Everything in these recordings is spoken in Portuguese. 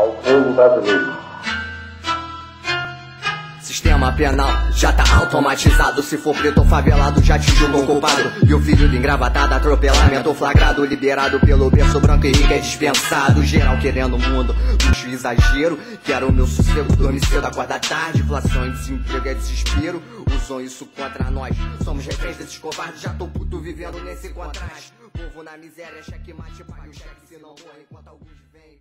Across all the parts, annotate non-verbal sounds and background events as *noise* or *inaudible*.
ao povo brasileiro. Sistema penal já tá automatizado. Se for preto ou favelado, já te julgam culpado. E o filho do engravatado, atropelamento flagrado. Liberado pelo berço branco e rico é dispensado. Geral querendo o mundo, luxo exagero. Quero o meu sossego, dorme cedo, acorda tarde. Inflação e desemprego é desespero. Usam isso contra nós. Somos reféns desses covardes, já tô puto vivendo nesse contraste. Povo na miséria, cheque mate, pague o cheque, se não for, enquanto alguns vêm.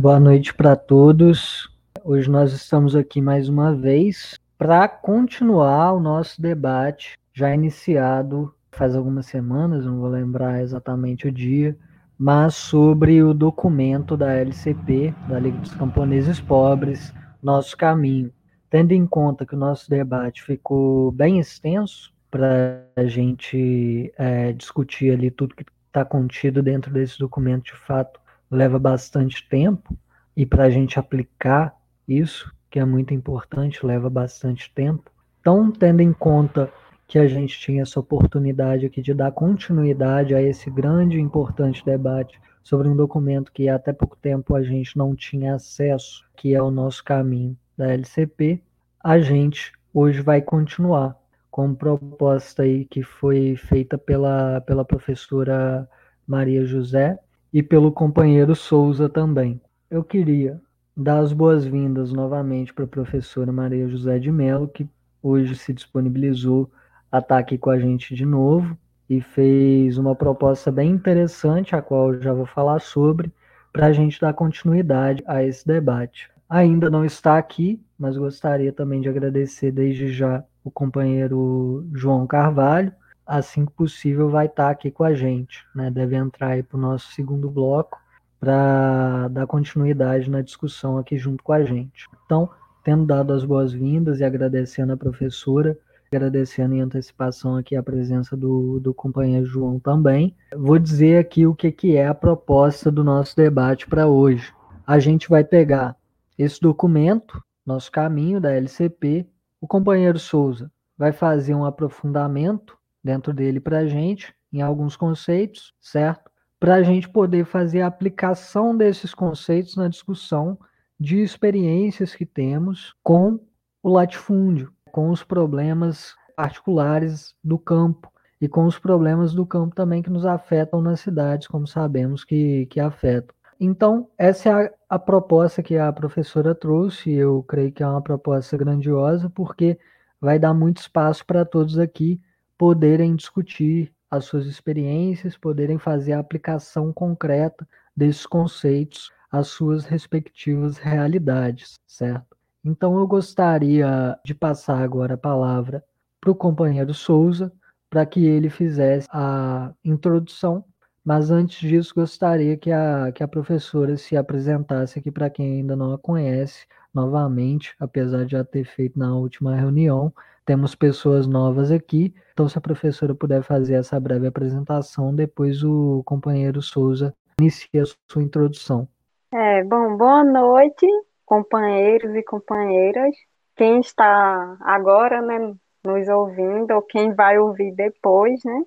Boa noite para todos. Hoje nós estamos aqui mais uma vez para continuar o nosso debate já iniciado faz algumas semanas, não vou lembrar exatamente o dia, mas sobre o documento da LCP, da Liga dos Camponeses Pobres, Nosso Caminho. Tendo em conta que o nosso debate ficou bem extenso para a gente é, discutir ali tudo que está contido dentro desse documento, de fato, leva bastante tempo, e para a gente aplicar isso, que é muito importante, leva bastante tempo. Então, tendo em conta que a gente tinha essa oportunidade aqui de dar continuidade a esse grande e importante debate sobre um documento que até pouco tempo a gente não tinha acesso, que é o nosso caminho da LCP, a gente hoje vai continuar com proposta aí que foi feita pela, pela professora Maria José e pelo companheiro Souza também. Eu queria dar as boas-vindas novamente para a professora Maria José de Mello, que hoje se disponibilizou a estar aqui com a gente de novo e fez uma proposta bem interessante, a qual eu já vou falar sobre, para a gente dar continuidade a esse debate. Ainda não está aqui, mas gostaria também de agradecer desde já o companheiro João Carvalho. Assim que possível, vai estar aqui com a gente. Né? Deve entrar aí para o nosso segundo bloco para dar continuidade na discussão aqui junto com a gente. Então, tendo dado as boas-vindas e agradecendo a professora, agradecendo em antecipação aqui a presença do, do companheiro João também, vou dizer aqui o que, que é a proposta do nosso debate para hoje. A gente vai pegar esse documento, nosso caminho da LCP, o companheiro Souza vai fazer um aprofundamento dentro dele para a gente em alguns conceitos, certo? para a gente poder fazer a aplicação desses conceitos na discussão de experiências que temos com o latifúndio, com os problemas particulares do campo e com os problemas do campo também que nos afetam nas cidades, como sabemos que, que afetam. Então, essa é a, a proposta que a professora trouxe, eu creio que é uma proposta grandiosa, porque vai dar muito espaço para todos aqui poderem discutir as suas experiências, poderem fazer a aplicação concreta desses conceitos às suas respectivas realidades, certo? Então eu gostaria de passar agora a palavra para o companheiro Souza, para que ele fizesse a introdução, mas antes disso gostaria que a, que a professora se apresentasse aqui para quem ainda não a conhece, novamente, apesar de já ter feito na última reunião, temos pessoas novas aqui, então se a professora puder fazer essa breve apresentação, depois o companheiro Souza inicia a sua introdução. É, bom, boa noite, companheiros e companheiras. Quem está agora, né, nos ouvindo, ou quem vai ouvir depois, né,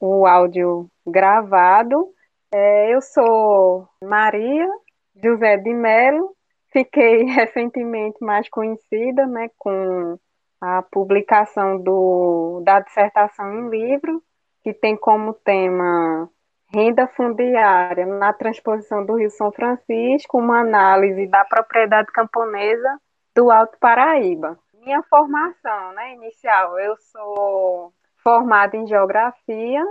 o áudio gravado. É, eu sou Maria José de Mello, fiquei *laughs* recentemente mais conhecida, né, com a publicação do, da dissertação em livro, que tem como tema renda fundiária na transposição do Rio São Francisco, uma análise da propriedade camponesa do Alto Paraíba. Minha formação né, inicial, eu sou formada em Geografia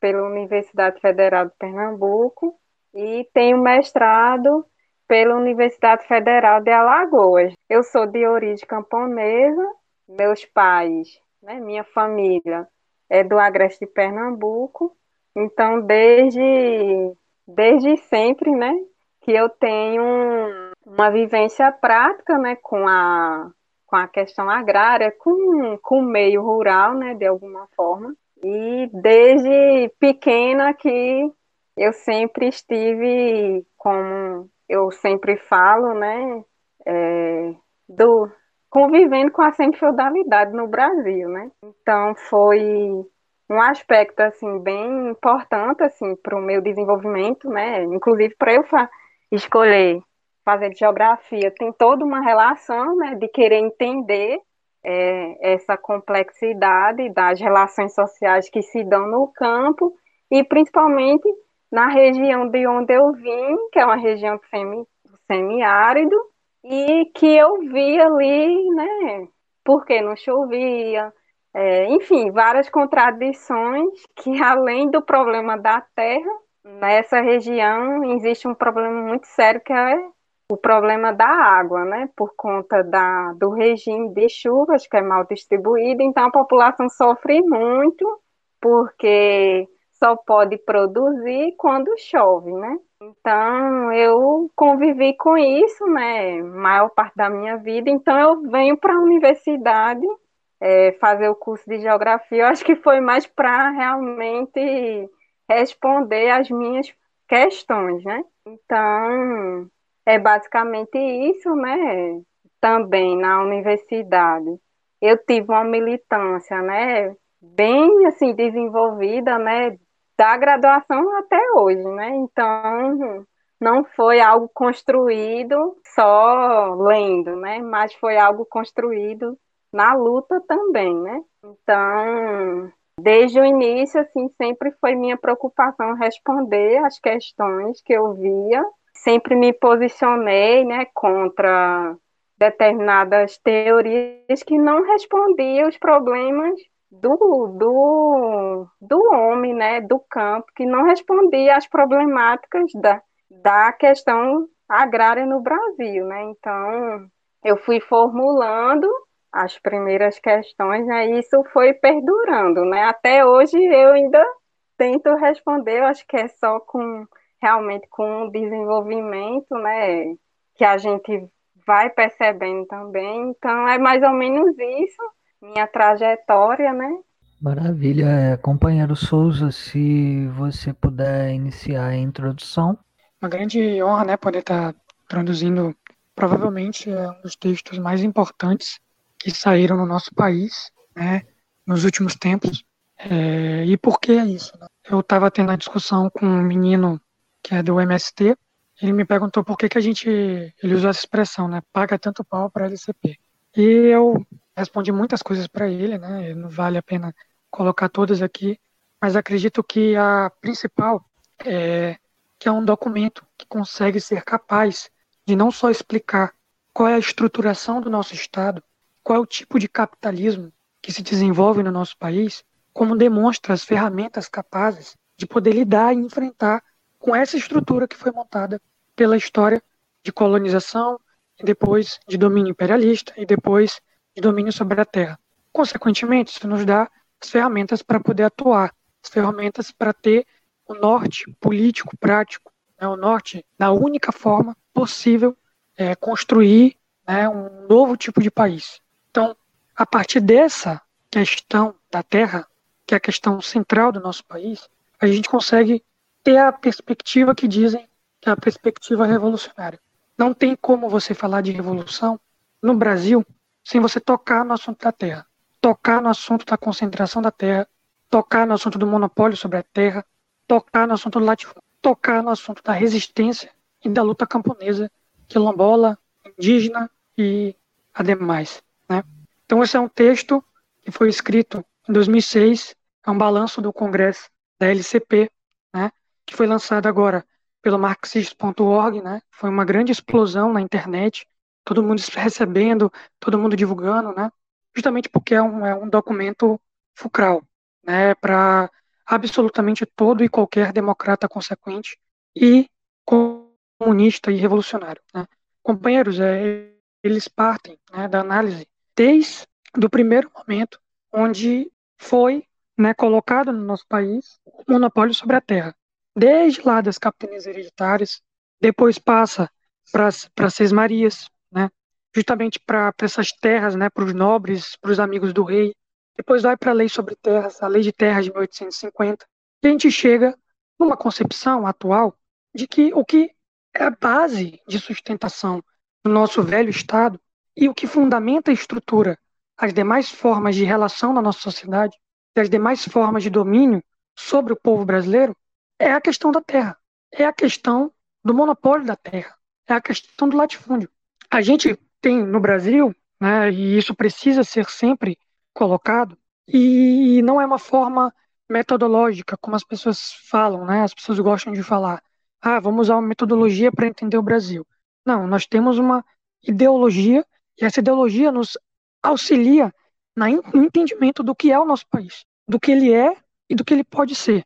pela Universidade Federal de Pernambuco e tenho mestrado pela Universidade Federal de Alagoas. Eu sou de origem camponesa meus pais, né, minha família é do Agreste de Pernambuco, então desde, desde sempre, né, que eu tenho uma vivência prática, né, com a, com a questão agrária, com, com o meio rural, né, de alguma forma, e desde pequena que eu sempre estive, como eu sempre falo, né, é, do, convivendo com a semifeudalidade no Brasil, né? Então foi um aspecto assim bem importante assim para o meu desenvolvimento, né? Inclusive para eu escolher fazer geografia tem toda uma relação né, de querer entender é, essa complexidade das relações sociais que se dão no campo e principalmente na região de onde eu vim, que é uma região semi, semiárido, e que eu vi ali, né, porque não chovia, é, enfim, várias contradições que *laughs* além do problema da terra, nessa região existe um problema muito sério que é o problema da água, né? Por conta da, do regime de chuvas, que é mal distribuído, então a população sofre muito, porque só pode produzir quando chove, né? Então eu convivi com isso, né? Maior parte da minha vida, então eu venho para a universidade é, fazer o curso de geografia. Eu acho que foi mais para realmente responder as minhas questões, né? Então é basicamente isso, né? Também na universidade. Eu tive uma militância, né? Bem assim desenvolvida, né? Da graduação até hoje, né? Então não foi algo construído só lendo, né? Mas foi algo construído na luta também, né? Então, desde o início, assim, sempre foi minha preocupação responder as questões que eu via sempre me posicionei né, contra determinadas teorias que não respondiam os problemas do, do, do homem, né, do campo, que não respondia às problemáticas da, da questão agrária no Brasil. Né? Então, eu fui formulando as primeiras questões, né, e isso foi perdurando. Né? Até hoje eu ainda tento responder, eu acho que é só com realmente com o desenvolvimento, né, que a gente vai percebendo também. Então, é mais ou menos isso, minha trajetória, né? Maravilha. É, companheiro Souza, se você puder iniciar a introdução. Uma grande honra, né, poder estar traduzindo provavelmente é um dos textos mais importantes que saíram no nosso país, né, nos últimos tempos. É, e por que isso? Né? Eu estava tendo a discussão com um menino que é do MST, ele me perguntou por que, que a gente, ele usou essa expressão, né, paga tanto pau para LCP. E eu respondi muitas coisas para ele, né, não vale a pena colocar todas aqui, mas acredito que a principal é que é um documento que consegue ser capaz de não só explicar qual é a estruturação do nosso Estado, qual é o tipo de capitalismo que se desenvolve no nosso país, como demonstra as ferramentas capazes de poder lidar e enfrentar com essa estrutura que foi montada pela história de colonização e depois de domínio imperialista e depois de domínio sobre a terra. Consequentemente, isso nos dá as ferramentas para poder atuar, as ferramentas para ter o norte político, prático, né, o norte da única forma possível é, construir né, um novo tipo de país. Então, a partir dessa questão da terra, que é a questão central do nosso país, a gente consegue ter a perspectiva que dizem que é a perspectiva revolucionária. Não tem como você falar de revolução no Brasil sem você tocar no assunto da terra, tocar no assunto da concentração da terra, tocar no assunto do monopólio sobre a terra, tocar no assunto do latifúndio, tocar no assunto da resistência e da luta camponesa, quilombola, indígena e ademais. Né? Então esse é um texto que foi escrito em 2006, é um balanço do Congresso da LCP? Que foi lançado agora pelo Marxist.org, né? Foi uma grande explosão na internet, todo mundo recebendo, todo mundo divulgando, né? Justamente porque é um, é um documento fulcral, né? Para absolutamente todo e qualquer democrata consequente e comunista e revolucionário. Né? Companheiros, é, eles partem né, da análise desde o primeiro momento onde foi né, colocado no nosso país o monopólio sobre a terra desde lá das capitanias hereditárias, depois passa para Seis Marias, né? justamente para essas terras, né, para os nobres, para os amigos do rei. Depois vai para a lei sobre terras, a lei de terras de 1850. E a gente chega numa concepção atual de que o que é a base de sustentação do nosso velho Estado e o que fundamenta e estrutura as demais formas de relação na nossa sociedade e as demais formas de domínio sobre o povo brasileiro é a questão da terra, é a questão do monopólio da terra. é a questão do latifúndio. A gente tem no Brasil, né, e isso precisa ser sempre colocado, e não é uma forma metodológica, como as pessoas falam, né? As pessoas gostam de falar, ah, vamos usar uma metodologia para entender o Brasil. Não, nós temos uma ideologia e essa ideologia nos auxilia no entendimento do que é o nosso país, do que ele é e do que ele pode ser.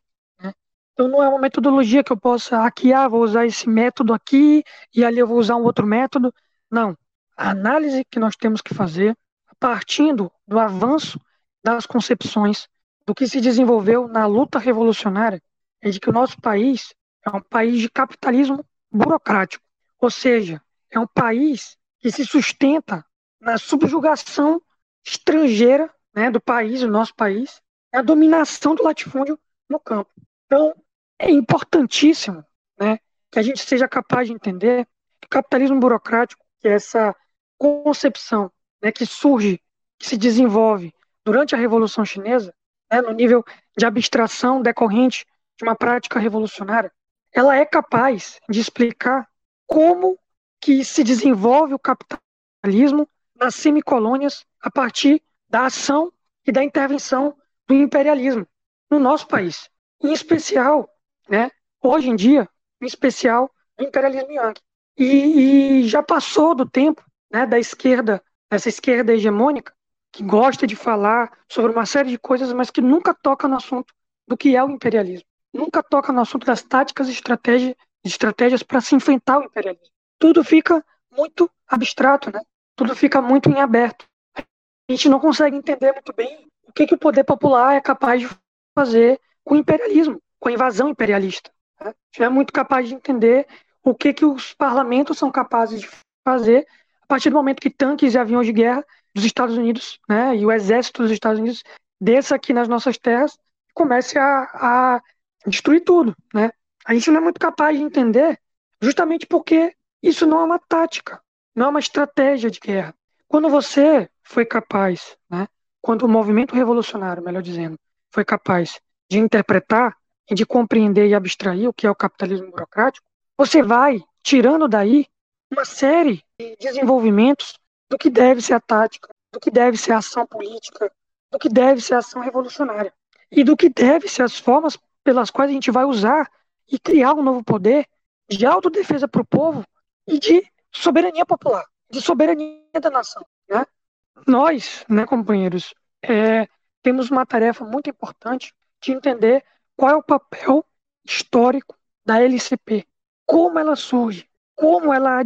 Então não é uma metodologia que eu possa ah, vou usar esse método aqui e ali eu vou usar um outro método. Não. A análise que nós temos que fazer, partindo do avanço das concepções do que se desenvolveu na luta revolucionária, é de que o nosso país é um país de capitalismo burocrático, ou seja, é um país que se sustenta na subjugação estrangeira né, do país, do nosso país, a dominação do latifúndio no campo. Então, é importantíssimo né, que a gente seja capaz de entender que o capitalismo burocrático, que é essa concepção né, que surge, que se desenvolve durante a Revolução Chinesa, né, no nível de abstração decorrente de uma prática revolucionária, ela é capaz de explicar como que se desenvolve o capitalismo nas semicolônias a partir da ação e da intervenção do imperialismo no nosso país. Em especial, né, hoje em dia, em especial, o imperialismo Yankee. E, e já passou do tempo né, da esquerda, essa esquerda hegemônica, que gosta de falar sobre uma série de coisas, mas que nunca toca no assunto do que é o imperialismo. Nunca toca no assunto das táticas e estratégia, estratégias para se enfrentar o imperialismo. Tudo fica muito abstrato, né? Tudo fica muito em aberto. A gente não consegue entender muito bem o que, que o poder popular é capaz de fazer com o imperialismo, com a invasão imperialista. Né? É muito capaz de entender o que, que os parlamentos são capazes de fazer a partir do momento que tanques e aviões de guerra dos Estados Unidos, né, e o exército dos Estados Unidos desça aqui nas nossas terras e comece a, a destruir tudo, né? A gente não é muito capaz de entender, justamente porque isso não é uma tática, não é uma estratégia de guerra. Quando você foi capaz, né, quando o movimento revolucionário, melhor dizendo, foi capaz de interpretar de compreender e abstrair o que é o capitalismo burocrático, você vai tirando daí uma série de desenvolvimentos do que deve ser a tática, do que deve ser a ação política, do que deve ser a ação revolucionária e do que deve ser as formas pelas quais a gente vai usar e criar um novo poder de autodefesa para o povo e de soberania popular, de soberania da nação. Né? Nós, né, companheiros, é, temos uma tarefa muito importante de entender qual é o papel histórico da LCP, como ela surge, como ela,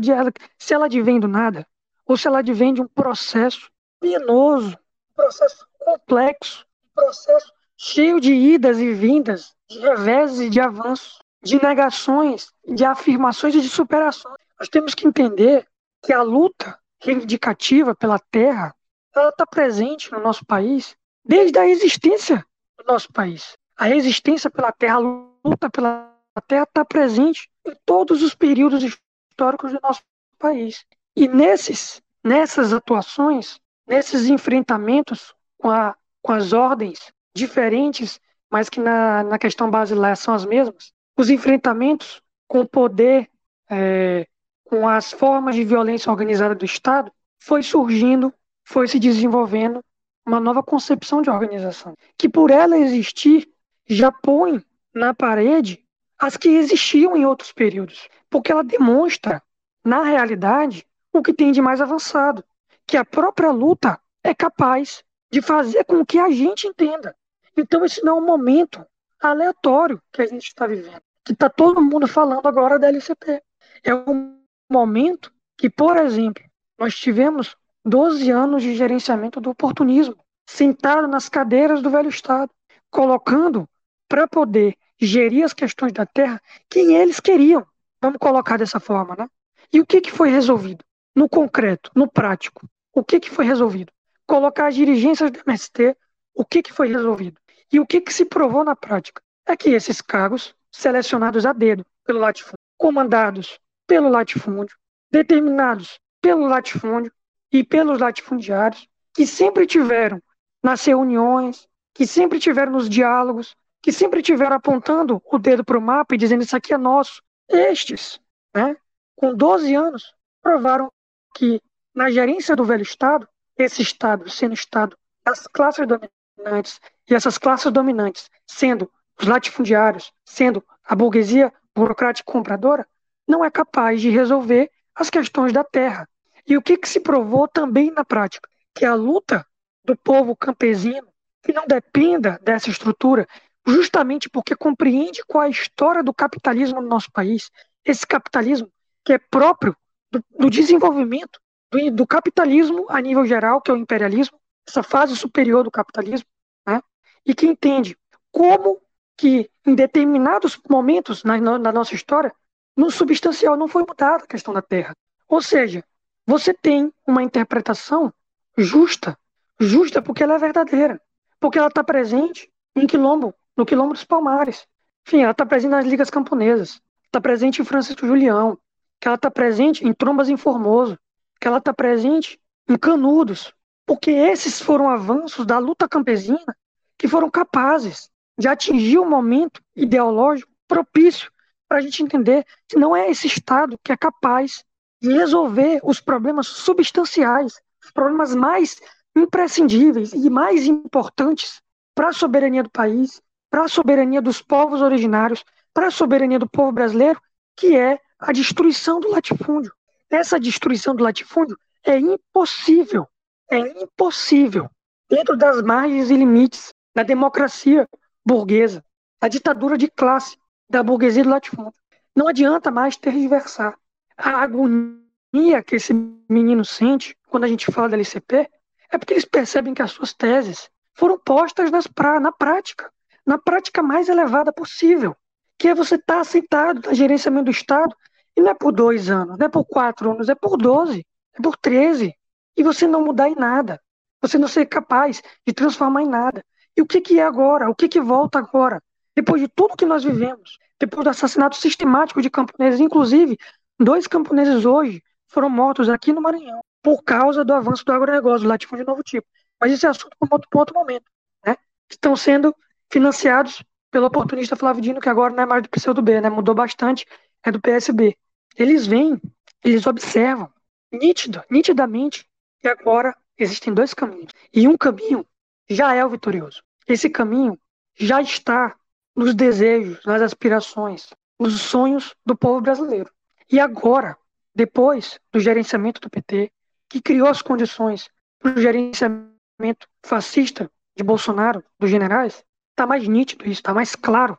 se ela advém do nada, ou se ela advém de um processo penoso, um processo complexo, um processo cheio de idas e vindas, de revés e de avanços, de negações, de afirmações e de superações. Nós temos que entender que a luta reivindicativa pela terra, ela está presente no nosso país desde a existência do nosso país. A resistência pela terra, a luta pela terra está presente em todos os períodos históricos do nosso país. E nesses, nessas atuações, nesses enfrentamentos com, a, com as ordens diferentes, mas que na, na questão basilar são as mesmas, os enfrentamentos com o poder, é, com as formas de violência organizada do Estado, foi surgindo, foi se desenvolvendo uma nova concepção de organização, que por ela existir, já põe na parede as que existiam em outros períodos, porque ela demonstra, na realidade, o que tem de mais avançado, que a própria luta é capaz de fazer com que a gente entenda. Então, esse não é um momento aleatório que a gente está vivendo, que está todo mundo falando agora da LCP. É um momento que, por exemplo, nós tivemos 12 anos de gerenciamento do oportunismo, sentado nas cadeiras do velho Estado, colocando para poder gerir as questões da terra quem eles queriam. Vamos colocar dessa forma, né? E o que, que foi resolvido? no concreto, no prático, o que, que foi resolvido? Colocar as dirigências do MST, o que, que foi resolvido? E o que, que se provou na prática? É que esses cargos, selecionados a dedo pelo latifúndio, comandados pelo latifúndio, determinados pelo latifúndio e pelos latifundiários, que sempre tiveram nas reuniões, que sempre tiveram nos diálogos, que sempre tiveram apontando o dedo para o mapa e dizendo isso aqui é nosso. Estes, né, com 12 anos, provaram que na gerência do velho Estado, esse Estado sendo Estado das classes dominantes, e essas classes dominantes sendo os latifundiários, sendo a burguesia burocrática compradora, não é capaz de resolver as questões da terra. E o que, que se provou também na prática? Que a luta do povo campesino, que não dependa dessa estrutura, justamente porque compreende qual é a história do capitalismo no nosso país, esse capitalismo que é próprio do, do desenvolvimento do, do, capitalismo a nível geral, que é o imperialismo, essa fase superior do capitalismo, né? e que entende como que em determinados momentos na, na nossa história, no substancial não foi mudada a questão da terra. Ou seja, você tem uma interpretação justa, justa porque ela é verdadeira, porque ela está presente em quilombo, no quilombo dos Palmares. Enfim, ela está presente nas ligas camponesas, está presente em Francisco Julião, que ela está presente em Trombas em Formoso, que ela está presente em Canudos, porque esses foram avanços da luta campesina que foram capazes de atingir o momento ideológico propício para a gente entender que não é esse Estado que é capaz de resolver os problemas substanciais, os problemas mais imprescindíveis e mais importantes para a soberania do país, para a soberania dos povos originários, para a soberania do povo brasileiro, que é a destruição do latifúndio. Essa destruição do latifúndio é impossível, é impossível, dentro das margens e limites da democracia burguesa, da ditadura de classe da burguesia do latifúndio. Não adianta mais tergiversar. A agonia que esse menino sente quando a gente fala da LCP é porque eles percebem que as suas teses foram postas pra, na prática, na prática mais elevada possível, que é você estar tá sentado no gerenciamento do Estado e não é por dois anos, não é por quatro anos, é por doze, é por treze, e você não mudar em nada, você não ser capaz de transformar em nada. E o que, que é agora? O que, que volta agora? Depois de tudo que nós vivemos, depois do assassinato sistemático de camponeses, inclusive dois camponeses hoje foram mortos aqui no Maranhão por causa do avanço do agronegócio, do latifúndio de novo tipo. Mas esse é assunto para outro, outro momento. Né? Estão sendo financiados pelo oportunista Flávio Dino, que agora não é mais do PCdoB, né? mudou bastante, é do PSB. Eles vêm, eles observam nítido, nitidamente que agora existem dois caminhos. E um caminho já é o vitorioso. Esse caminho já está nos desejos, nas aspirações, nos sonhos do povo brasileiro. E agora, depois do gerenciamento do PT, que criou as condições para o gerenciamento fascista de Bolsonaro, dos generais, está mais nítido isso, está mais claro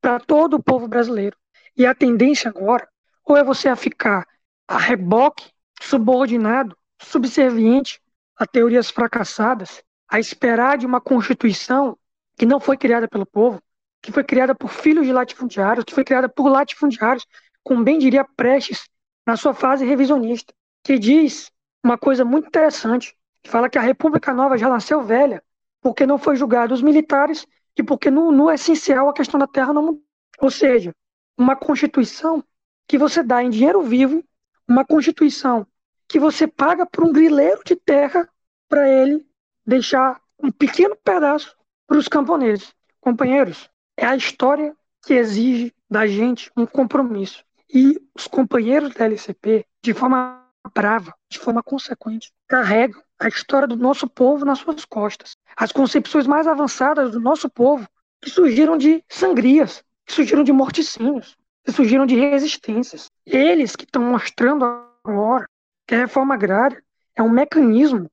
para todo o povo brasileiro. E a tendência agora, ou é você a ficar a reboque, subordinado, subserviente a teorias fracassadas, a esperar de uma Constituição que não foi criada pelo povo, que foi criada por filhos de latifundiários, que foi criada por latifundiários, como bem diria Prestes, na sua fase revisionista, que diz uma coisa muito interessante, que fala que a República Nova já nasceu velha, porque não foi julgado os militares e porque no, no essencial a questão da terra não mudou. Ou seja, uma Constituição que você dá em dinheiro vivo, uma Constituição que você paga por um grileiro de terra para ele deixar um pequeno pedaço para os camponeses. Companheiros, é a história que exige da gente um compromisso. E os companheiros da LCP, de forma brava, de forma consequente, carregam a história do nosso povo nas suas costas. As concepções mais avançadas do nosso povo, que surgiram de sangrias, que surgiram de morticínios, que surgiram de resistências. Eles que estão mostrando agora que a reforma agrária é um mecanismo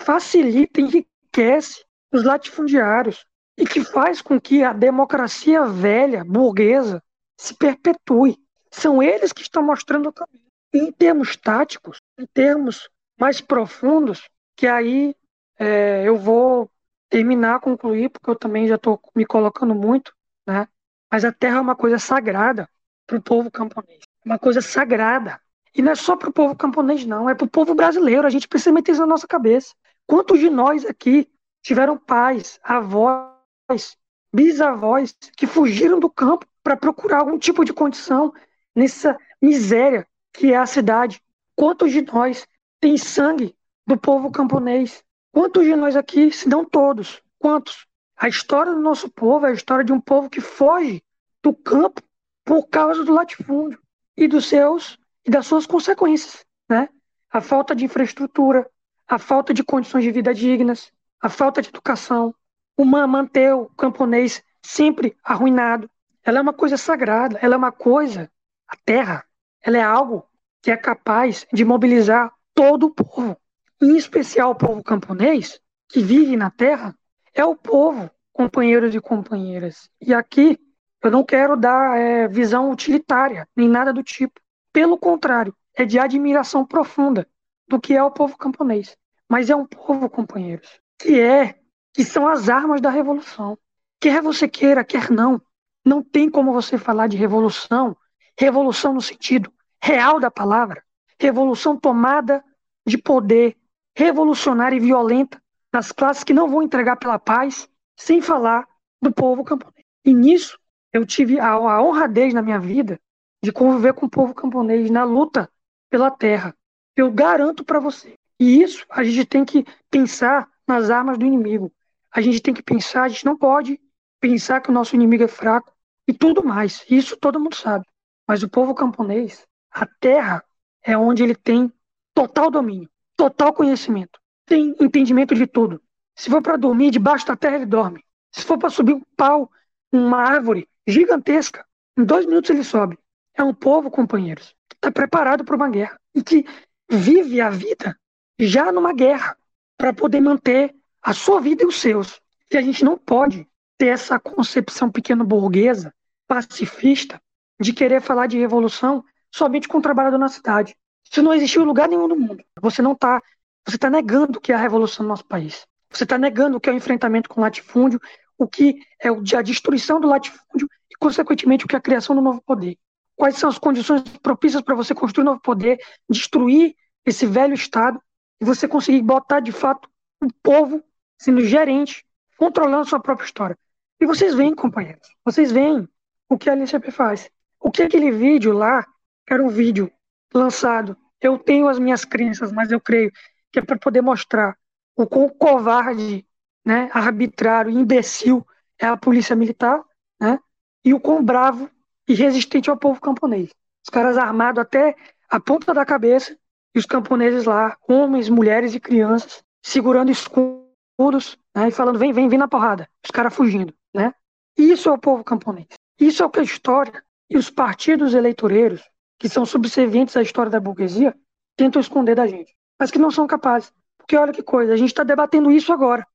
facilita e enriquece os latifundiários e que faz com que a democracia velha, burguesa, se perpetue. São eles que estão mostrando o caminho. Em termos táticos, em termos mais profundos, que aí é, eu vou terminar, concluir, porque eu também já estou me colocando muito, né? Mas a terra é uma coisa sagrada para o povo camponês. Uma coisa sagrada. E não é só para o povo camponês, não. É para o povo brasileiro. A gente precisa meter isso na nossa cabeça. Quantos de nós aqui tiveram pais, avós, bisavós que fugiram do campo para procurar algum tipo de condição nessa miséria que é a cidade? Quantos de nós têm sangue do povo camponês? Quantos de nós aqui, se não todos, quantos? A história do nosso povo é a história de um povo que foge do campo por causa do latifúndio e dos seus e das suas consequências, né? A falta de infraestrutura, a falta de condições de vida dignas, a falta de educação, uma manter o camponês sempre arruinado. Ela é uma coisa sagrada, ela é uma coisa, a terra, ela é algo que é capaz de mobilizar todo o povo, em especial o povo camponês, que vive na terra, é o povo, companheiros e companheiras. E aqui eu não quero dar é, visão utilitária, nem nada do tipo. Pelo contrário, é de admiração profunda do que é o povo camponês. Mas é um povo, companheiros, que é, que são as armas da revolução. Quer você queira, quer não, não tem como você falar de revolução, revolução no sentido real da palavra, revolução tomada de poder revolucionária e violenta das classes que não vão entregar pela paz, sem falar do povo camponês. E nisso eu tive a, a honradez na minha vida de conviver com o povo camponês na luta pela terra. Eu garanto para você. E isso a gente tem que pensar nas armas do inimigo. A gente tem que pensar, a gente não pode pensar que o nosso inimigo é fraco e tudo mais. Isso todo mundo sabe. Mas o povo camponês, a terra é onde ele tem total domínio, total conhecimento, tem entendimento de tudo. Se for para dormir debaixo da terra, ele dorme. Se for para subir um pau, uma árvore gigantesca, em dois minutos ele sobe. É um povo, companheiros, que está preparado para uma guerra e que vive a vida já numa guerra para poder manter a sua vida e os seus. E a gente não pode ter essa concepção pequeno burguesa, pacifista, de querer falar de revolução somente com o trabalhador na cidade. Isso não existiu em lugar nenhum do mundo. Você não está, você está negando o que é a revolução no nosso país. Você está negando o que é o enfrentamento com o latifúndio, o que é a destruição do latifúndio e, consequentemente, o que é a criação do novo poder. Quais são as condições propícias para você construir um novo poder, destruir esse velho Estado e você conseguir botar, de fato, o povo sendo gerente, controlando sua própria história. E vocês veem, companheiros, vocês veem o que a LCP faz. O que aquele vídeo lá era um vídeo lançado. Eu tenho as minhas crenças, mas eu creio que é para poder mostrar o quão covarde, né, arbitrário, imbecil é a polícia militar, né, e o quão bravo e resistente ao povo camponês. Os caras armados até a ponta da cabeça e os camponeses lá, homens, mulheres e crianças, segurando escudos né, e falando: vem, vem, vem na porrada. Os caras fugindo. Né? Isso é o povo camponês. Isso é o que a história e os partidos eleitoreiros que são subservientes à história da burguesia, tentam esconder da gente, mas que não são capazes. Porque olha que coisa, a gente está debatendo isso agora.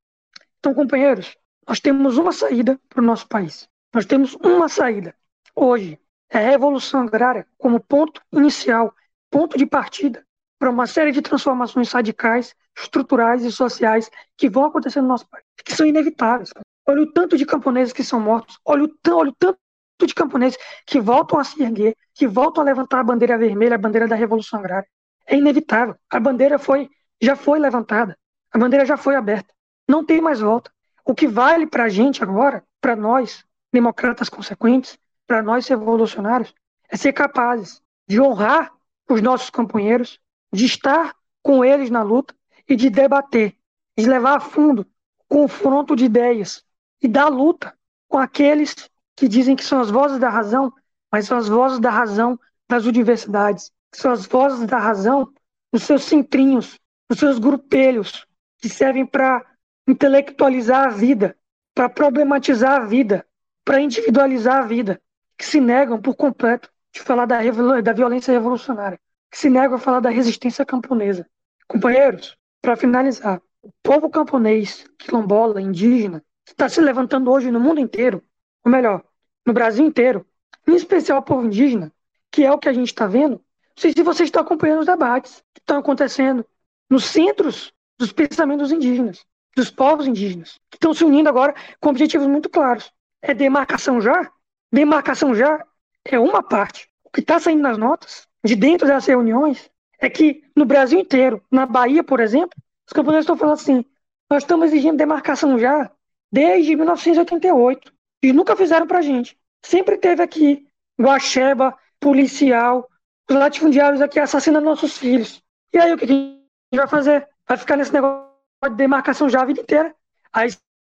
Então, companheiros, nós temos uma saída para o nosso país. Nós temos uma saída. Hoje, é a revolução agrária como ponto inicial, ponto de partida para uma série de transformações radicais, estruturais e sociais que vão acontecer no nosso país, que são inevitáveis. Olha o tanto de camponeses que são mortos, olha o, olha o tanto de camponeses que voltam a se erguer, que voltam a levantar a bandeira vermelha, a bandeira da Revolução Agrária. É inevitável. A bandeira foi, já foi levantada. A bandeira já foi aberta. Não tem mais volta. O que vale para a gente agora, para nós, democratas consequentes, para nós revolucionários, é ser capazes de honrar os nossos companheiros, de estar com eles na luta e de debater, de levar a fundo o confronto de ideias e da luta com aqueles que dizem que são as vozes da razão, mas são as vozes da razão das universidades, são as vozes da razão nos seus centrinhos, nos seus grupelhos, que servem para intelectualizar a vida, para problematizar a vida, para individualizar a vida, que se negam por completo de falar da, da violência revolucionária, que se negam a falar da resistência camponesa. Companheiros, para finalizar, o povo camponês, quilombola, indígena, está se levantando hoje no mundo inteiro ou melhor, no Brasil inteiro, em especial o povo indígena, que é o que a gente está vendo. Não sei se vocês estão acompanhando os debates que estão acontecendo nos centros dos pensamentos indígenas, dos povos indígenas, que estão se unindo agora com objetivos muito claros. É demarcação já? Demarcação já é uma parte. O que está saindo nas notas, de dentro das reuniões, é que no Brasil inteiro, na Bahia, por exemplo, os camponeses estão falando assim: nós estamos exigindo demarcação já desde 1988. E nunca fizeram pra gente. Sempre teve aqui Guaxeba, policial, os latifundiários aqui assassinando nossos filhos. E aí o que a gente vai fazer? Vai ficar nesse negócio de demarcação já a vida inteira. Aí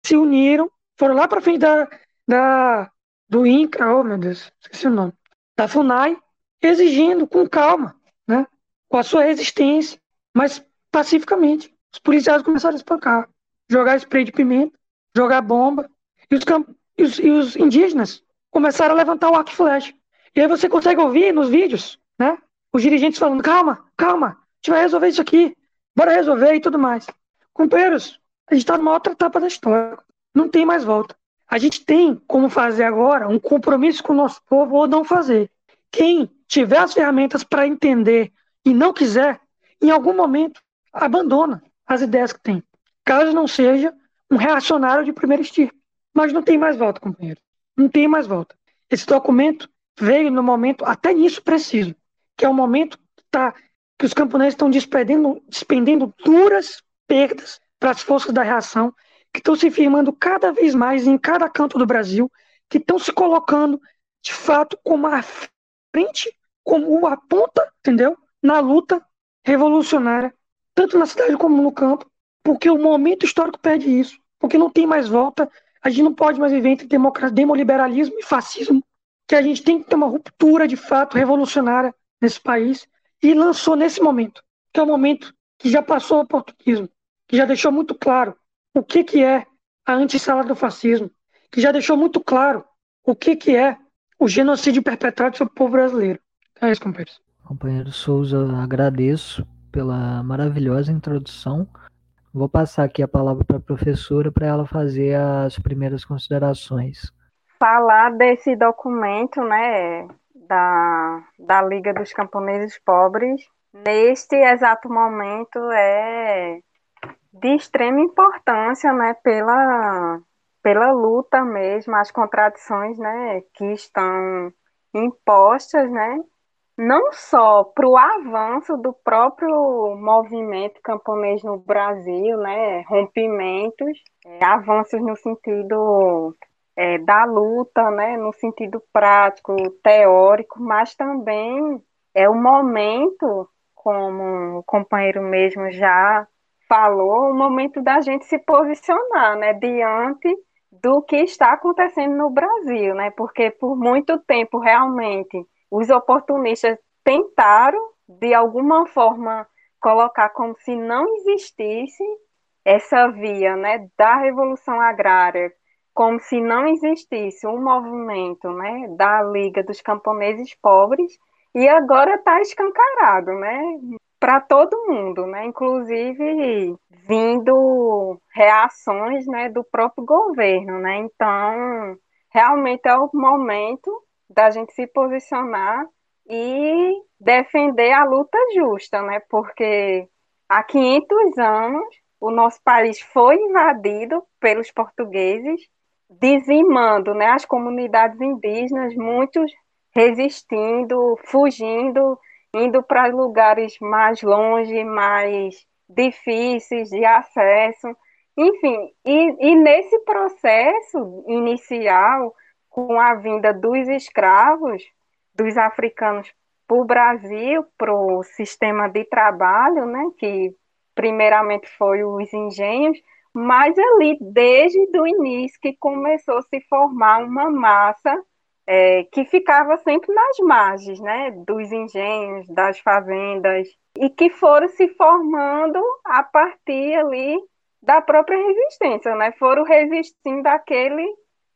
se uniram, foram lá pra frente da, da, do INCRA, oh meu Deus, esqueci o nome, da FUNAI, exigindo com calma né? Com a sua resistência, mas pacificamente. Os policiais começaram a espancar, jogar spray de pimenta, jogar bomba, e os, e os, e os indígenas começaram a levantar o arco e flecha. E aí você consegue ouvir nos vídeos, né? Os dirigentes falando, calma, calma, a gente vai resolver isso aqui, bora resolver e tudo mais. Companheiros, a gente está numa outra etapa da história. Não tem mais volta. A gente tem como fazer agora um compromisso com o nosso povo ou não fazer. Quem tiver as ferramentas para entender e não quiser, em algum momento, abandona as ideias que tem. Caso não seja um reacionário de primeiro estirpe. Mas não tem mais volta, companheiro. Não tem mais volta. Esse documento veio no momento, até nisso preciso, que é o momento que, tá, que os camponeses estão despendendo, despendendo duras perdas para as forças da reação, que estão se firmando cada vez mais em cada canto do Brasil, que estão se colocando, de fato, como a frente, como a ponta, entendeu? Na luta revolucionária, tanto na cidade como no campo, porque o momento histórico pede isso, porque não tem mais volta a gente não pode mais viver entre democracia, demoliberalismo e fascismo, que a gente tem que ter uma ruptura de fato revolucionária nesse país e lançou nesse momento, que é o momento que já passou o portuguesismo, que já deixou muito claro o que, que é a antessala do fascismo, que já deixou muito claro o que, que é o genocídio perpetrado sobre o povo brasileiro. É isso, companheiros. Companheiro Souza, agradeço pela maravilhosa introdução. Vou passar aqui a palavra para a professora para ela fazer as primeiras considerações. Falar desse documento, né, da, da Liga dos Camponeses Pobres, neste exato momento é de extrema importância, né, pela, pela luta mesmo, as contradições, né, que estão impostas, né, não só para o avanço do próprio movimento camponês no Brasil, né, rompimentos, é, avanços no sentido é, da luta, né, no sentido prático, teórico, mas também é o momento, como o companheiro mesmo já falou, o momento da gente se posicionar, né, diante do que está acontecendo no Brasil, né, porque por muito tempo realmente os oportunistas tentaram, de alguma forma, colocar como se não existisse essa via né, da revolução agrária, como se não existisse um movimento né, da Liga dos Camponeses Pobres, e agora está escancarado né, para todo mundo, né, inclusive vindo reações né, do próprio governo. Né, então, realmente é o momento da gente se posicionar e defender a luta justa, né? Porque há 500 anos o nosso país foi invadido pelos portugueses, dizimando né, as comunidades indígenas, muitos resistindo, fugindo, indo para lugares mais longe, mais difíceis de acesso. Enfim, e, e nesse processo inicial, com a vinda dos escravos, dos africanos para o Brasil, para o sistema de trabalho, né, que primeiramente foi os engenhos, mas ali, desde o início, que começou a se formar uma massa é, que ficava sempre nas margens né, dos engenhos, das fazendas, e que foram se formando a partir ali da própria resistência, né? Foram resistindo àquele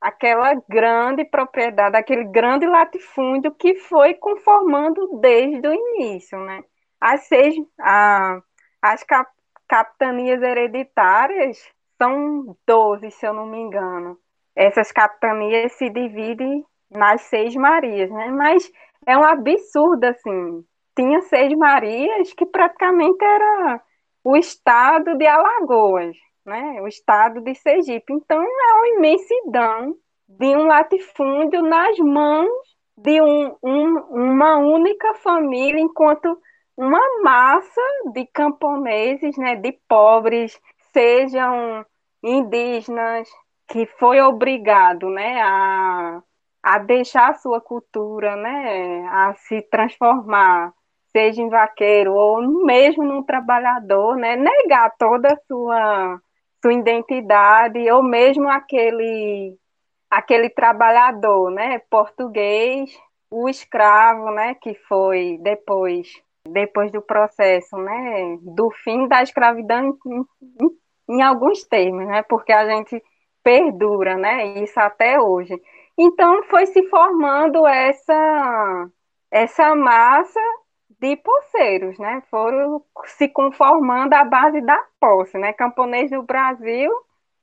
aquela grande propriedade, aquele grande latifúndio que foi conformando desde o início, né? As seis, a, as cap, capitanias hereditárias são 12, se eu não me engano. Essas capitanias se dividem nas seis Marias, né? Mas é um absurdo, assim. Tinha seis Marias que praticamente era o estado de Alagoas né? O estado de Sergipe. Então, é uma imensidão de um latifúndio nas mãos de um, um, uma única família, enquanto uma massa de camponeses, né, de pobres, sejam indígenas, que foi obrigado né, a, a deixar a sua cultura, né, a se transformar, seja em vaqueiro ou mesmo num trabalhador, né, negar toda a sua sua identidade, ou mesmo aquele, aquele trabalhador né, português, o escravo, né, que foi depois depois do processo, né, do fim da escravidão em, em, alguns termos, né, porque a gente perdura, né, isso até hoje. Então foi se formando essa essa massa de poceiros, né? Foram se conformando à base da posse, né? Camponês no Brasil,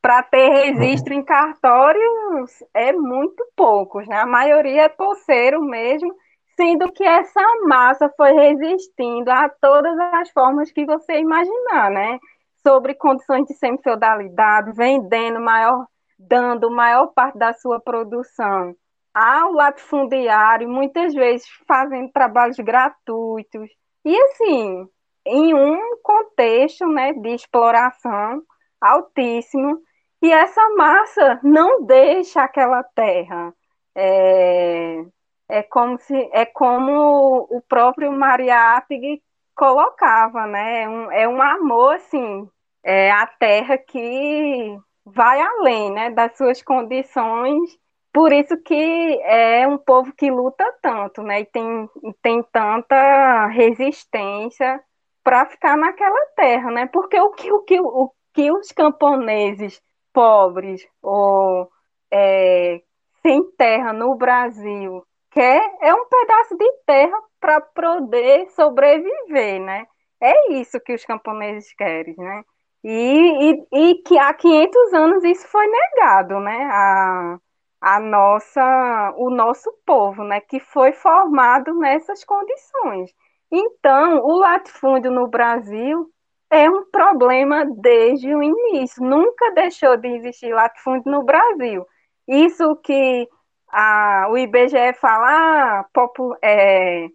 para ter registro em cartórios, é muito poucos, né? A maioria é poceiro mesmo, sendo que essa massa foi resistindo a todas as formas que você imaginar, né? Sobre condições de semi-feudalidade, vendendo maior, dando maior parte da sua produção ao latifundiário, muitas vezes fazendo trabalhos gratuitos. E assim, em um contexto né, de exploração altíssimo, e essa massa não deixa aquela terra. É, é como se é como o próprio Mariátegui colocava, né? É um, é um amor assim, é a terra que vai além, né, das suas condições por isso que é um povo que luta tanto, né? E tem, tem tanta resistência para ficar naquela terra, né? Porque o que, o que, o que os camponeses pobres ou é, sem terra no Brasil quer é um pedaço de terra para poder sobreviver, né? É isso que os camponeses querem, né? E, e, e que há 500 anos isso foi negado, né? A, a nossa, o nosso povo, né, que foi formado nessas condições. Então, o latifúndio no Brasil é um problema desde o início. Nunca deixou de existir latifúndio no Brasil. Isso que a, o IBGE fala, ah, é,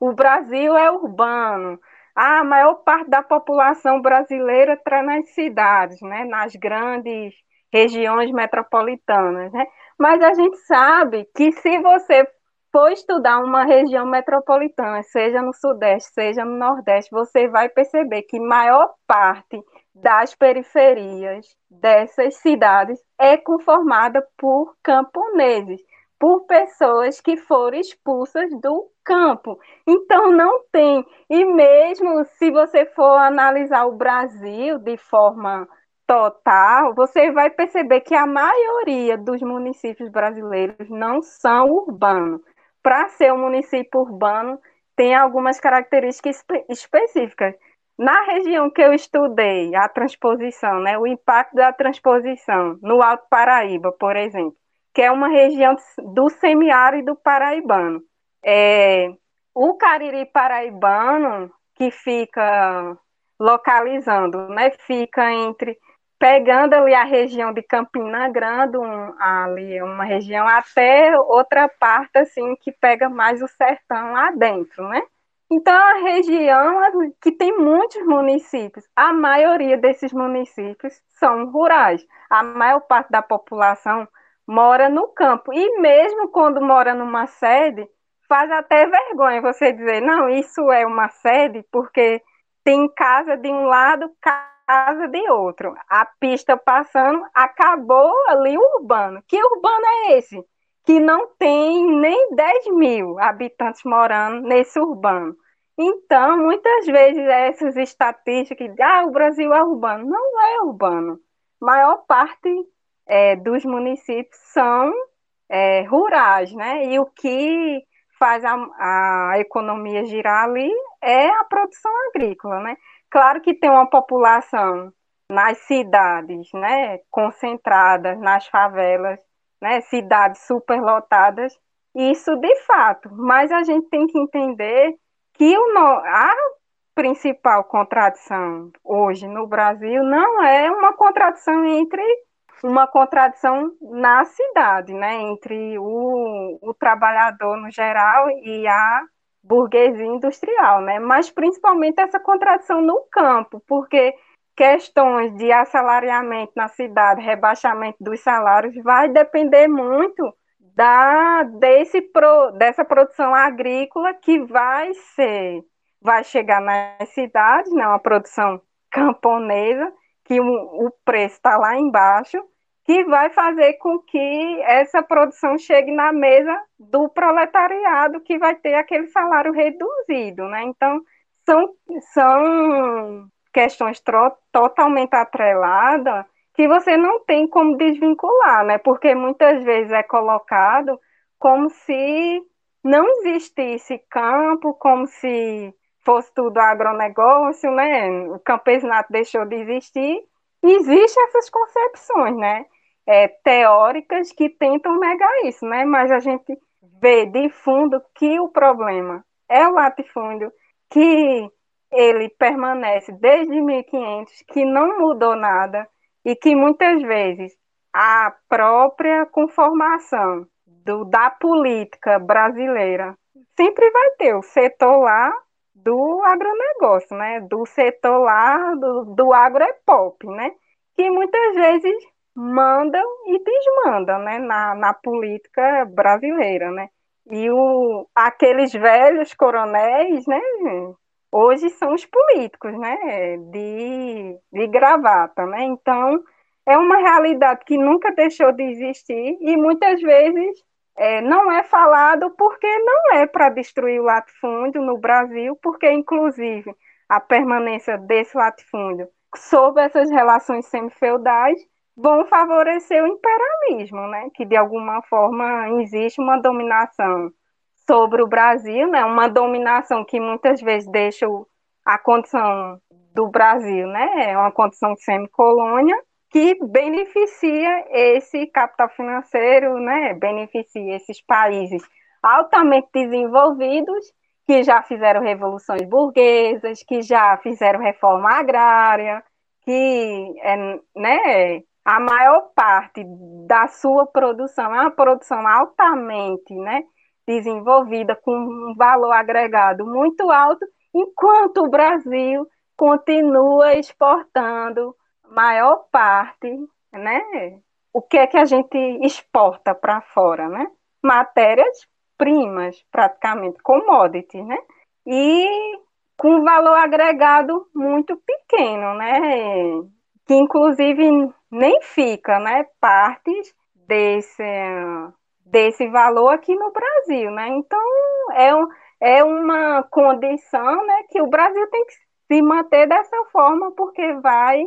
o Brasil é urbano. A maior parte da população brasileira está nas cidades, né, nas grandes regiões metropolitanas, né? Mas a gente sabe que se você for estudar uma região metropolitana, seja no Sudeste, seja no Nordeste, você vai perceber que maior parte das periferias dessas cidades é conformada por camponeses, por pessoas que foram expulsas do campo. Então não tem. E mesmo se você for analisar o Brasil de forma total, você vai perceber que a maioria dos municípios brasileiros não são urbanos. Para ser um município urbano, tem algumas características específicas. Na região que eu estudei, a transposição, né, o impacto da transposição no Alto Paraíba, por exemplo, que é uma região do semiárido paraibano. É, o Cariri paraibano, que fica localizando, né, fica entre pegando ali a região de Campina Grande, um, ali uma região até outra parte assim que pega mais o sertão lá dentro, né? Então a região que tem muitos municípios, a maioria desses municípios são rurais. A maior parte da população mora no campo e mesmo quando mora numa sede, faz até vergonha você dizer, não, isso é uma sede porque tem casa de um lado, casa de outro. A pista passando, acabou ali o urbano. Que urbano é esse? Que não tem nem 10 mil habitantes morando nesse urbano. Então, muitas vezes essas estatísticas de ah, o Brasil é urbano. Não é urbano. Maior parte é, dos municípios são é, rurais, né? E o que faz a, a economia girar ali é a produção agrícola, né? Claro que tem uma população nas cidades, né, concentradas nas favelas, né, cidades superlotadas, isso de fato, mas a gente tem que entender que o, a principal contradição hoje no Brasil não é uma contradição entre uma contradição na cidade, né, entre o, o trabalhador no geral e a burguesia industrial, né? Mas principalmente essa contradição no campo, porque questões de assalariamento na cidade, rebaixamento dos salários, vai depender muito da desse pro, dessa produção agrícola que vai ser vai chegar nas cidades, né, uma produção camponesa, que o, o preço está lá embaixo, que vai fazer com que essa produção chegue na mesa do proletariado, que vai ter aquele salário reduzido, né? Então, são, são questões totalmente atreladas que você não tem como desvincular, né? Porque muitas vezes é colocado como se não existisse campo, como se fosse tudo agronegócio, né? O campesinato deixou de existir. Existem essas concepções, né? É, teóricas que tentam negar isso, né? Mas a gente vê de fundo que o problema é o latifúndio, que ele permanece desde 1500, que não mudou nada e que muitas vezes a própria conformação do, da política brasileira sempre vai ter o setor lá do agronegócio, né? Do setor lá do, do agro-pop, né? Que muitas vezes mandam e desmandam, né? Na, na política brasileira, né? E o, aqueles velhos coronéis, né? Hoje são os políticos, né? De, de gravata, né? Então, é uma realidade que nunca deixou de existir e muitas vezes é, não é falado porque não é para destruir o latifúndio no Brasil, porque, inclusive, a permanência desse latifúndio sob essas relações semi-feudais vão favorecer o imperialismo, né? que de alguma forma existe uma dominação sobre o Brasil, né? uma dominação que muitas vezes deixa a condição do Brasil, né? é uma condição semi-colônia, que beneficia esse capital financeiro, né? beneficia esses países altamente desenvolvidos que já fizeram revoluções burguesas, que já fizeram reforma agrária, que é, né, a maior parte da sua produção é uma produção altamente né, desenvolvida, com um valor agregado muito alto, enquanto o Brasil continua exportando maior parte, né? O que é que a gente exporta para fora, né? Matérias primas, praticamente commodities, né? E com valor agregado muito pequeno, né? Que inclusive nem fica, né? Partes desse desse valor aqui no Brasil, né? Então é, é uma condição, né? Que o Brasil tem que se manter dessa forma porque vai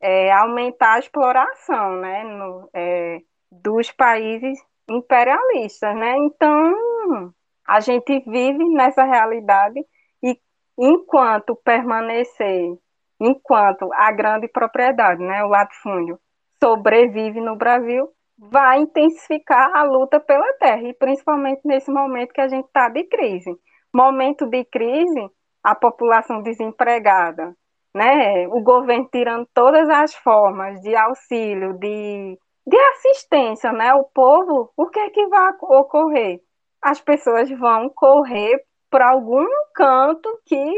é, aumentar a exploração né, no, é, dos países imperialistas. Né? Então, a gente vive nessa realidade e enquanto permanecer, enquanto a grande propriedade, né, o latifúndio, sobrevive no Brasil, vai intensificar a luta pela terra, e principalmente nesse momento que a gente está de crise. Momento de crise, a população desempregada, né? O governo tirando todas as formas de auxílio, de, de assistência, né? O povo, o que é que vai ocorrer? As pessoas vão correr para algum canto que,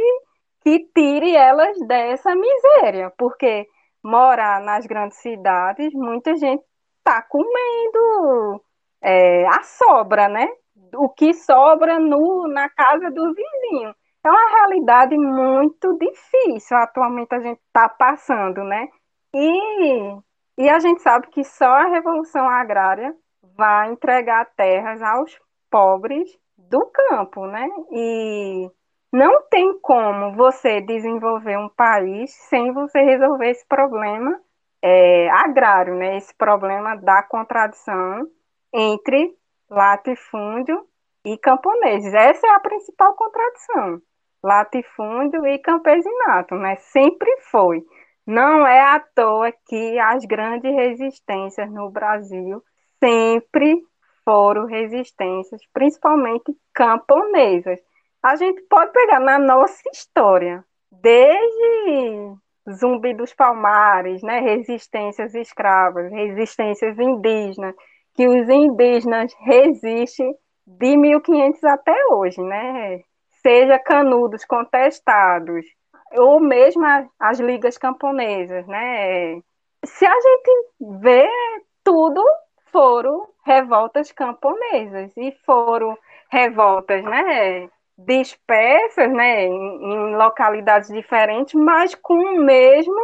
que tire elas dessa miséria, porque morar nas grandes cidades, muita gente está comendo é, a sobra, né? O que sobra no, na casa do vizinho é uma realidade muito difícil atualmente a gente está passando, né? E, e a gente sabe que só a revolução agrária vai entregar terras aos pobres do campo, né? E não tem como você desenvolver um país sem você resolver esse problema é, agrário, né? Esse problema da contradição entre latifúndio e camponeses. Essa é a principal contradição latifúndio e campesinato, né? Sempre foi. Não é à toa que as grandes resistências no Brasil sempre foram resistências, principalmente camponesas. A gente pode pegar na nossa história, desde Zumbi dos Palmares, né, resistências escravas, resistências indígenas, que os indígenas resistem de 1500 até hoje, né? seja canudos contestados, ou mesmo as ligas camponesas, né? Se a gente vê tudo, foram revoltas camponesas e foram revoltas, né? Dispersas, né? Em, localidades diferentes, mas com o mesmo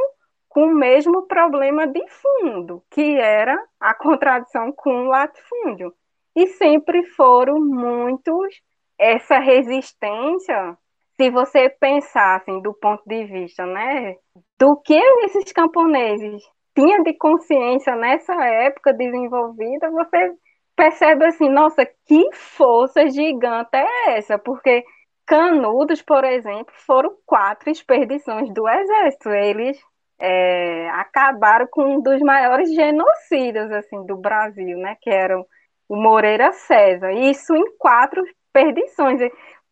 com o mesmo problema de fundo, que era a contradição com o latifúndio. E sempre foram muitos essa resistência se você pensar assim, do ponto de vista, né, do que esses camponeses tinham de consciência nessa época desenvolvida, você percebe assim, nossa, que força gigante é essa? Porque Canudos, por exemplo, foram quatro expedições do exército. Eles é, acabaram com um dos maiores genocidas assim do Brasil, né? Que eram o Moreira César. Isso em quatro expedições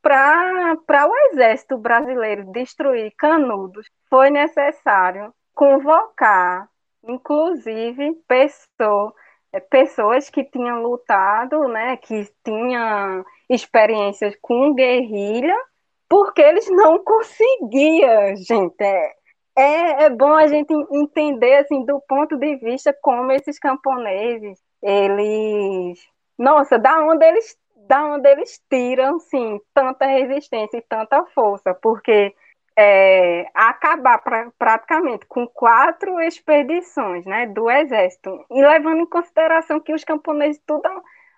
para o exército brasileiro destruir Canudos, foi necessário convocar, inclusive, pessoa, é, pessoas que tinham lutado, né, que tinham experiências com guerrilha, porque eles não conseguiam, gente. É, é, é bom a gente entender, assim, do ponto de vista como esses camponeses, eles... Nossa, da onde eles da onde eles tiram, sim, tanta resistência e tanta força, porque é, acabar pra, praticamente com quatro expedições né, do exército, e levando em consideração que os camponeses tudo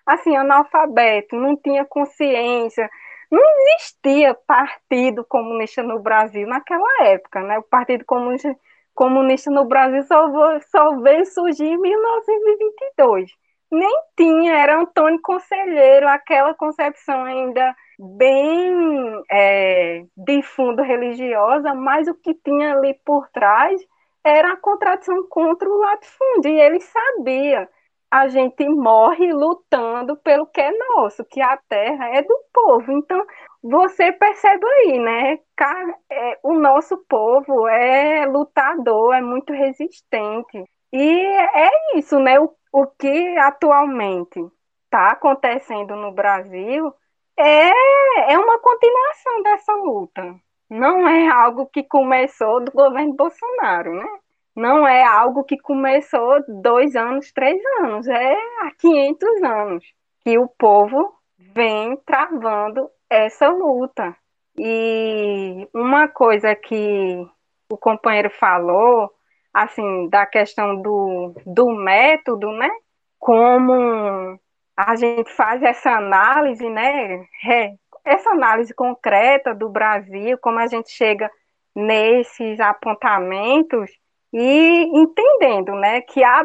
assim, analfabeto, não tinha consciência, não existia partido comunista no Brasil naquela época, né? O Partido Comunista, comunista no Brasil só, só veio surgir em 1922 nem tinha, era Antônio Conselheiro, aquela concepção ainda bem é, de fundo religiosa, mas o que tinha ali por trás era a contradição contra o latifúndio, e ele sabia. A gente morre lutando pelo que é nosso, que a terra é do povo. Então, você percebe aí, né? É, o nosso povo é lutador, é muito resistente. E é isso, né? O o que atualmente está acontecendo no Brasil é, é uma continuação dessa luta. Não é algo que começou do governo Bolsonaro, né? Não é algo que começou dois anos, três anos. É há 500 anos que o povo vem travando essa luta. E uma coisa que o companheiro falou assim, da questão do, do método, né? Como a gente faz essa análise, né? Essa análise concreta do Brasil, como a gente chega nesses apontamentos e entendendo, né, que há,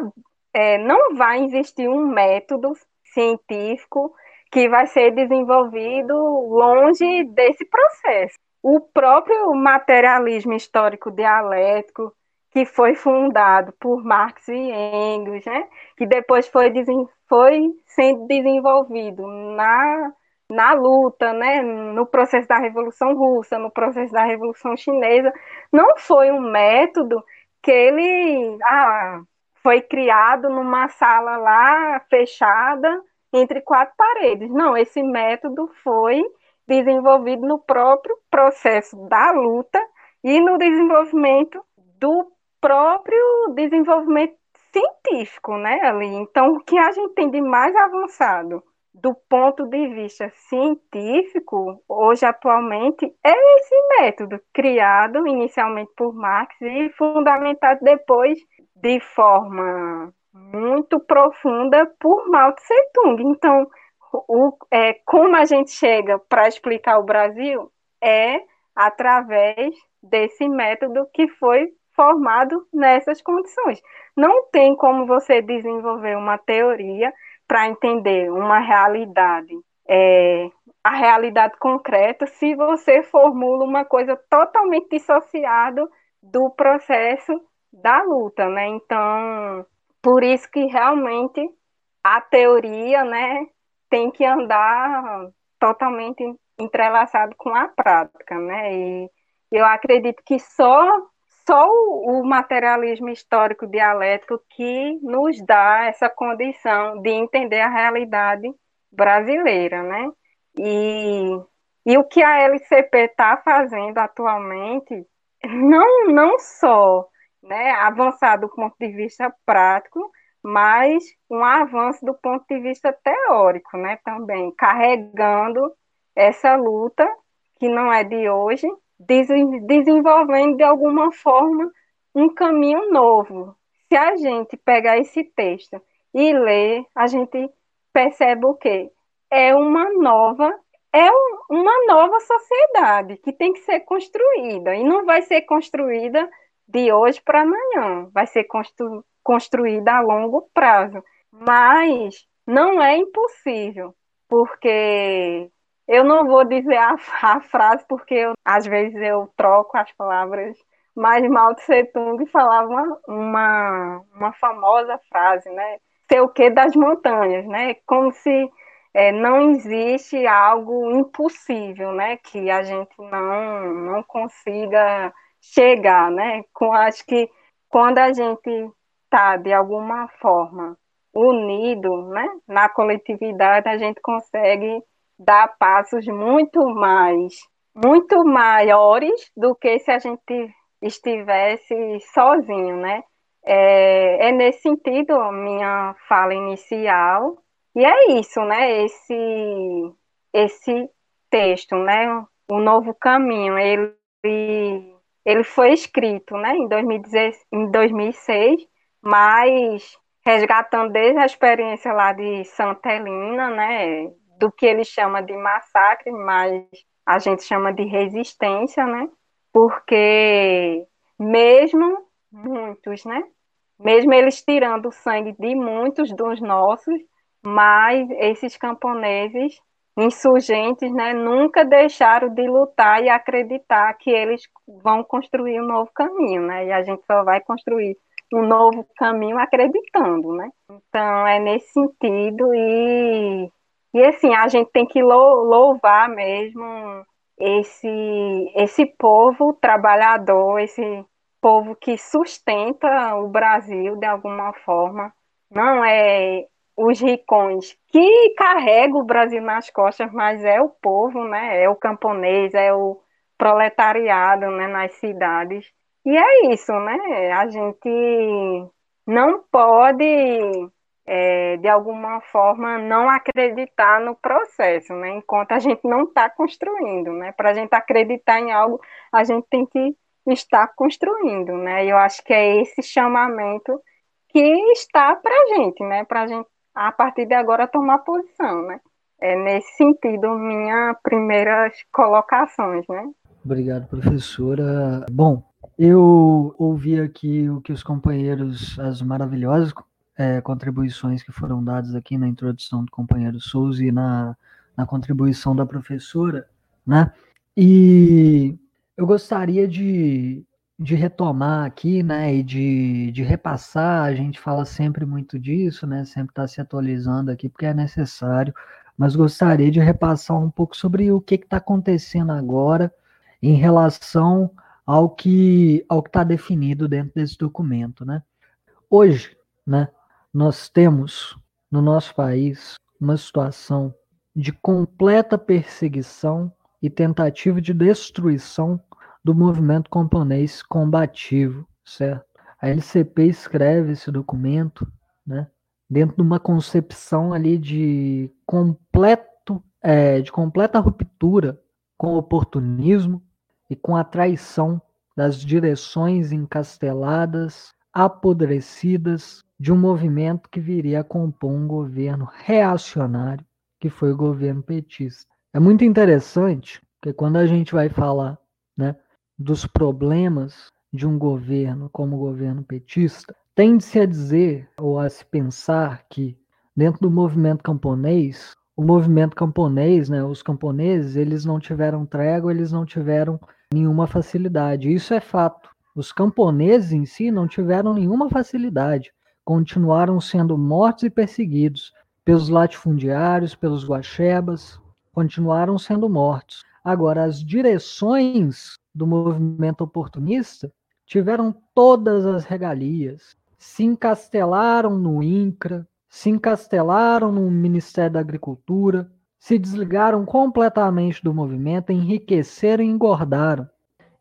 é, não vai existir um método científico que vai ser desenvolvido longe desse processo. O próprio materialismo histórico dialético, que foi fundado por Marx e Engels, né? que depois foi, foi sendo desenvolvido na, na luta, né? no processo da Revolução Russa, no processo da Revolução Chinesa, não foi um método que ele ah, foi criado numa sala lá fechada entre quatro paredes. Não, esse método foi desenvolvido no próprio processo da luta e no desenvolvimento do próprio desenvolvimento científico, né, ali. Então, o que a gente tem de mais avançado do ponto de vista científico, hoje atualmente, é esse método criado inicialmente por Marx e fundamentado depois de forma muito profunda por Mao Tse Tung. Então, o, é, como a gente chega para explicar o Brasil é através desse método que foi formado nessas condições. Não tem como você desenvolver uma teoria para entender uma realidade, é, a realidade concreta, se você formula uma coisa totalmente dissociada do processo da luta, né? Então, por isso que realmente a teoria, né, tem que andar totalmente entrelaçado com a prática, né? E eu acredito que só só o materialismo histórico dialético que nos dá essa condição de entender a realidade brasileira, né? E, e o que a LCP está fazendo atualmente, não, não só né, avançar do ponto de vista prático, mas um avanço do ponto de vista teórico, né, também, carregando essa luta que não é de hoje, desenvolvendo de alguma forma um caminho novo. Se a gente pegar esse texto e ler, a gente percebe o quê? É uma nova é uma nova sociedade que tem que ser construída e não vai ser construída de hoje para amanhã, vai ser constru, construída a longo prazo. Mas não é impossível, porque eu não vou dizer a, a frase, porque eu, às vezes eu troco as palavras, mas Mao Tse Tung falava uma, uma, uma famosa frase, né? Ser o que das montanhas, né? Como se é, não existe algo impossível, né? Que a gente não, não consiga chegar, né? Com, acho que quando a gente está, de alguma forma, unido, né? Na coletividade, a gente consegue dar passos muito mais, muito maiores do que se a gente estivesse sozinho, né? É, é nesse sentido a minha fala inicial, e é isso, né? Esse, esse texto, né? O Novo Caminho, ele, ele foi escrito né? em, 2016, em 2006, mas resgatando desde a experiência lá de Santa Helena, né? Do que ele chama de massacre, mas a gente chama de resistência, né? Porque mesmo muitos, né? Mesmo eles tirando o sangue de muitos dos nossos, mas esses camponeses insurgentes né, nunca deixaram de lutar e acreditar que eles vão construir um novo caminho, né? E a gente só vai construir um novo caminho acreditando, né? Então é nesse sentido e e assim a gente tem que louvar mesmo esse esse povo trabalhador, esse povo que sustenta o Brasil de alguma forma. Não é os ricões que carregam o Brasil nas costas, mas é o povo, né? É o camponês, é o proletariado, né? Nas cidades. E é isso, né? A gente não pode, é, de alguma forma, não acreditar no processo, né? Enquanto a gente não está construindo, né? Para a gente acreditar em algo, a gente tem que estar construindo, né? E eu acho que é esse chamamento que está para a gente, né? Para a gente a partir de agora tomar posição, né? É nesse sentido minhas primeiras colocações, né? Obrigado, professora. Bom, eu ouvi aqui o que os companheiros, as maravilhosas é, contribuições que foram dadas aqui na introdução do companheiro Souza e na, na contribuição da professora, né? E eu gostaria de, de retomar aqui, né, e de, de repassar, a gente fala sempre muito disso, né, sempre está se atualizando aqui porque é necessário, mas gostaria de repassar um pouco sobre o que está acontecendo agora em relação ao que ao que está definido dentro desse documento, né. Hoje, né, nós temos no nosso país uma situação de completa perseguição e tentativa de destruição do movimento camponês combativo, certo? A LCP escreve esse documento, né, dentro de uma concepção ali de completo, é, de completa ruptura com o oportunismo e com a traição das direções encasteladas, apodrecidas de um movimento que viria a compor um governo reacionário, que foi o governo petista. É muito interessante, porque quando a gente vai falar né, dos problemas de um governo como o governo petista, tende-se a dizer ou a se pensar que dentro do movimento camponês, o movimento camponês, né, os camponeses, eles não tiveram trégua, eles não tiveram nenhuma facilidade. Isso é fato. Os camponeses em si não tiveram nenhuma facilidade. Continuaram sendo mortos e perseguidos pelos latifundiários, pelos guaxebas, continuaram sendo mortos. Agora, as direções do movimento oportunista tiveram todas as regalias, se encastelaram no INCRA, se encastelaram no Ministério da Agricultura, se desligaram completamente do movimento, enriqueceram e engordaram.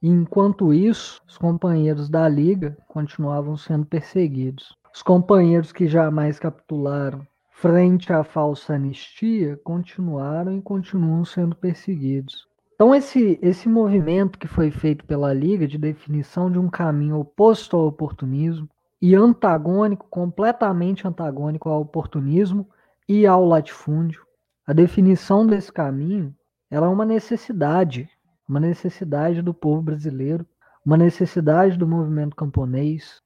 Enquanto isso, os companheiros da Liga continuavam sendo perseguidos. Os companheiros que jamais capitularam frente à falsa anistia continuaram e continuam sendo perseguidos. Então, esse, esse movimento que foi feito pela Liga de definição de um caminho oposto ao oportunismo e antagônico, completamente antagônico ao oportunismo e ao latifúndio, a definição desse caminho ela é uma necessidade, uma necessidade do povo brasileiro, uma necessidade do movimento camponês?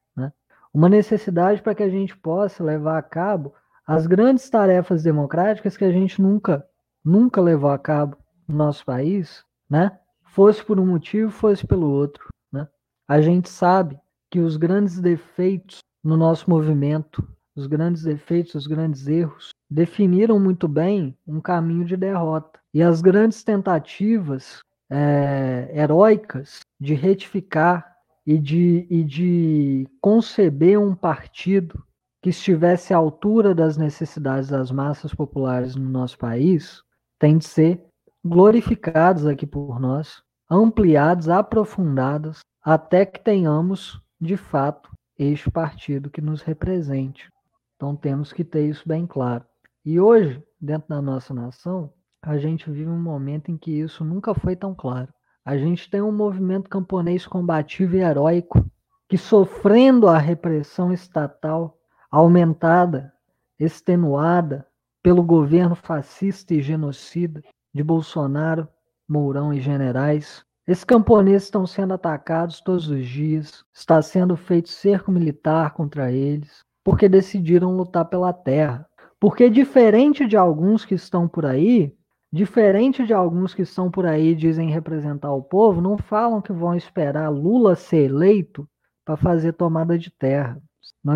Uma necessidade para que a gente possa levar a cabo as grandes tarefas democráticas que a gente nunca, nunca levou a cabo no nosso país, né? fosse por um motivo, fosse pelo outro. Né? A gente sabe que os grandes defeitos no nosso movimento, os grandes defeitos, os grandes erros, definiram muito bem um caminho de derrota. E as grandes tentativas é, heróicas de retificar e de, e de conceber um partido que estivesse à altura das necessidades das massas populares no nosso país têm de ser glorificados aqui por nós, ampliados, aprofundados, até que tenhamos, de fato, este partido que nos represente. Então temos que ter isso bem claro. E hoje, dentro da nossa nação, a gente vive um momento em que isso nunca foi tão claro. A gente tem um movimento camponês combativo e heróico que, sofrendo a repressão estatal aumentada, extenuada pelo governo fascista e genocida de Bolsonaro, Mourão e generais, esses camponeses estão sendo atacados todos os dias, está sendo feito cerco militar contra eles, porque decidiram lutar pela terra. Porque diferente de alguns que estão por aí, diferente de alguns que estão por aí dizem representar o povo, não falam que vão esperar Lula ser eleito para fazer tomada de terra. Não,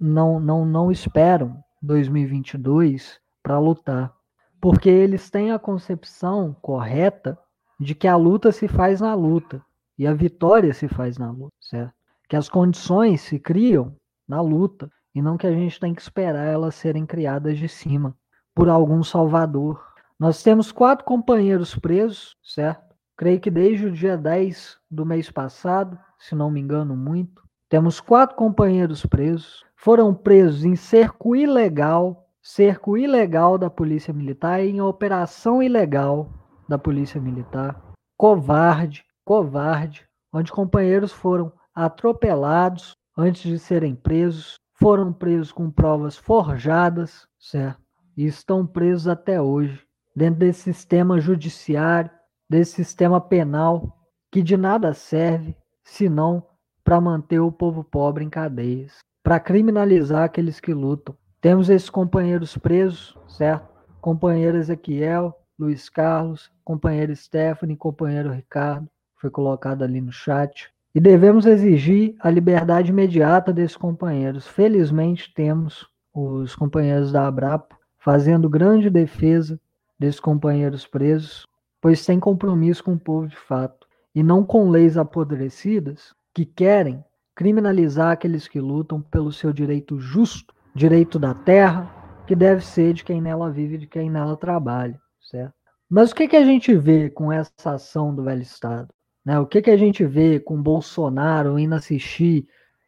não, não, não esperam 2022 para lutar. Porque eles têm a concepção correta de que a luta se faz na luta e a vitória se faz na luta, certo? Que as condições se criam na luta e não que a gente tem que esperar elas serem criadas de cima por algum salvador. Nós temos quatro companheiros presos, certo? Creio que desde o dia 10 do mês passado, se não me engano muito, temos quatro companheiros presos. Foram presos em cerco ilegal, cerco ilegal da Polícia Militar e em operação ilegal da Polícia Militar. Covarde, covarde, onde companheiros foram atropelados antes de serem presos, foram presos com provas forjadas, certo? E estão presos até hoje, dentro desse sistema judiciário, desse sistema penal, que de nada serve senão para manter o povo pobre em cadeias, para criminalizar aqueles que lutam. Temos esses companheiros presos, certo? Companheiro Ezequiel, Luiz Carlos, companheiro Stephanie, companheiro Ricardo, foi colocado ali no chat. E devemos exigir a liberdade imediata desses companheiros. Felizmente temos os companheiros da Abrapo fazendo grande defesa desses companheiros presos, pois têm compromisso com o povo de fato, e não com leis apodrecidas que querem criminalizar aqueles que lutam pelo seu direito justo, direito da terra, que deve ser de quem nela vive e de quem nela trabalha, certo? Mas o que, que a gente vê com essa ação do velho Estado? Né? O que, que a gente vê com Bolsonaro indo assistir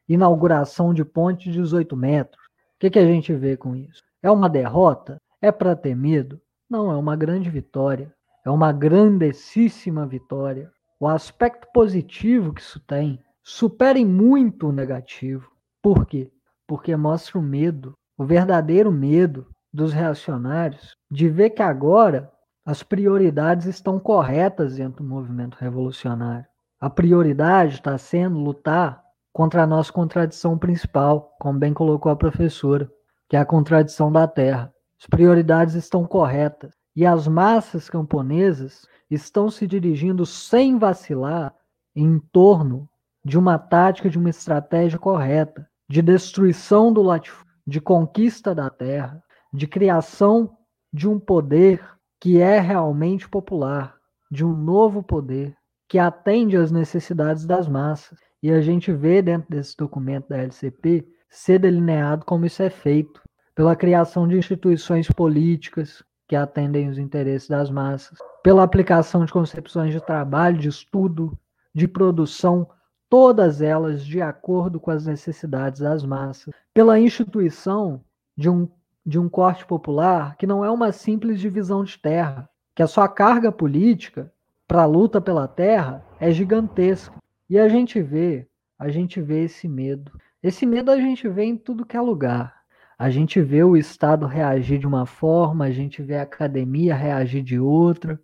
inauguração de ponte de 18 metros? O que, que a gente vê com isso? É uma derrota? É para ter medo? Não, é uma grande vitória. É uma grandessíssima vitória. O aspecto positivo que isso tem supera em muito o negativo. Por quê? Porque mostra o medo, o verdadeiro medo dos reacionários de ver que agora as prioridades estão corretas dentro do movimento revolucionário. A prioridade está sendo lutar contra a nossa contradição principal, como bem colocou a professora, que é a contradição da terra. As prioridades estão corretas e as massas camponesas estão se dirigindo sem vacilar em torno de uma tática, de uma estratégia correta, de destruição do latifúndio, de conquista da terra, de criação de um poder que é realmente popular, de um novo poder que atende às necessidades das massas. E a gente vê dentro desse documento da LCP ser delineado como isso é feito, pela criação de instituições políticas que atendem os interesses das massas, pela aplicação de concepções de trabalho, de estudo, de produção, todas elas de acordo com as necessidades das massas, pela instituição de um de um corte popular que não é uma simples divisão de terra, que a sua carga política para a luta pela terra é gigantesca. E a gente vê, a gente vê esse medo. Esse medo a gente vê em tudo que é lugar. A gente vê o Estado reagir de uma forma, a gente vê a academia reagir de outra,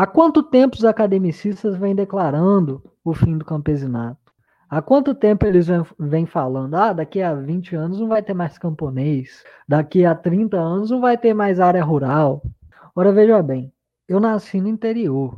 Há quanto tempo os academicistas vêm declarando o fim do campesinato? Há quanto tempo eles vêm falando? Ah, daqui a 20 anos não vai ter mais camponês, daqui a 30 anos não vai ter mais área rural. Ora, veja bem, eu nasci no interior,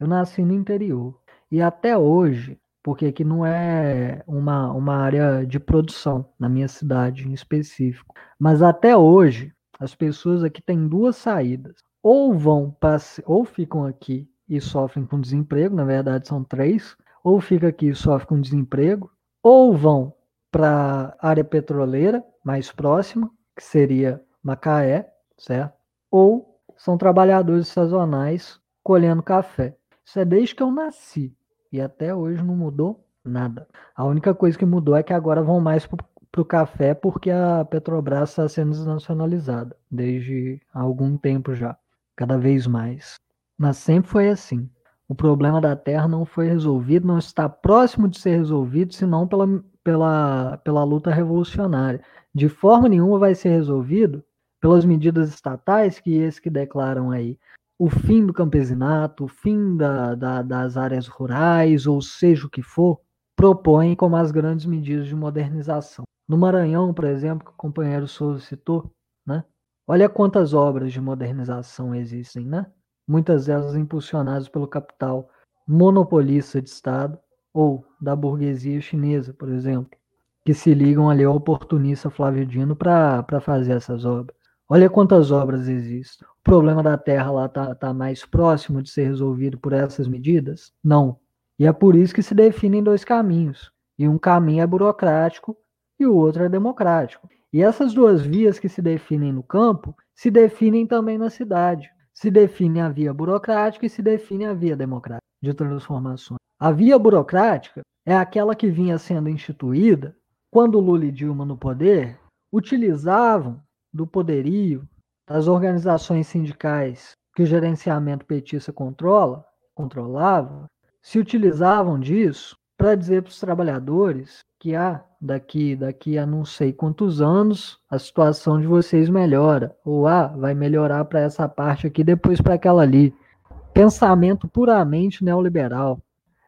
eu nasci no interior, e até hoje, porque aqui não é uma, uma área de produção na minha cidade em específico, mas até hoje as pessoas aqui têm duas saídas. Ou vão para, ou ficam aqui e sofrem com desemprego, na verdade são três, ou fica aqui e sofre com desemprego, ou vão para a área petroleira mais próxima, que seria Macaé, certo? Ou são trabalhadores sazonais colhendo café. Isso é desde que eu nasci e até hoje não mudou nada. A única coisa que mudou é que agora vão mais para o café porque a Petrobras está sendo desnacionalizada desde há algum tempo já, cada vez mais. Mas sempre foi assim. O problema da Terra não foi resolvido, não está próximo de ser resolvido, senão pela, pela, pela luta revolucionária. De forma nenhuma vai ser resolvido pelas medidas estatais que esses que declaram aí o fim do campesinato, o fim da, da, das áreas rurais, ou seja o que for, propõem como as grandes medidas de modernização. No Maranhão, por exemplo, que o companheiro Souza citou, né? olha quantas obras de modernização existem, né? muitas delas impulsionadas pelo capital monopolista de Estado ou da burguesia chinesa, por exemplo, que se ligam ali ao oportunista Flávio Dino para fazer essas obras. Olha quantas obras existem. O problema da terra lá está tá mais próximo de ser resolvido por essas medidas? Não. E é por isso que se definem dois caminhos. E um caminho é burocrático e o outro é democrático. E essas duas vias que se definem no campo se definem também na cidade se define a via burocrática e se define a via democrática de transformações. A via burocrática é aquela que vinha sendo instituída quando Lula e Dilma no poder utilizavam do poderio das organizações sindicais que o gerenciamento petista controla, controlava, se utilizavam disso para dizer para os trabalhadores que ah, daqui, daqui a não sei quantos anos a situação de vocês melhora, ou ah, vai melhorar para essa parte aqui, depois para aquela ali. Pensamento puramente neoliberal.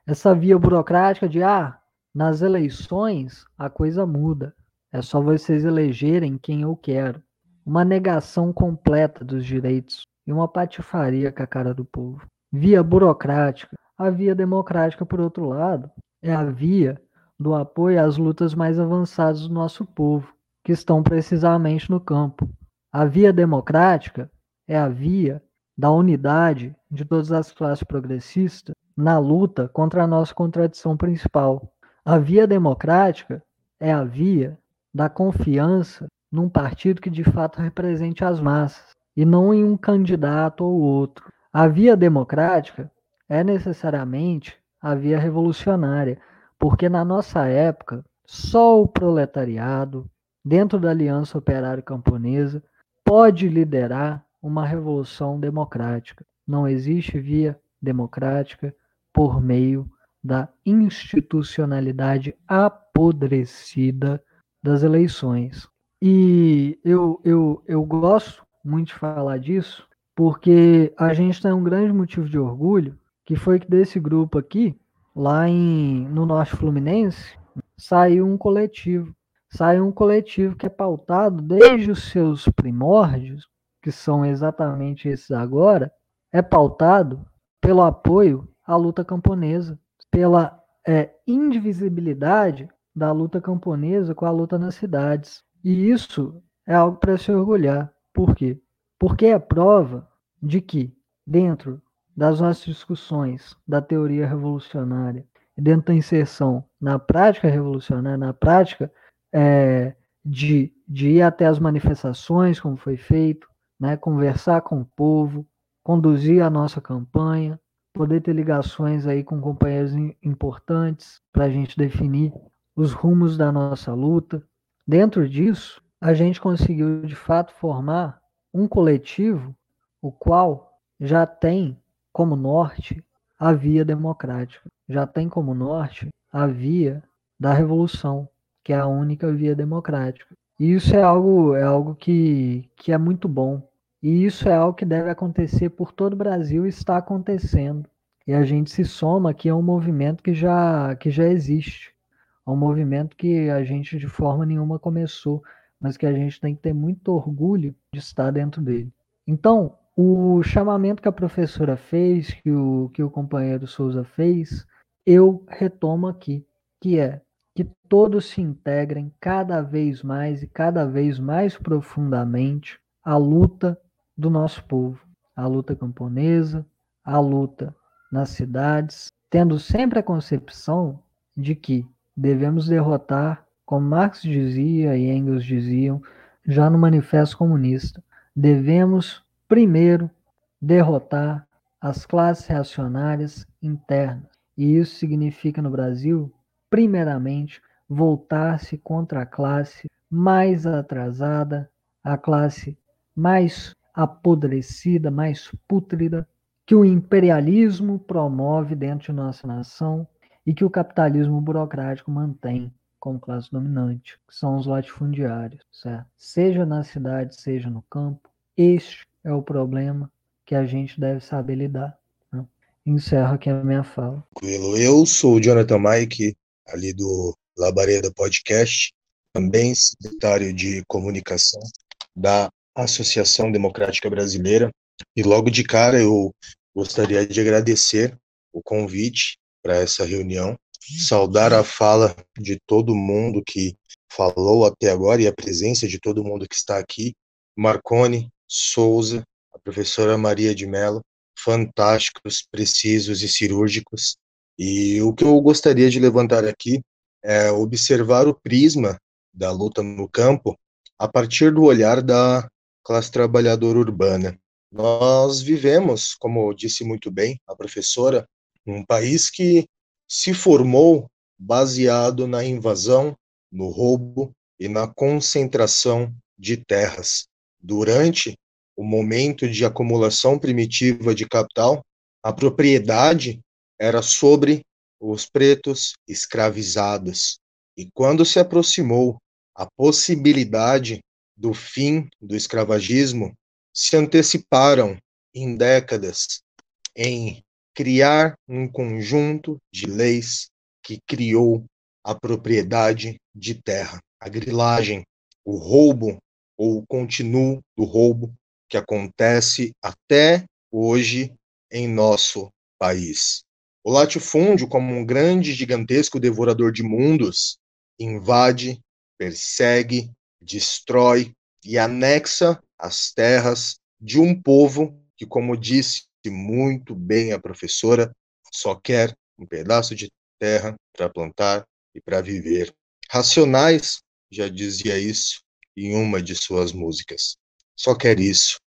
Essa via burocrática de ah, nas eleições a coisa muda. É só vocês elegerem quem eu quero. Uma negação completa dos direitos e uma patifaria com a cara do povo. Via burocrática. A via democrática, por outro lado, é a via do apoio às lutas mais avançadas do nosso povo, que estão precisamente no campo. A via democrática é a via da unidade de todas as classes progressistas na luta contra a nossa contradição principal. A via democrática é a via da confiança num partido que de fato represente as massas e não em um candidato ou outro. A via democrática é necessariamente a via revolucionária, porque na nossa época, só o proletariado, dentro da Aliança Operária Camponesa, pode liderar uma revolução democrática. Não existe via democrática por meio da institucionalidade apodrecida das eleições. E eu, eu, eu gosto muito de falar disso, porque a gente tem um grande motivo de orgulho, que foi que desse grupo aqui, lá em, no Norte Fluminense, saiu um coletivo. Saiu um coletivo que é pautado desde os seus primórdios, que são exatamente esses agora, é pautado pelo apoio à luta camponesa, pela é, indivisibilidade da luta camponesa com a luta nas cidades. E isso é algo para se orgulhar. Por quê? Porque é prova de que, dentro das nossas discussões da teoria revolucionária dentro da inserção na prática revolucionária, na prática é, de, de ir até as manifestações, como foi feito, né, conversar com o povo, conduzir a nossa campanha, poder ter ligações aí com companheiros importantes para a gente definir os rumos da nossa luta. Dentro disso, a gente conseguiu de fato formar um coletivo, o qual já tem como norte a via democrática. Já tem como norte a via da revolução, que é a única via democrática. E isso é algo, é algo que, que é muito bom. E isso é algo que deve acontecer por todo o Brasil e está acontecendo. E a gente se soma aqui a um movimento que já, que já existe. A um movimento que a gente de forma nenhuma começou, mas que a gente tem que ter muito orgulho de estar dentro dele. Então, o chamamento que a professora fez, que o, que o companheiro Souza fez, eu retomo aqui, que é que todos se integrem cada vez mais e cada vez mais profundamente à luta do nosso povo, a luta camponesa, a luta nas cidades, tendo sempre a concepção de que devemos derrotar, como Marx dizia e Engels diziam, já no Manifesto Comunista, devemos primeiro derrotar as classes reacionárias internas. E isso significa no Brasil, primeiramente, voltar-se contra a classe mais atrasada, a classe mais apodrecida, mais pútrida, que o imperialismo promove dentro de nossa nação e que o capitalismo burocrático mantém como classe dominante, que são os latifundiários, certo? Seja na cidade, seja no campo, este é o problema que a gente deve saber lidar. Né? Encerro aqui a minha fala. Eu sou o Jonathan Mike, ali do Labareda Podcast, também secretário de comunicação da Associação Democrática Brasileira. E logo de cara eu gostaria de agradecer o convite para essa reunião, saudar a fala de todo mundo que falou até agora e a presença de todo mundo que está aqui. Marcone, Souza, a professora Maria de Mello, fantásticos, precisos e cirúrgicos. E o que eu gostaria de levantar aqui é observar o prisma da luta no campo a partir do olhar da classe trabalhadora urbana. Nós vivemos, como disse muito bem a professora, um país que se formou baseado na invasão, no roubo e na concentração de terras. Durante o momento de acumulação primitiva de capital, a propriedade era sobre os pretos escravizados. E quando se aproximou a possibilidade do fim do escravagismo se anteciparam em décadas em criar um conjunto de leis que criou a propriedade de terra, a grilagem, o roubo ou o continuo do roubo que acontece até hoje em nosso país. O latifúndio, como um grande, gigantesco devorador de mundos, invade, persegue, destrói e anexa as terras de um povo que, como disse muito bem a professora, só quer um pedaço de terra para plantar e para viver. Racionais já dizia isso em uma de suas músicas. Só quer isso.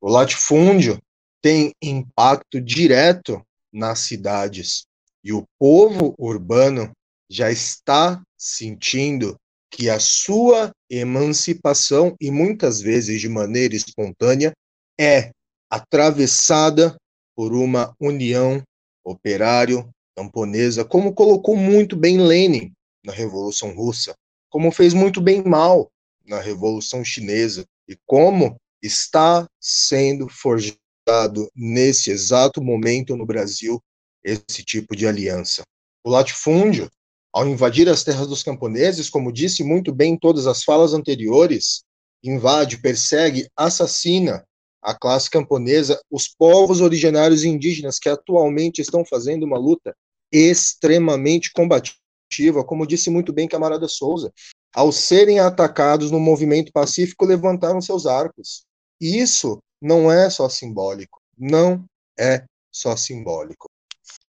O latifúndio tem impacto direto nas cidades e o povo urbano já está sentindo que a sua emancipação, e muitas vezes de maneira espontânea, é atravessada por uma união operário camponesa, como colocou muito bem Lenin na Revolução Russa, como fez muito bem Mao na Revolução Chinesa, e como está sendo forjado nesse exato momento no Brasil esse tipo de aliança. O latifúndio ao invadir as terras dos camponeses, como disse muito bem em todas as falas anteriores, invade, persegue, assassina a classe camponesa, os povos originários indígenas que atualmente estão fazendo uma luta extremamente combativa, como disse muito bem camarada Souza, ao serem atacados no movimento pacífico, levantaram seus arcos. Isso não é só simbólico, não é só simbólico.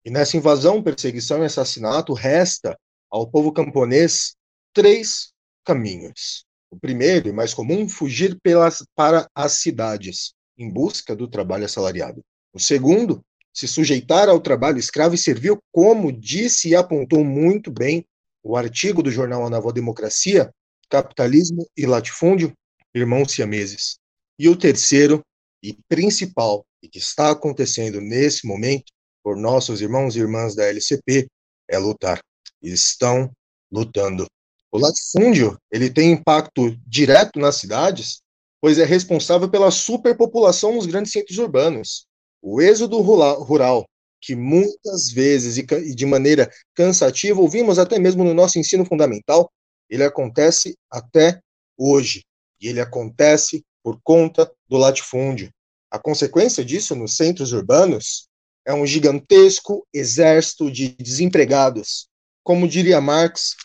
E nessa invasão, perseguição e assassinato resta ao povo camponês três caminhos. O primeiro e mais comum, fugir pelas, para as cidades, em busca do trabalho assalariado. O segundo, se sujeitar ao trabalho escravo e servil, como disse e apontou muito bem o artigo do jornal A Nova Democracia, Capitalismo e Latifúndio, irmãos siameses. E o terceiro e principal, e que está acontecendo nesse momento por nossos irmãos e irmãs da LCP, é lutar estão lutando. O latifúndio ele tem impacto direto nas cidades, pois é responsável pela superpopulação nos grandes centros urbanos. O êxodo rural, que muitas vezes e de maneira cansativa ouvimos até mesmo no nosso ensino fundamental, ele acontece até hoje. E ele acontece por conta do latifúndio. A consequência disso nos centros urbanos é um gigantesco exército de desempregados, como diria Marx,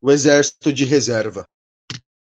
o exército de reserva.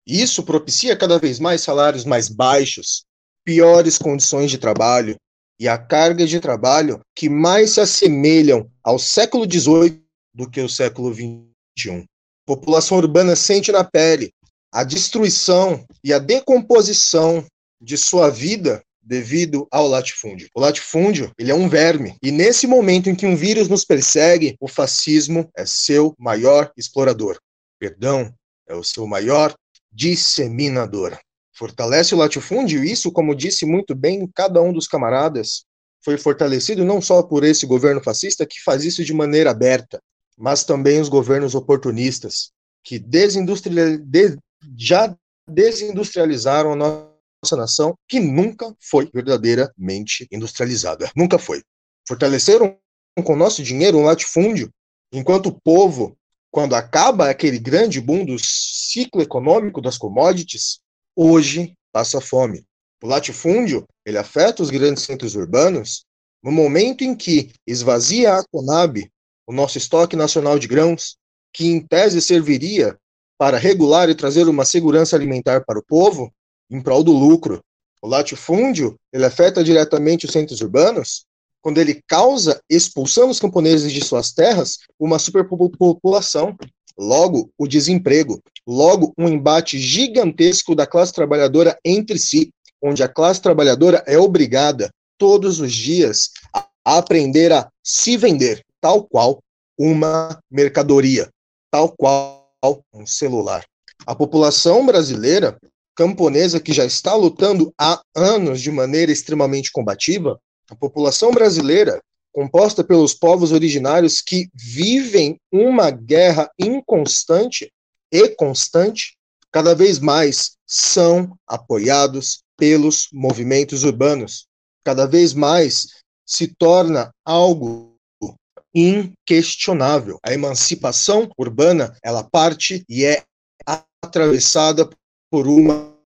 Isso propicia cada vez mais salários mais baixos, piores condições de trabalho e a carga de trabalho que mais se assemelham ao século XVIII do que o século XXI. População urbana sente na pele a destruição e a decomposição de sua vida devido ao latifúndio. O latifúndio, ele é um verme, e nesse momento em que um vírus nos persegue, o fascismo é seu maior explorador. Perdão, é o seu maior disseminador. Fortalece o latifúndio, isso, como disse muito bem cada um dos camaradas, foi fortalecido não só por esse governo fascista que faz isso de maneira aberta, mas também os governos oportunistas, que desindustrial, de, já desindustrializaram a nossa nação, que nunca foi verdadeiramente industrializada. Nunca foi. Fortaleceram com nosso dinheiro um latifúndio, enquanto o povo quando acaba aquele grande boom do ciclo econômico das commodities, hoje passa fome. O latifúndio, ele afeta os grandes centros urbanos no momento em que esvazia a Conab, o nosso estoque nacional de grãos, que em tese serviria para regular e trazer uma segurança alimentar para o povo, em prol do lucro. O latifúndio, ele afeta diretamente os centros urbanos quando ele causa, expulsando os camponeses de suas terras, uma superpopulação, logo o desemprego, logo um embate gigantesco da classe trabalhadora entre si, onde a classe trabalhadora é obrigada todos os dias a aprender a se vender, tal qual uma mercadoria, tal qual um celular. A população brasileira camponesa que já está lutando há anos de maneira extremamente combativa, a população brasileira, composta pelos povos originários que vivem uma guerra inconstante e constante, cada vez mais são apoiados pelos movimentos urbanos. Cada vez mais se torna algo inquestionável. A emancipação urbana, ela parte e é atravessada por uma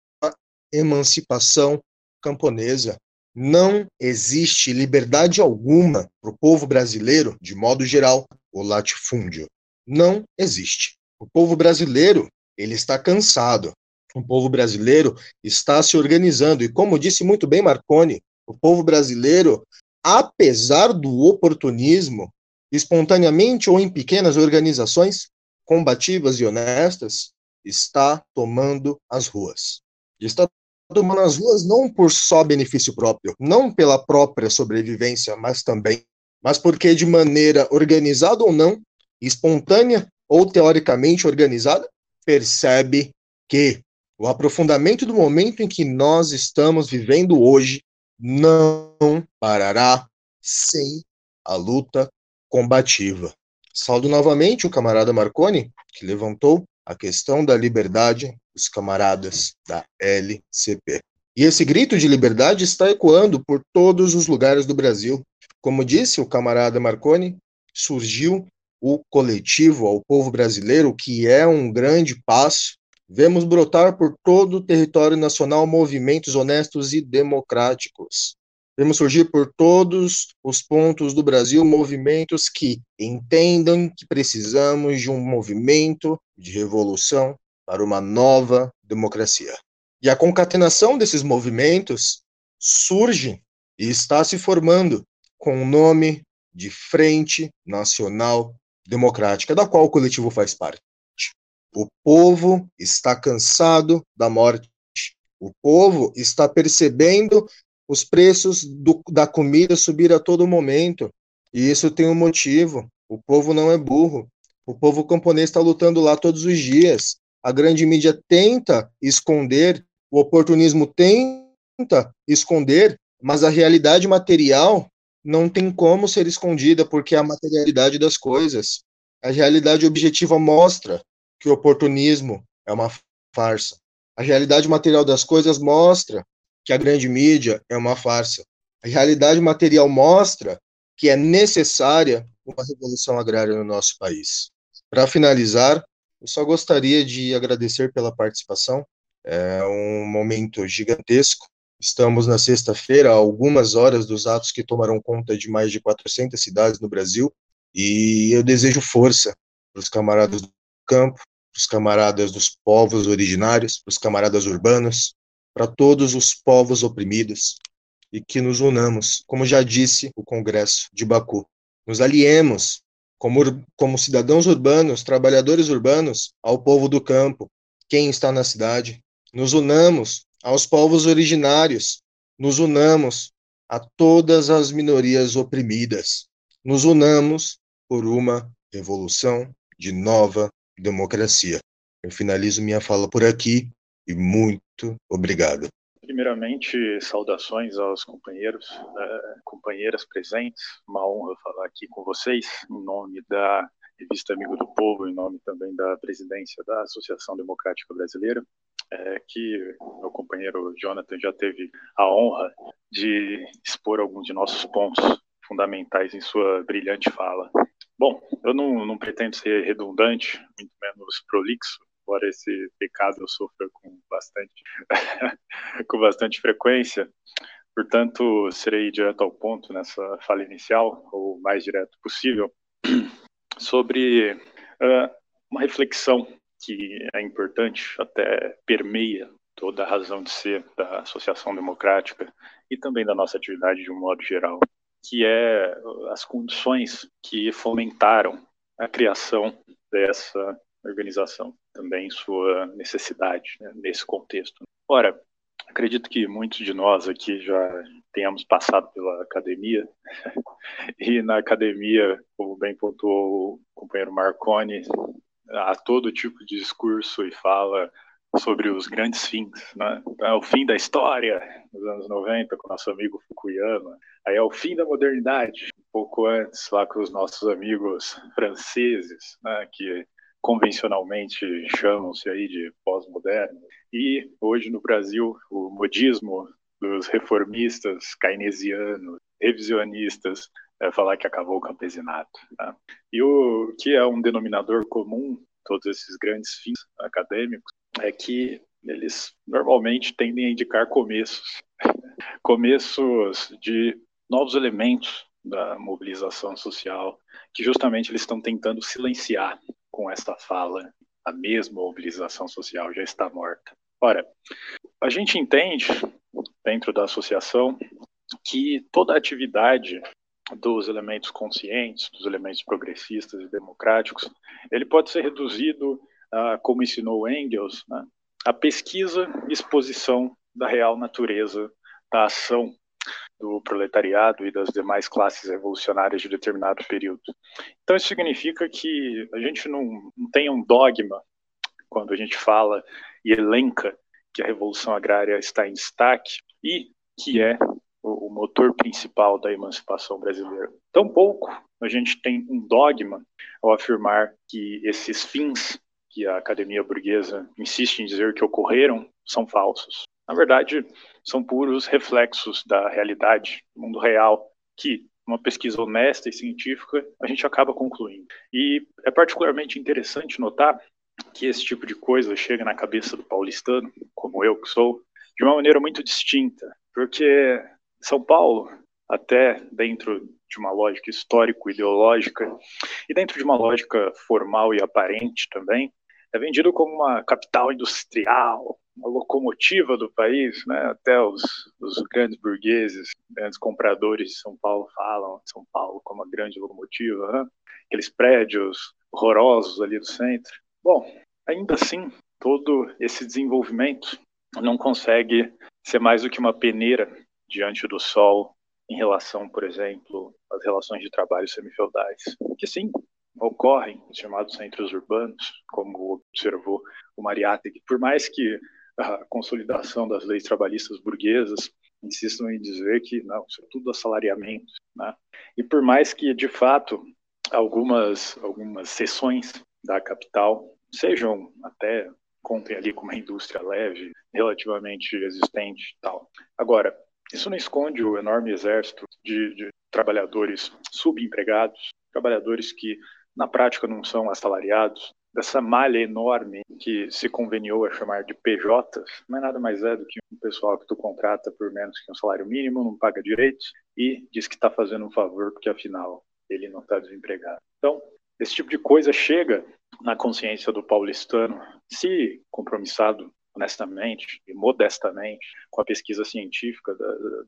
emancipação camponesa. Não existe liberdade alguma para o povo brasileiro, de modo geral, o latifúndio. Não existe. O povo brasileiro, ele está cansado. O povo brasileiro está se organizando e como disse muito bem Marconi, o povo brasileiro, apesar do oportunismo, espontaneamente ou em pequenas organizações combativas e honestas, está tomando as ruas. Está tomando as ruas não por só benefício próprio, não pela própria sobrevivência, mas também, mas porque de maneira organizada ou não, espontânea ou teoricamente organizada, percebe que o aprofundamento do momento em que nós estamos vivendo hoje não parará sem a luta combativa. Saldo novamente o camarada Marconi, que levantou a questão da liberdade dos camaradas da LCP. E esse grito de liberdade está ecoando por todos os lugares do Brasil. Como disse o camarada Marconi, surgiu o coletivo ao povo brasileiro, que é um grande passo. Vemos brotar por todo o território nacional movimentos honestos e democráticos. Vemos surgir por todos os pontos do Brasil movimentos que entendam que precisamos de um movimento de revolução para uma nova democracia. E a concatenação desses movimentos surge e está se formando com o nome de Frente Nacional Democrática, da qual o coletivo faz parte. O povo está cansado da morte. O povo está percebendo os preços do, da comida subir a todo momento. E isso tem um motivo. O povo não é burro. O povo camponês está lutando lá todos os dias. A grande mídia tenta esconder, o oportunismo tenta esconder, mas a realidade material não tem como ser escondida, porque é a materialidade das coisas. A realidade objetiva mostra que o oportunismo é uma farsa. A realidade material das coisas mostra que a grande mídia é uma farsa. A realidade material mostra que é necessária uma revolução agrária no nosso país. Para finalizar, eu só gostaria de agradecer pela participação. É um momento gigantesco. Estamos na sexta-feira, algumas horas dos atos que tomarão conta de mais de 400 cidades no Brasil, e eu desejo força para os camaradas do campo, para os camaradas dos povos originários, para os camaradas urbanos, para todos os povos oprimidos, e que nos unamos, como já disse o Congresso de Baku. Nos aliemos como, como cidadãos urbanos, trabalhadores urbanos, ao povo do campo, quem está na cidade. Nos unamos aos povos originários, nos unamos a todas as minorias oprimidas. Nos unamos por uma revolução de nova democracia. Eu finalizo minha fala por aqui e muito obrigado. Primeiramente, saudações aos companheiros, uh, companheiras presentes. Uma honra falar aqui com vocês, em nome da Revista Amigo do Povo, em nome também da presidência da Associação Democrática Brasileira, é, que meu companheiro Jonathan já teve a honra de expor alguns de nossos pontos fundamentais em sua brilhante fala. Bom, eu não, não pretendo ser redundante, muito menos prolixo, embora esse pecado eu sofra com bastante, *laughs* com bastante frequência. Portanto, serei direto ao ponto nessa fala inicial, ou mais direto possível, *clears throat* sobre uh, uma reflexão que é importante, até permeia toda a razão de ser da Associação Democrática e também da nossa atividade de um modo geral, que é as condições que fomentaram a criação dessa organização, também sua necessidade né, nesse contexto. Ora, acredito que muitos de nós aqui já tenhamos passado pela academia, *laughs* e na academia, como bem pontuou o companheiro Marconi, há todo tipo de discurso e fala sobre os grandes fins, né? Então, é o fim da história nos anos 90 com nosso amigo Fukuyama, aí é o fim da modernidade, um pouco antes lá com os nossos amigos franceses, né? Que convencionalmente chamam-se aí de pós-moderno. E hoje no Brasil, o modismo dos reformistas keynesianos, revisionistas, é falar que acabou o campesinato. Tá? E o que é um denominador comum todos esses grandes fins acadêmicos é que eles normalmente tendem a indicar começos, *laughs* começos de novos elementos da mobilização social, que justamente eles estão tentando silenciar com essa fala, a mesma mobilização social já está morta. Ora, a gente entende, dentro da associação, que toda atividade dos elementos conscientes, dos elementos progressistas e democráticos, ele pode ser reduzido, uh, como ensinou Engels, né, à pesquisa e exposição da real natureza da ação do proletariado e das demais classes revolucionárias de determinado período. Então, isso significa que a gente não, não tem um dogma quando a gente fala e elenca que a revolução agrária está em destaque e que é o, motor principal da emancipação brasileira. Tampouco a gente tem um dogma ao afirmar que esses fins que a academia burguesa insiste em dizer que ocorreram são falsos. Na verdade, são puros reflexos da realidade, do mundo real, que uma pesquisa honesta e científica a gente acaba concluindo. E é particularmente interessante notar que esse tipo de coisa chega na cabeça do paulistano, como eu que sou, de uma maneira muito distinta, porque São Paulo, até dentro de uma lógica histórico-ideológica e dentro de uma lógica formal e aparente também, é vendido como uma capital industrial, uma locomotiva do país, né? Até os, os grandes burgueses, grandes compradores de São Paulo falam de São Paulo como uma grande locomotiva, né? aqueles prédios horrorosos ali do centro. Bom, ainda assim, todo esse desenvolvimento não consegue ser mais do que uma peneira diante do sol em relação, por exemplo, às relações de trabalho semifeudais, que sim, ocorrem nos chamados centros urbanos, como observou o Mariátegui, por mais que a consolidação das leis trabalhistas burguesas insistam em dizer que não, isso é tudo assalariamento, né? E por mais que de fato algumas algumas seções da capital sejam até contem ali com uma indústria leve, relativamente existente e tal. Agora, isso não esconde o enorme exército de, de trabalhadores subempregados, trabalhadores que na prática não são assalariados, dessa malha enorme que se conveniou a chamar de PJs, é nada mais é do que um pessoal que tu contrata por menos que um salário mínimo, não paga direitos e diz que está fazendo um favor porque afinal ele não está desempregado. Então, esse tipo de coisa chega na consciência do paulistano, se compromissado honestamente e modestamente com a pesquisa científica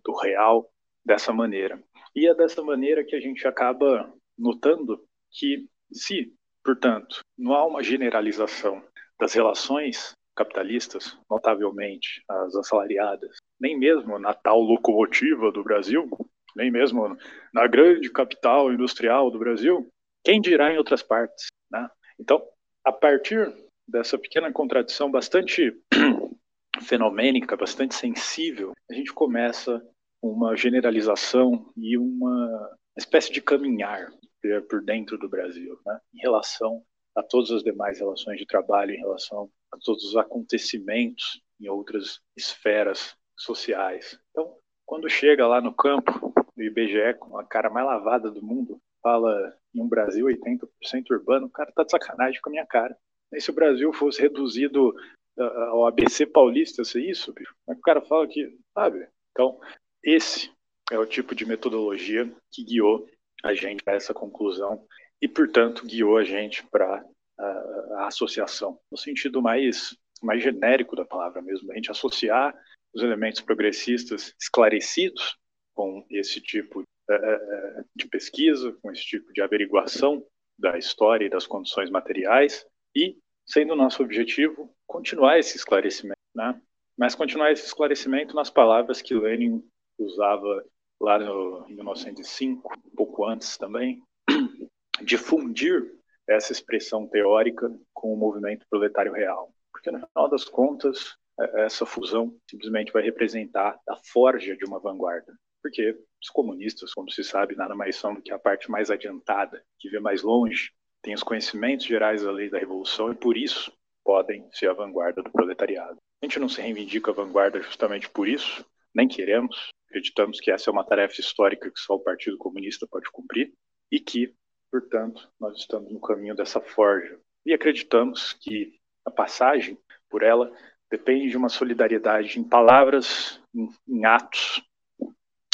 do real dessa maneira. E é dessa maneira que a gente acaba notando que se Portanto, não há uma generalização das relações capitalistas, notavelmente as assalariadas, nem mesmo na tal locomotiva do Brasil, nem mesmo na grande capital industrial do Brasil, quem dirá em outras partes. Né? Então, a partir dessa pequena contradição bastante *clears throat* fenomênica, bastante sensível, a gente começa uma generalização e uma espécie de caminhar por dentro do Brasil, né? em relação a todas as demais relações de trabalho, em relação a todos os acontecimentos em outras esferas sociais. Então, quando chega lá no campo do IBGE com a cara mais lavada do mundo, fala em um Brasil 80% urbano, o cara tá de sacanagem com a minha cara. E se o Brasil fosse reduzido ao ABC paulista, se isso, bicho, o cara fala que, sabe? Então, esse é o tipo de metodologia que guiou a gente a essa conclusão e, portanto, guiou a gente para a, associação, no sentido mais, mais genérico da palavra mesmo, a gente associar os elementos progressistas esclarecidos com esse tipo é, é, é, de pesquisa, com esse tipo de averiguação da história e das condições materiais e, sendo nosso objetivo, continuar esse esclarecimento, né? mas continuar esse esclarecimento nas palavras que Lenin usava lá no, em 1905, um pouco antes também, *clears throat* difundir essa expressão teórica com o movimento proletário real. Porque, no final das contas, é, essa fusão simplesmente vai representar a forja de uma vanguarda. Porque os comunistas, como se sabe, nada mais são do que a parte mais adiantada, que vê mais longe, tem os conhecimentos gerais da lei da revolução e, por isso, podem ser a vanguarda do proletariado. A gente não se reivindica a vanguarda justamente por isso, nem queremos, Acreditamos que essa é uma tarefa histórica que só o Partido Comunista pode cumprir e que, portanto, nós estamos no caminho dessa forja. E acreditamos que a passagem por ela depende de uma solidariedade em palavras, em, em atos,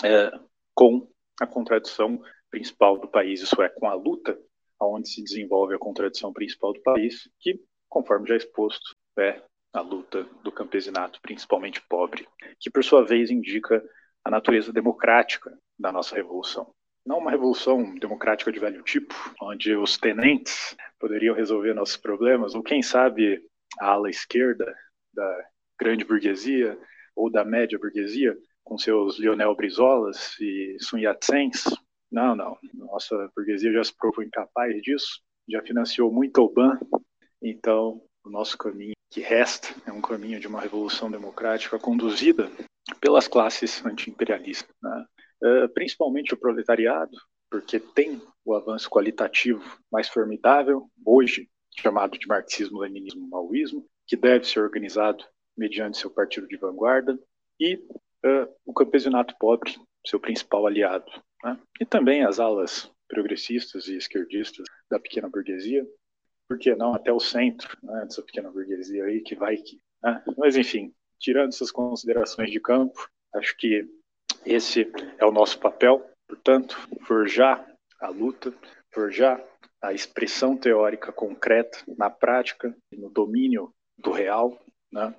é, com a contradição principal do país, isso é, com a luta aonde se desenvolve a contradição principal do país, que, conforme já exposto, é a luta do campesinato, principalmente pobre, que por sua vez indica a natureza democrática da nossa revolução. Não uma revolução democrática de velho tipo, onde os tenentes poderiam resolver nossos problemas, ou quem sabe a ala esquerda da grande burguesia ou da média burguesia, com seus Lionel Brizolas e Sun Yat-sens. Não, não. Nossa burguesia já se provou incapaz disso, já financiou muito Oban. Então, o nosso caminho que resta é um caminho de uma revolução democrática conduzida pelas classes anti-imperialistas, né? uh, principalmente o proletariado, porque tem o avanço qualitativo mais formidável, hoje chamado de marxismo-leninismo-maoísmo, que deve ser organizado mediante seu partido de vanguarda, e uh, o campesinato pobre, seu principal aliado, né? e também as alas progressistas e esquerdistas da pequena burguesia, por que não até o centro né, dessa pequena burguesia aí, que vai que. Né? Mas, enfim, tirando essas considerações de campo, acho que esse é o nosso papel, portanto, forjar a luta, forjar a expressão teórica concreta na prática, no domínio do real, né?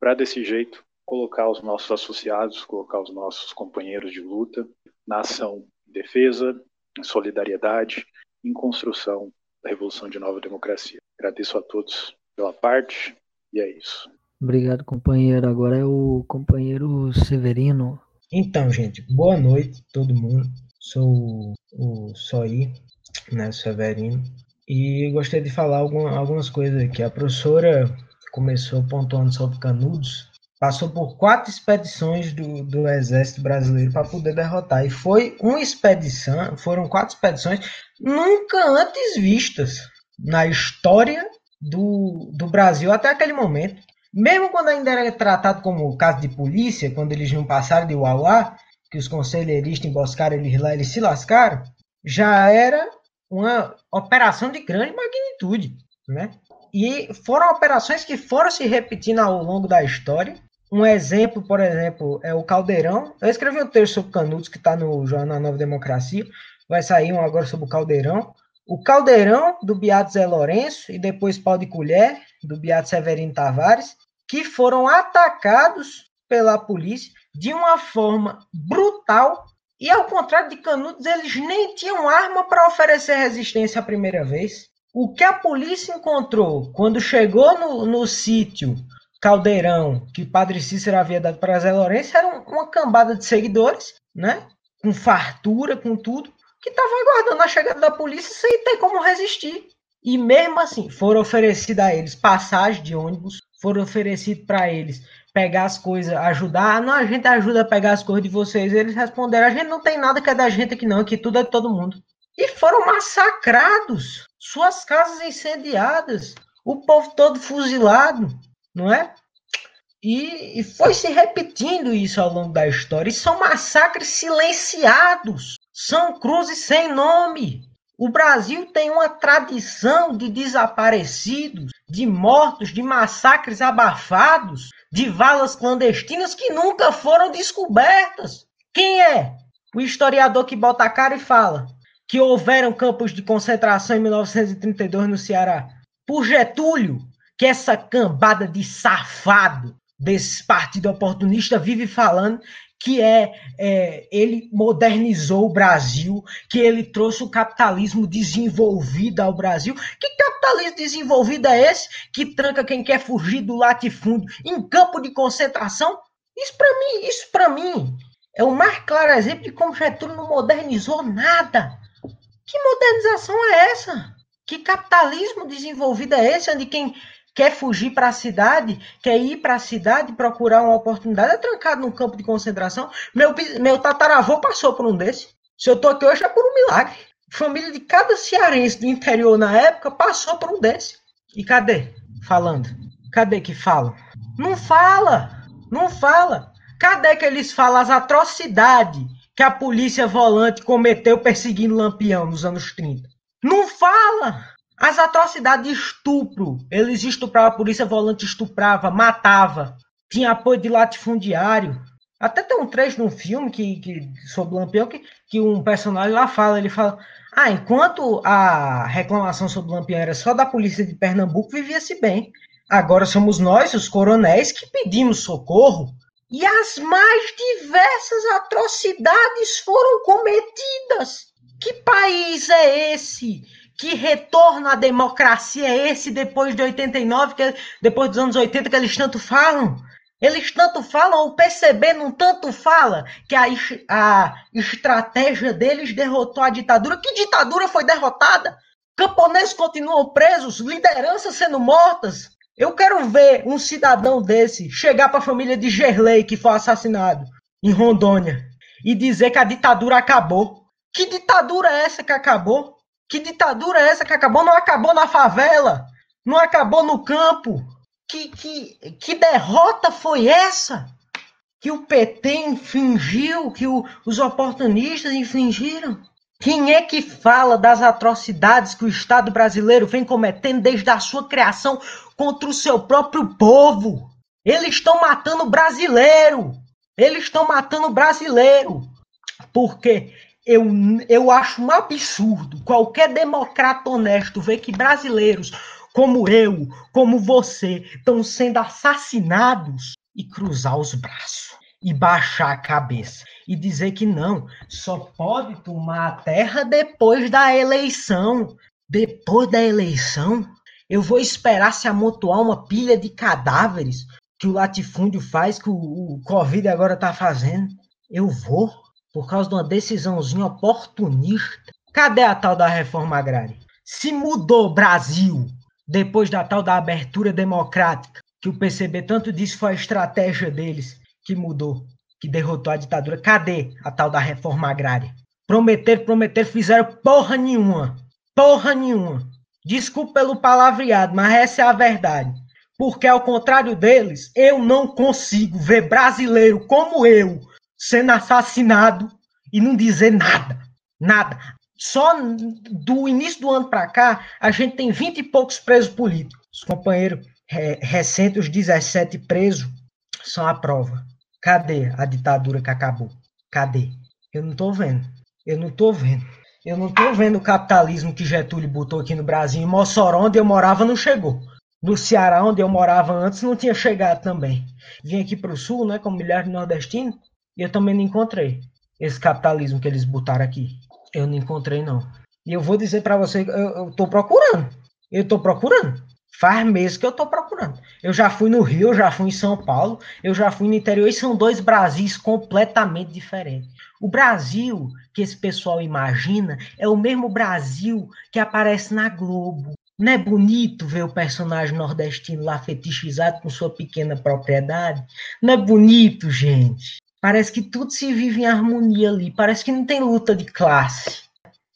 para desse jeito colocar os nossos associados, colocar os nossos companheiros de luta na ação defesa, solidariedade, em construção da revolução de nova democracia. Agradeço a todos pela parte e é isso. Obrigado, companheiro. Agora é o companheiro Severino. Então, gente, boa noite todo mundo. Sou o Soí, né, Severino. E gostaria de falar alguma, algumas coisas aqui. A professora começou pontuando sobre Canudos, passou por quatro expedições do, do exército brasileiro para poder derrotar. E foi uma expedição, foram quatro expedições nunca antes vistas na história do, do Brasil até aquele momento. Mesmo quando ainda era tratado como caso de polícia, quando eles não passaram de Uauá, que os conselheiristas emboscaram eles lá, eles se lascaram, já era uma operação de grande magnitude, né? E foram operações que foram se repetindo ao longo da história. Um exemplo, por exemplo, é o Caldeirão. Eu escrevi um texto sobre Canudos que está no jornal Nova Democracia. Vai sair um agora sobre o Caldeirão. O Caldeirão, do Beato Zé Lourenço, e depois Pau de Colher, do Beato Severino Tavares, que foram atacados pela polícia de uma forma brutal. E ao contrário de Canudos, eles nem tinham arma para oferecer resistência a primeira vez. O que a polícia encontrou quando chegou no, no sítio Caldeirão, que Padre Cícero havia dado para Zé Lourenço, era uma cambada de seguidores, né? Com fartura, com tudo, que estava aguardando a chegada da polícia sem ter como resistir. E mesmo assim, foram oferecidas a eles passagem de ônibus, foram oferecidos para eles pegar as coisas, ajudar. Não, a gente ajuda a pegar as coisas de vocês. Eles responderam: a gente não tem nada que é da gente aqui, não, que tudo é de todo mundo. E foram massacrados, suas casas incendiadas, o povo todo fuzilado, não é? E, e foi se repetindo isso ao longo da história. E são massacres silenciados, são cruzes sem nome. O Brasil tem uma tradição de desaparecidos, de mortos, de massacres abafados, de valas clandestinas que nunca foram descobertas. Quem é? O historiador que bota a cara e fala que houveram campos de concentração em 1932 no Ceará. Por Getúlio, que essa cambada de safado desse partido oportunista vive falando que é, é, ele modernizou o Brasil, que ele trouxe o capitalismo desenvolvido ao Brasil. Que capitalismo desenvolvido é esse que tranca quem quer fugir do latifúndio em campo de concentração? Isso para mim, isso para mim é o mais claro exemplo de como Getúlio não modernizou nada. Que modernização é essa? Que capitalismo desenvolvido é esse onde quem quer fugir para a cidade, quer ir para a cidade procurar uma oportunidade, é trancado num campo de concentração. Meu, meu tataravô passou por um desse. Se eu estou aqui hoje é por um milagre. Família de cada cearense do interior na época passou por um desse. E cadê? Falando. Cadê que falam? Não fala! Não fala! Cadê que eles falam as atrocidades que a polícia volante cometeu perseguindo Lampião nos anos 30? Não fala! As atrocidades de estupro. Eles estupravam, a polícia volante estuprava, matava. Tinha apoio de latifundiário. Até tem um trecho no filme que, que, sobre Lampião que, que um personagem lá fala, ele fala, ah, enquanto a reclamação sobre Lampião era só da polícia de Pernambuco, vivia-se bem. Agora somos nós, os coronéis, que pedimos socorro. E as mais diversas atrocidades foram cometidas. Que país é esse que retorno à democracia é esse depois de 89, que, depois dos anos 80 que eles tanto falam? Eles tanto falam, o PCB não tanto fala que a, a estratégia deles derrotou a ditadura. Que ditadura foi derrotada? Camponeses continuam presos, lideranças sendo mortas. Eu quero ver um cidadão desse chegar para a família de Gerlei, que foi assassinado em Rondônia, e dizer que a ditadura acabou. Que ditadura é essa que acabou? Que ditadura é essa que acabou? Não acabou na favela, não acabou no campo. Que, que, que derrota foi essa? Que o PT infringiu, que o, os oportunistas infringiram? Quem é que fala das atrocidades que o Estado brasileiro vem cometendo desde a sua criação contra o seu próprio povo? Eles estão matando brasileiro. Eles estão matando brasileiro. Porque eu, eu acho um absurdo qualquer democrata honesto ver que brasileiros como eu, como você, estão sendo assassinados e cruzar os braços e baixar a cabeça e dizer que não, só pode tomar a terra depois da eleição. Depois da eleição, eu vou esperar se amontoar uma pilha de cadáveres que o latifúndio faz, que o, o Covid agora está fazendo. Eu vou por causa de uma decisãozinha oportunista. Cadê a tal da reforma agrária? Se mudou o Brasil depois da tal da abertura democrática, que o PCB tanto disse foi a estratégia deles que mudou, que derrotou a ditadura. Cadê a tal da reforma agrária? Prometer, prometer, fizeram porra nenhuma. Porra nenhuma. Desculpe pelo palavreado, mas essa é a verdade. Porque, ao contrário deles, eu não consigo ver brasileiro como eu sendo assassinado e não dizer nada. Nada. Só do início do ano para cá, a gente tem 20 e poucos presos políticos. Os companheiros é, recentes, os 17 presos, são a prova. Cadê a ditadura que acabou? Cadê? Eu não tô vendo. Eu não tô vendo. Eu não tô vendo o capitalismo que Getúlio botou aqui no Brasil. Em Mossoró, onde eu morava, não chegou. No Ceará, onde eu morava antes, não tinha chegado também. Vim aqui para o sul, né, como milhares de nordestinos, e eu também não encontrei esse capitalismo que eles botaram aqui. Eu não encontrei, não. E eu vou dizer para você, eu, tô procurando. Eu tô procurando. Faz meses que eu tô procurando. Eu já fui no Rio, eu já fui em São Paulo, eu já fui no interior, e são dois Brasis completamente diferentes. O Brasil que esse pessoal imagina é o mesmo Brasil que aparece na Globo. Não é bonito ver o personagem nordestino lá fetichizado com sua pequena propriedade? Não é bonito, gente? Parece que tudo se vive em harmonia ali. Parece que não tem luta de classe.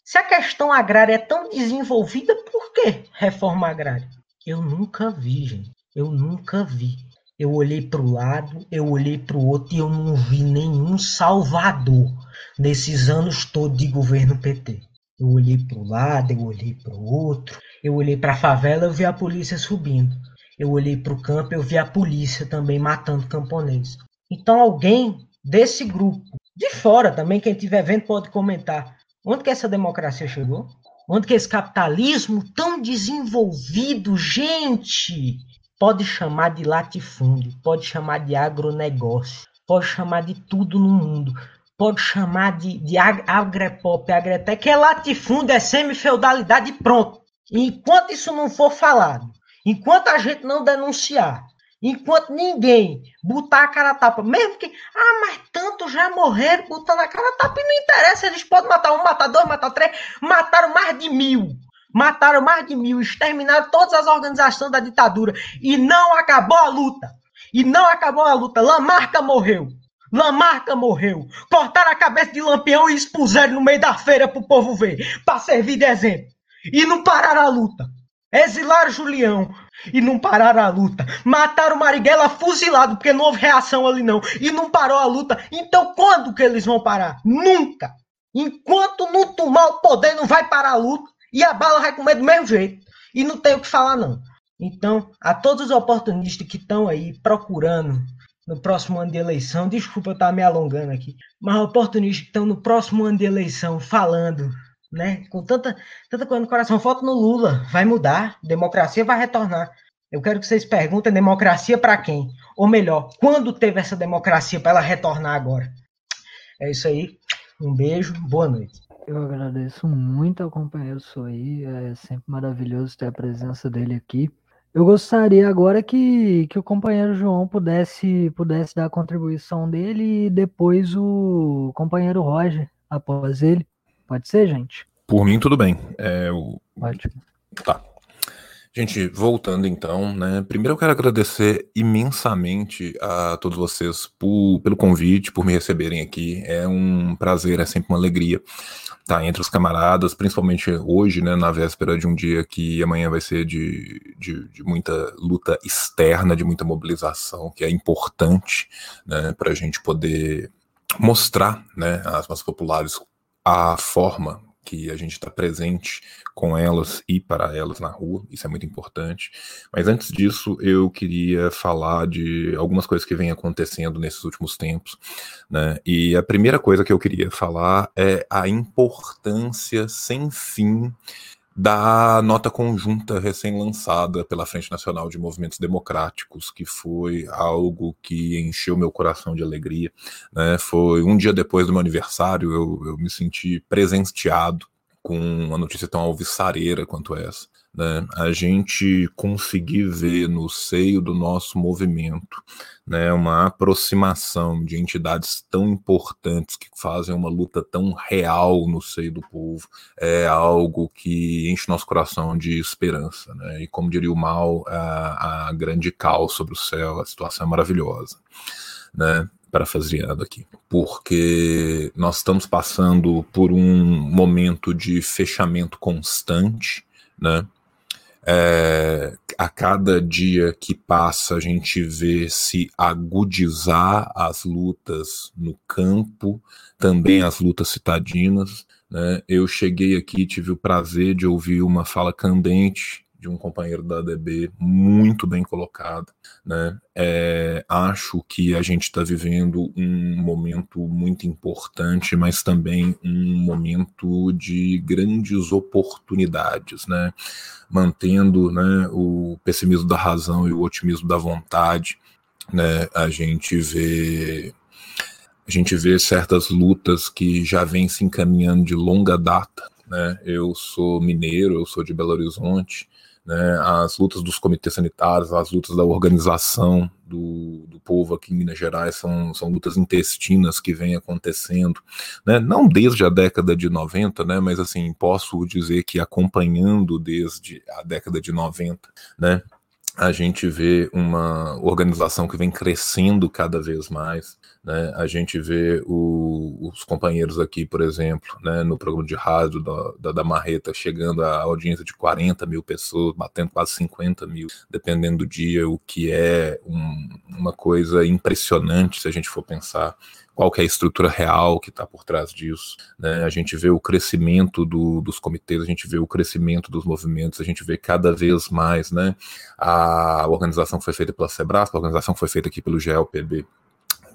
Se a questão agrária é tão desenvolvida, por que reforma agrária? Eu nunca vi, gente. Eu nunca vi. Eu olhei para o lado, eu olhei para o outro e eu não vi nenhum salvador nesses anos todos de governo PT. Eu olhei para o lado, eu olhei para o outro, eu olhei para a favela, eu vi a polícia subindo. Eu olhei para o campo, eu vi a polícia também matando camponeses. Então alguém desse grupo, de fora também, quem estiver vendo pode comentar, onde que essa democracia chegou? Onde que esse capitalismo tão desenvolvido, gente, pode chamar de latifúndio, pode chamar de agronegócio, pode chamar de tudo no mundo, pode chamar de, de agrepop, agretec, é latifúndio, é semi-feudalidade pronto. Enquanto isso não for falado, enquanto a gente não denunciar, enquanto ninguém botar a cara a tapa, mesmo que, ah, mas tanto já morreram botando a cara a tapa e não interessa, eles podem matar um, matar dois, matar três, mataram mais de mil. Mataram mais de mil, exterminaram todas as organizações da ditadura e não acabou a luta. E não acabou a luta. Lamarca morreu. Lamarca morreu. Cortaram a cabeça de Lampião e expuseram no meio da feira pro povo ver, para servir de exemplo. E não pararam a luta. Exilaram Julião e não pararam a luta. Mataram Marighella fuzilado porque não houve reação ali não. E não parou a luta. Então quando que eles vão parar? Nunca. Enquanto não tomar o poder, não vai parar a luta. E a bala vai comer do mesmo jeito. E não tem o que falar não. Então, a todos os oportunistas que estão aí procurando no próximo ano de eleição. Desculpa eu estar me alongando aqui, mas oportunistas que estão no próximo ano de eleição falando, né? Com tanta, tanta coisa no coração, foto no Lula, vai mudar, democracia vai retornar. Eu quero que vocês perguntem democracia para quem? Ou melhor, quando teve essa democracia para ela retornar agora? É isso aí. Um beijo, boa noite. Eu agradeço muito ao companheiro Soí, é sempre maravilhoso ter a presença dele aqui. Eu gostaria agora que, que o companheiro João pudesse, pudesse dar a contribuição dele e depois o companheiro Roger após ele. Pode ser, gente? Por mim, tudo bem. É, o... Ótimo. Tá. Gente, voltando então, né? Primeiro eu quero agradecer imensamente a todos vocês por, pelo convite, por me receberem aqui. É um prazer, é sempre uma alegria estar entre os camaradas, principalmente hoje, né? Na véspera de um dia que amanhã vai ser de, de, de muita luta externa, de muita mobilização, que é importante, né? Para a gente poder mostrar, né? Às massas populares a forma que a gente está presente com elas e para elas na rua, isso é muito importante. Mas antes disso, eu queria falar de algumas coisas que vêm acontecendo nesses últimos tempos, né? E a primeira coisa que eu queria falar é a importância sem fim da nota conjunta recém-lançada pela Frente Nacional de Movimentos Democráticos, que foi algo que encheu meu coração de alegria. Né? Foi um dia depois do meu aniversário, eu, eu me senti presenteado com uma notícia tão alvissareira quanto essa né, a gente conseguir ver no seio do nosso movimento né, uma aproximação de entidades tão importantes que fazem uma luta tão real no seio do povo é algo que enche nosso coração de esperança. Né, e como diria o mal, a, a grande cal sobre o céu, a situação é maravilhosa. Né, parafraseando aqui, porque nós estamos passando por um momento de fechamento constante, né? É, a cada dia que passa, a gente vê se agudizar as lutas no campo, também as lutas citadinas. Né? Eu cheguei aqui, tive o prazer de ouvir uma fala candente de um companheiro da ADB muito bem colocado. Né? É, acho que a gente está vivendo um momento muito importante, mas também um momento de grandes oportunidades, né? mantendo né, o pessimismo da razão e o otimismo da vontade. Né? A gente vê a gente vê certas lutas que já vêm se encaminhando de longa data. Né? Eu sou mineiro, eu sou de Belo Horizonte, né, as lutas dos comitês sanitários, as lutas da organização do, do povo aqui em Minas Gerais são, são lutas intestinas que vêm acontecendo, né, não desde a década de 90, né, mas assim, posso dizer que acompanhando desde a década de 90, né, a gente vê uma organização que vem crescendo cada vez mais. Né? A gente vê o, os companheiros aqui, por exemplo, né, no programa de rádio da, da, da, Marreta, chegando a audiência de 40 mil pessoas, batendo quase 50 mil, dependendo do dia, o que é um, uma coisa impressionante se a gente for pensar qual que é a estrutura real que está por trás disso. Né? A gente vê o crescimento do, dos comitês, a gente vê o crescimento dos movimentos, a gente vê cada vez mais né? a organização que foi feita pela Sebras, a organização que foi feita aqui pelo GLPB,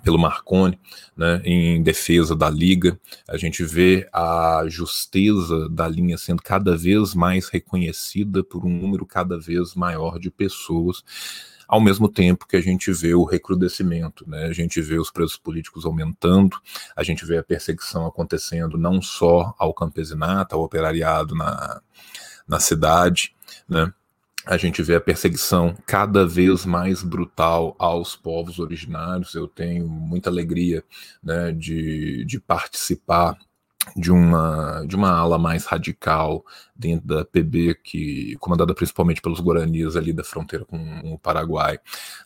pelo Marconi, né, em defesa da liga. A gente vê a justeza da linha sendo cada vez mais reconhecida por um número cada vez maior de pessoas ao mesmo tempo que a gente vê o recrudescimento, né? A gente vê os preços políticos aumentando, a gente vê a perseguição acontecendo não só ao campesinato, ao operariado na, na cidade, né? A gente vê a perseguição cada vez mais brutal aos povos originários. Eu tenho muita alegria né, de, de participar de uma de uma ala mais radical dentro da PB que comandada principalmente pelos guaranis ali da fronteira com o Paraguai,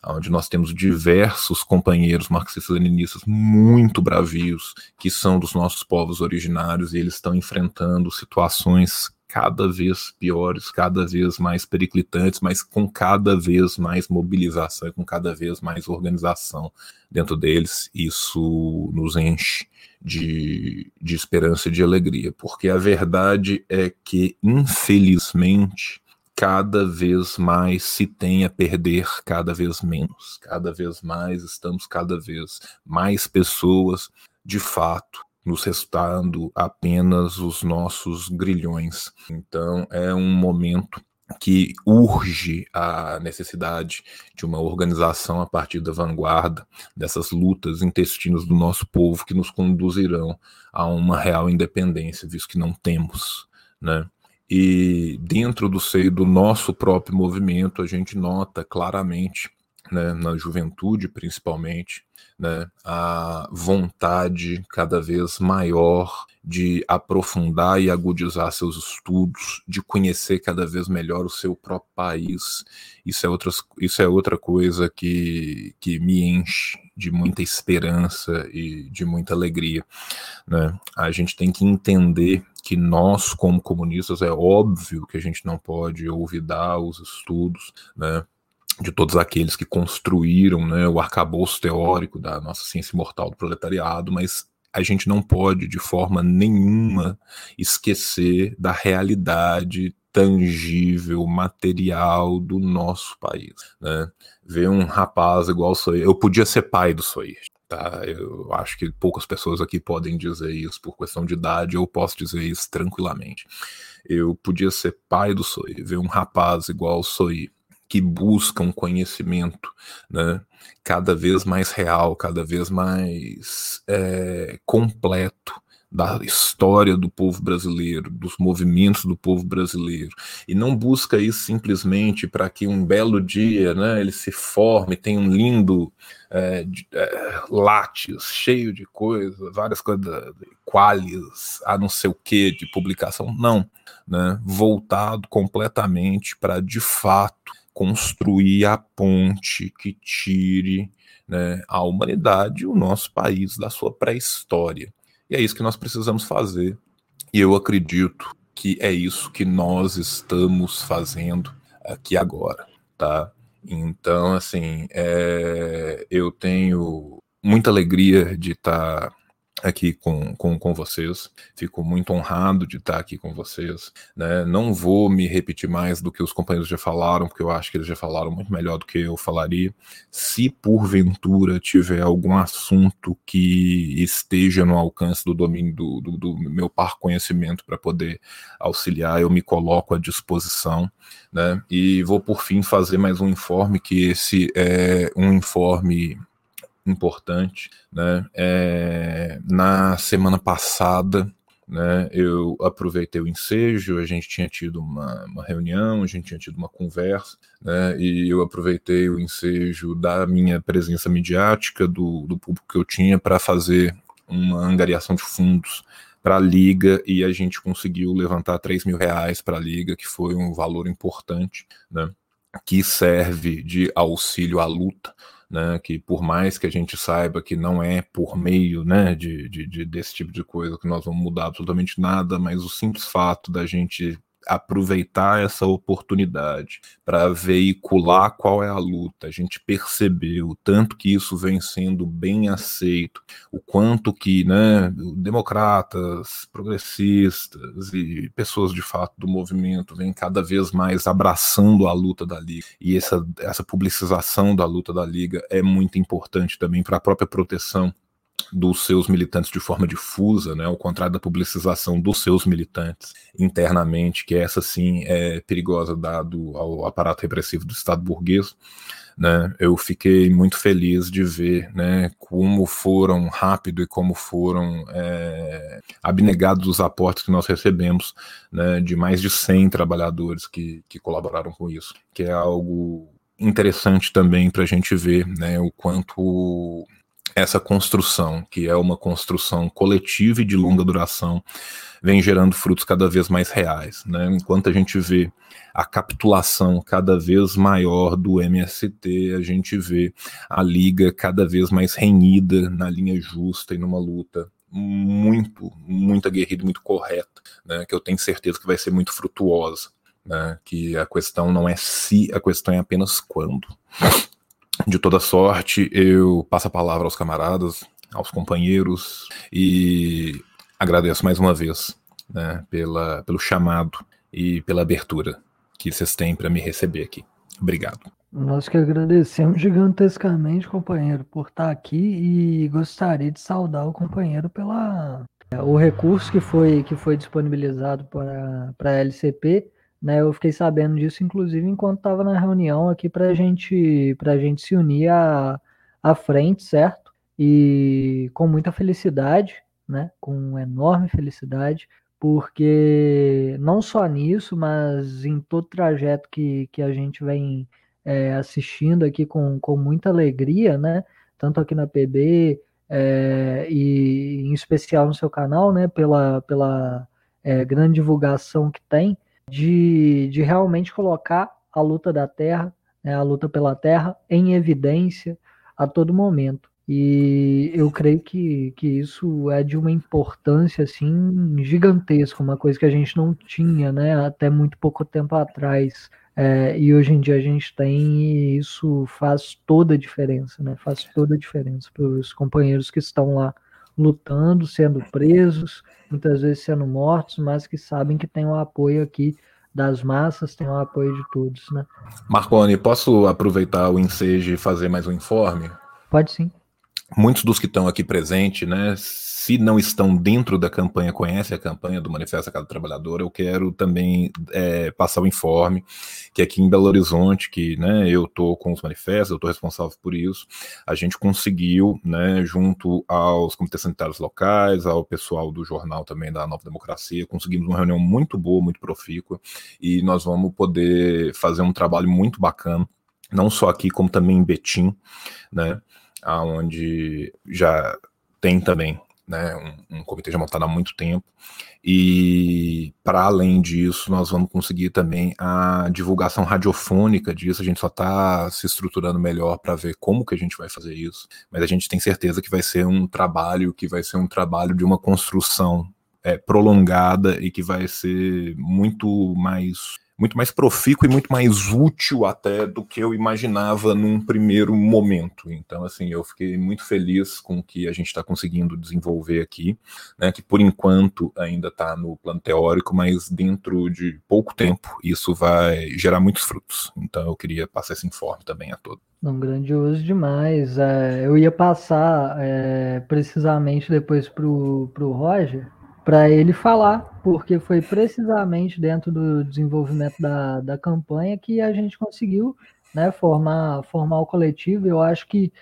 onde nós temos diversos companheiros marxistas-leninistas muito bravios que são dos nossos povos originários e eles estão enfrentando situações cada vez piores, cada vez mais periclitantes, mas com cada vez mais mobilização e com cada vez mais organização dentro deles. Isso nos enche de, de esperança e de alegria, porque a verdade é que, infelizmente, cada vez mais se tem a perder cada vez menos, cada vez mais estamos cada vez mais pessoas de fato nos restando apenas os nossos grilhões. Então é um momento que urge a necessidade de uma organização a partir da vanguarda dessas lutas intestinas do nosso povo que nos conduzirão a uma real independência, visto que não temos, né? E dentro do seio do nosso próprio movimento, a gente nota claramente, né, na juventude principalmente, né, a vontade cada vez maior de aprofundar e agudizar seus estudos, de conhecer cada vez melhor o seu próprio país. Isso é, outras, isso é outra coisa que, que me enche de muita esperança e de muita alegria. Né? A gente tem que entender que nós, como comunistas, é óbvio que a gente não pode olvidar os estudos, né? De todos aqueles que construíram né, o arcabouço teórico da nossa ciência imortal do proletariado, mas a gente não pode, de forma nenhuma, esquecer da realidade tangível, material do nosso país. Né? Ver um rapaz igual sou eu, eu podia ser pai do Soir. Tá? Eu acho que poucas pessoas aqui podem dizer isso por questão de idade, eu posso dizer isso tranquilamente. Eu podia ser pai do Soir, ver um rapaz igual o Soir, que buscam conhecimento né, cada vez mais real, cada vez mais é, completo da história do povo brasileiro, dos movimentos do povo brasileiro, e não busca isso simplesmente para que um belo dia né, ele se forme, tenha um lindo é, é, cheio de coisas, várias coisas, qualis, a não sei o que, de publicação, não, né, voltado completamente para de fato construir a ponte que tire né, a humanidade, o nosso país, da sua pré-história. E é isso que nós precisamos fazer. E eu acredito que é isso que nós estamos fazendo aqui agora, tá? Então, assim, é, eu tenho muita alegria de estar tá aqui com, com, com vocês. Fico muito honrado de estar aqui com vocês. Né? Não vou me repetir mais do que os companheiros já falaram, porque eu acho que eles já falaram muito melhor do que eu falaria. Se porventura tiver algum assunto que esteja no alcance do domínio do, do, do meu par conhecimento para poder auxiliar, eu me coloco à disposição. Né? E vou por fim fazer mais um informe, que esse é um informe importante, né? É, na semana passada, né, eu aproveitei o ensejo, a gente tinha tido uma, uma, reunião, a gente tinha tido uma conversa, né, e eu aproveitei o ensejo da minha presença midiática, do, do público que eu tinha, para fazer uma angariação de fundos para a liga e a gente conseguiu levantar 3 mil reais para a liga, que foi um valor importante, né, que serve de auxílio à luta né, que por mais que a gente saiba que não é por meio né, de, de, de, desse tipo de coisa que nós vamos mudar absolutamente nada, mas o simples fato da gente aproveitar essa oportunidade para veicular qual é a luta. A gente percebeu tanto que isso vem sendo bem aceito, o quanto que, né, democratas, progressistas e pessoas de fato do movimento vêm cada vez mais abraçando a luta da liga. E essa essa publicização da luta da liga é muito importante também para a própria proteção dos seus militantes de forma difusa, né, ao contrário da publicização dos seus militantes internamente, que essa sim é perigosa dado ao aparato repressivo do Estado burguês. Né, eu fiquei muito feliz de ver né, como foram rápido e como foram é, abnegados os aportes que nós recebemos né, de mais de 100 trabalhadores que, que colaboraram com isso, que é algo interessante também para a gente ver né, o quanto essa construção, que é uma construção coletiva e de longa duração, vem gerando frutos cada vez mais reais. Né? Enquanto a gente vê a capitulação cada vez maior do MST, a gente vê a liga cada vez mais renhida na linha justa e numa luta muito, muito aguerrida, muito correta, né? que eu tenho certeza que vai ser muito frutuosa. Né? Que a questão não é se, a questão é apenas quando. De toda sorte, eu passo a palavra aos camaradas, aos companheiros e agradeço mais uma vez né, pela, pelo chamado e pela abertura que vocês têm para me receber aqui. Obrigado. Nós que agradecemos gigantescamente, companheiro, por estar aqui e gostaria de saudar o companheiro pela o recurso que foi, que foi disponibilizado para a LCP né, eu fiquei sabendo disso, inclusive, enquanto estava na reunião aqui para a gente, a gente se unir à, à frente, certo? E com muita felicidade, né, com enorme felicidade, porque não só nisso, mas em todo o trajeto que, que a gente vem é, assistindo aqui com, com muita alegria, né, tanto aqui na PB é, e em especial no seu canal, né, pela, pela é, grande divulgação que tem, de, de realmente colocar a luta da terra, né, a luta pela terra, em evidência a todo momento. E eu creio que, que isso é de uma importância assim gigantesca, uma coisa que a gente não tinha né, até muito pouco tempo atrás. É, e hoje em dia a gente tem e isso faz toda a diferença, né? Faz toda a diferença para os companheiros que estão lá lutando, sendo presos, muitas vezes sendo mortos, mas que sabem que tem o apoio aqui das massas, tem o apoio de todos, né? Marconi, posso aproveitar o ensejo e fazer mais um informe? Pode sim. Muitos dos que estão aqui presentes, né, se não estão dentro da campanha, conhecem a campanha do Manifesto da Casa Trabalhador, eu quero também é, passar o informe que aqui em Belo Horizonte, que né, eu estou com os manifestos, eu estou responsável por isso, a gente conseguiu, né, junto aos comitês sanitários locais, ao pessoal do jornal também da Nova Democracia, conseguimos uma reunião muito boa, muito profícua, e nós vamos poder fazer um trabalho muito bacana, não só aqui, como também em Betim, né, onde já tem também né, um, um, comitê já montado há muito tempo. E para além disso, nós vamos conseguir também a divulgação radiofônica disso. A gente só está se estruturando melhor para ver como que a gente vai fazer isso. Mas a gente tem certeza que vai ser um trabalho que vai ser um trabalho de uma construção é, prolongada e que vai ser muito mais muito mais profícuo e muito mais útil até do que eu imaginava num primeiro momento. Então, assim, eu fiquei muito feliz com o que a gente está conseguindo desenvolver aqui, né, que por enquanto ainda está no plano teórico, mas dentro de pouco tempo isso vai gerar muitos frutos. Então, eu queria passar esse informe também a todos. Não, grandioso demais. É, eu ia passar é, precisamente depois para o Roger, para ele falar, porque foi precisamente dentro do desenvolvimento da, da campanha que a gente conseguiu né, formar, formar o coletivo. Eu acho que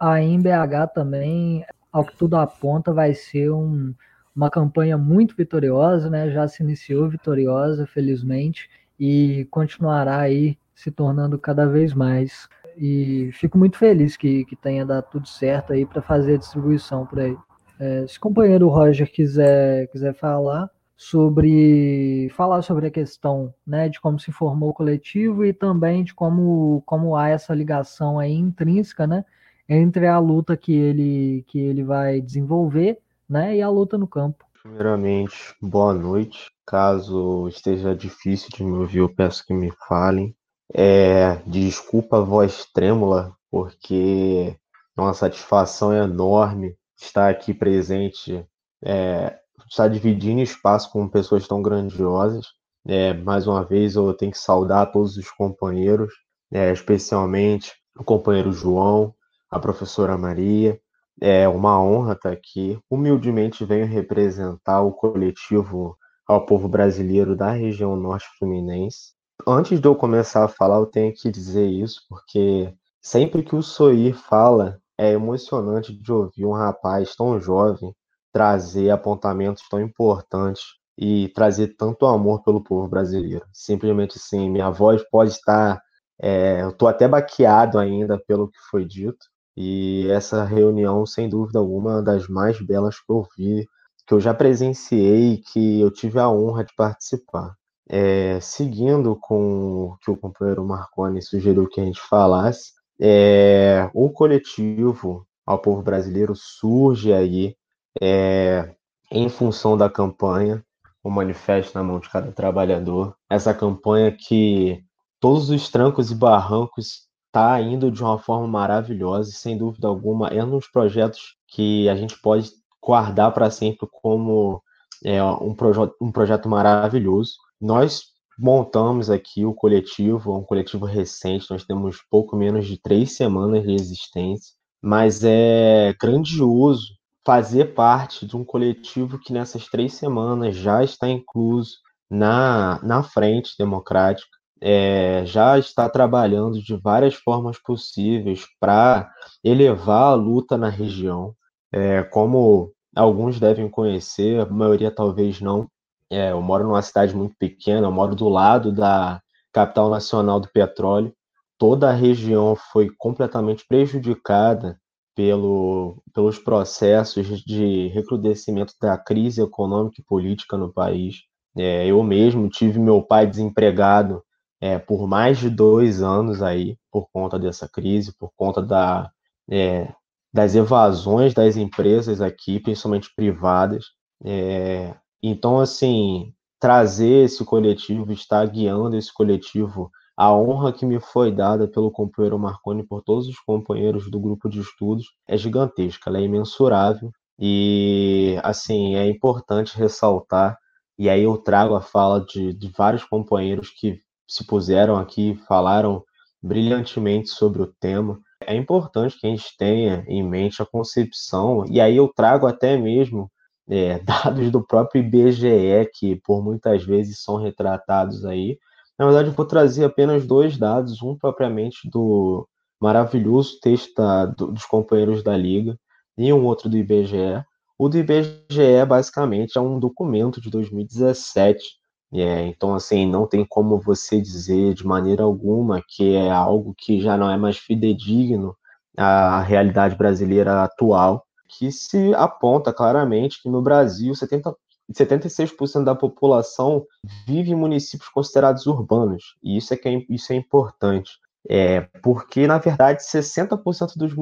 a MBH também, ao que tudo aponta, vai ser um, uma campanha muito vitoriosa, né? já se iniciou vitoriosa, felizmente, e continuará aí se tornando cada vez mais. E fico muito feliz que, que tenha dado tudo certo aí para fazer a distribuição por aí. É, se o companheiro Roger quiser, quiser falar sobre falar sobre a questão né, de como se formou o coletivo e também de como, como há essa ligação aí intrínseca né, entre a luta que ele, que ele vai desenvolver né, e a luta no campo. Primeiramente, boa noite. Caso esteja difícil de me ouvir, eu peço que me falem. É, desculpa a voz trêmula, porque é uma satisfação enorme estar aqui presente, é, estar dividindo espaço com pessoas tão grandiosas. É, mais uma vez, eu tenho que saudar todos os companheiros, é, especialmente o companheiro João, a professora Maria. É uma honra estar aqui. Humildemente venho representar o coletivo ao povo brasileiro da região norte fluminense. Antes de eu começar a falar, eu tenho que dizer isso, porque sempre que o Soir fala é emocionante de ouvir um rapaz tão jovem trazer apontamentos tão importantes e trazer tanto amor pelo povo brasileiro. Simplesmente assim, minha voz pode estar. É, eu estou até baqueado ainda pelo que foi dito, e essa reunião, sem dúvida alguma, é uma das mais belas que eu vi, que eu já presenciei e que eu tive a honra de participar. É, seguindo com o que o companheiro Marconi sugeriu que a gente falasse, é, o coletivo ao povo brasileiro surge aí é, em função da campanha, o manifesto na mão de cada trabalhador. Essa campanha que todos os trancos e barrancos está indo de uma forma maravilhosa e sem dúvida alguma é um dos projetos que a gente pode guardar para sempre como é, um, proje um projeto maravilhoso. Nós montamos aqui o coletivo, um coletivo recente, nós temos pouco menos de três semanas de existência, mas é grandioso fazer parte de um coletivo que nessas três semanas já está incluso na, na frente democrática, é, já está trabalhando de várias formas possíveis para elevar a luta na região. É, como alguns devem conhecer, a maioria talvez não, é, eu moro numa cidade muito pequena, eu moro do lado da capital nacional do petróleo. Toda a região foi completamente prejudicada pelo, pelos processos de recrudescimento da crise econômica e política no país. É, eu mesmo tive meu pai desempregado é, por mais de dois anos aí, por conta dessa crise, por conta da, é, das evasões das empresas aqui, principalmente privadas. É, então, assim, trazer esse coletivo, estar guiando esse coletivo, a honra que me foi dada pelo companheiro Marconi por todos os companheiros do grupo de estudos é gigantesca, ela é imensurável e, assim, é importante ressaltar, e aí eu trago a fala de, de vários companheiros que se puseram aqui, falaram brilhantemente sobre o tema. É importante que a gente tenha em mente a concepção, e aí eu trago até mesmo é, *laughs* dados do próprio IBGE, que por muitas vezes são retratados aí. Na verdade, eu vou trazer apenas dois dados, um propriamente do maravilhoso texto da, do, dos companheiros da Liga e um outro do IBGE. O do IBGE, basicamente, é um documento de 2017. É, então, assim, não tem como você dizer de maneira alguma que é algo que já não é mais fidedigno à realidade brasileira atual que se aponta claramente que no Brasil 70, 76% da população vive em municípios considerados urbanos, e isso é, que é, isso é importante. É, porque, na verdade, 60% dos,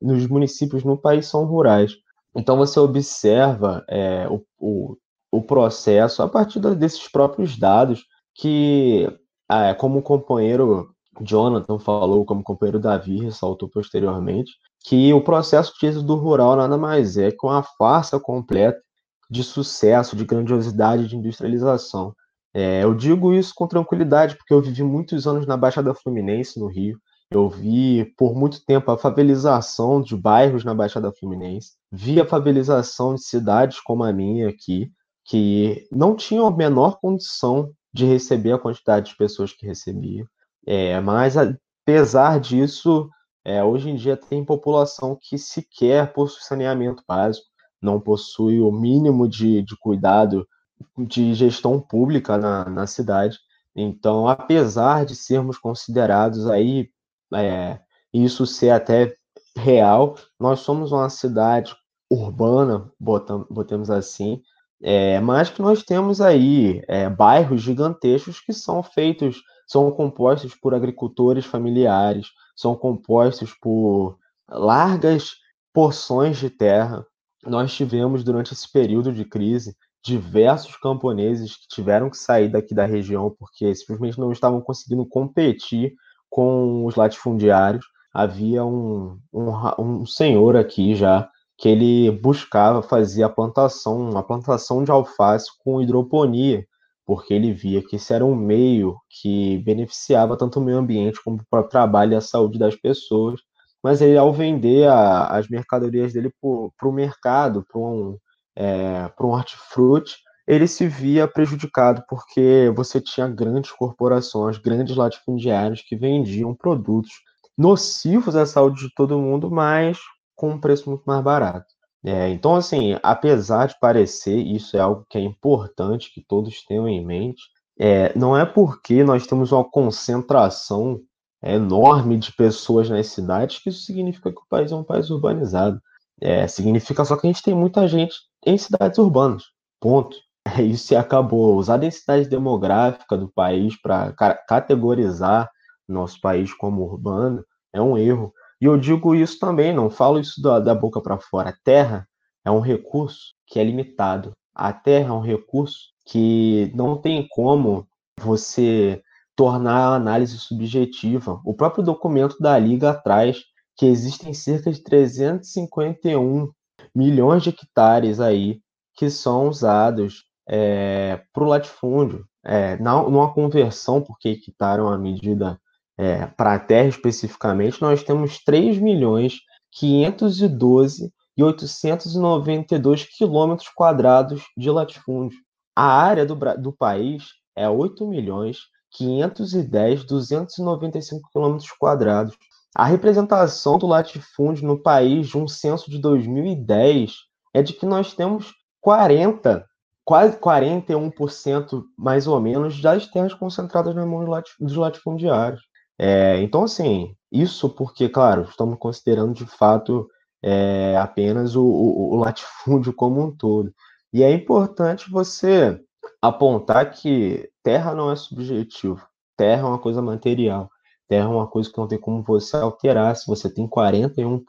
dos municípios no país são rurais. Então, você observa é, o, o, o processo a partir desses próprios dados que, é, como o companheiro Jonathan falou, como o companheiro Davi ressaltou posteriormente, que o processo de êxodo rural nada mais é que uma farsa completa de sucesso, de grandiosidade, de industrialização. É, eu digo isso com tranquilidade, porque eu vivi muitos anos na Baixada Fluminense, no Rio. Eu vi por muito tempo a favelização de bairros na Baixada Fluminense, vi a favelização de cidades como a minha aqui, que não tinham a menor condição de receber a quantidade de pessoas que recebia. É, mas, apesar disso, é, hoje em dia tem população que sequer possui saneamento básico, não possui o mínimo de, de cuidado de gestão pública na, na cidade. Então, apesar de sermos considerados aí, é, isso ser até real, nós somos uma cidade urbana, botamos, botemos assim, é, mas que nós temos aí é, bairros gigantescos que são feitos, são compostos por agricultores familiares, são compostos por largas porções de terra. Nós tivemos durante esse período de crise diversos camponeses que tiveram que sair daqui da região porque simplesmente não estavam conseguindo competir com os latifundiários. Havia um, um, um senhor aqui já que ele buscava fazer a plantação, a plantação de alface com hidroponia, porque ele via que esse era um meio que beneficiava tanto o meio ambiente como o trabalho e a saúde das pessoas. Mas ele, ao vender a, as mercadorias dele para o mercado, para um, é, um hortifruti, ele se via prejudicado porque você tinha grandes corporações, grandes latifundiários que vendiam produtos nocivos à saúde de todo mundo, mas com um preço muito mais barato. É, então, assim, apesar de parecer, isso é algo que é importante que todos tenham em mente, é, não é porque nós temos uma concentração enorme de pessoas nas cidades que isso significa que o país é um país urbanizado. É, significa só que a gente tem muita gente em cidades urbanas. Ponto. É, *laughs* isso se acabou. Usar a densidade demográfica do país para categorizar nosso país como urbano é um erro. E eu digo isso também, não falo isso da, da boca para fora. A terra é um recurso que é limitado. A terra é um recurso que não tem como você tornar a análise subjetiva. O próprio documento da Liga traz que existem cerca de 351 milhões de hectares aí que são usados é, para o latifúndio. É, numa conversão, porque é uma medida é, para a Terra especificamente, nós temos 3 milhões 512 e 892 quilômetros quadrados de latifúndio. A área do, do país é 8 milhões 510 295 quilômetros quadrados. A representação do latifúndio no país de um censo de 2010 é de que nós temos 40, quase 41% mais ou menos das terras concentradas na mão dos latifundiários. É, então, assim, isso porque, claro, estamos considerando de fato é, apenas o, o, o latifúndio como um todo. E é importante você apontar que terra não é subjetivo, terra é uma coisa material, terra é uma coisa que não tem como você alterar. Se você tem 41%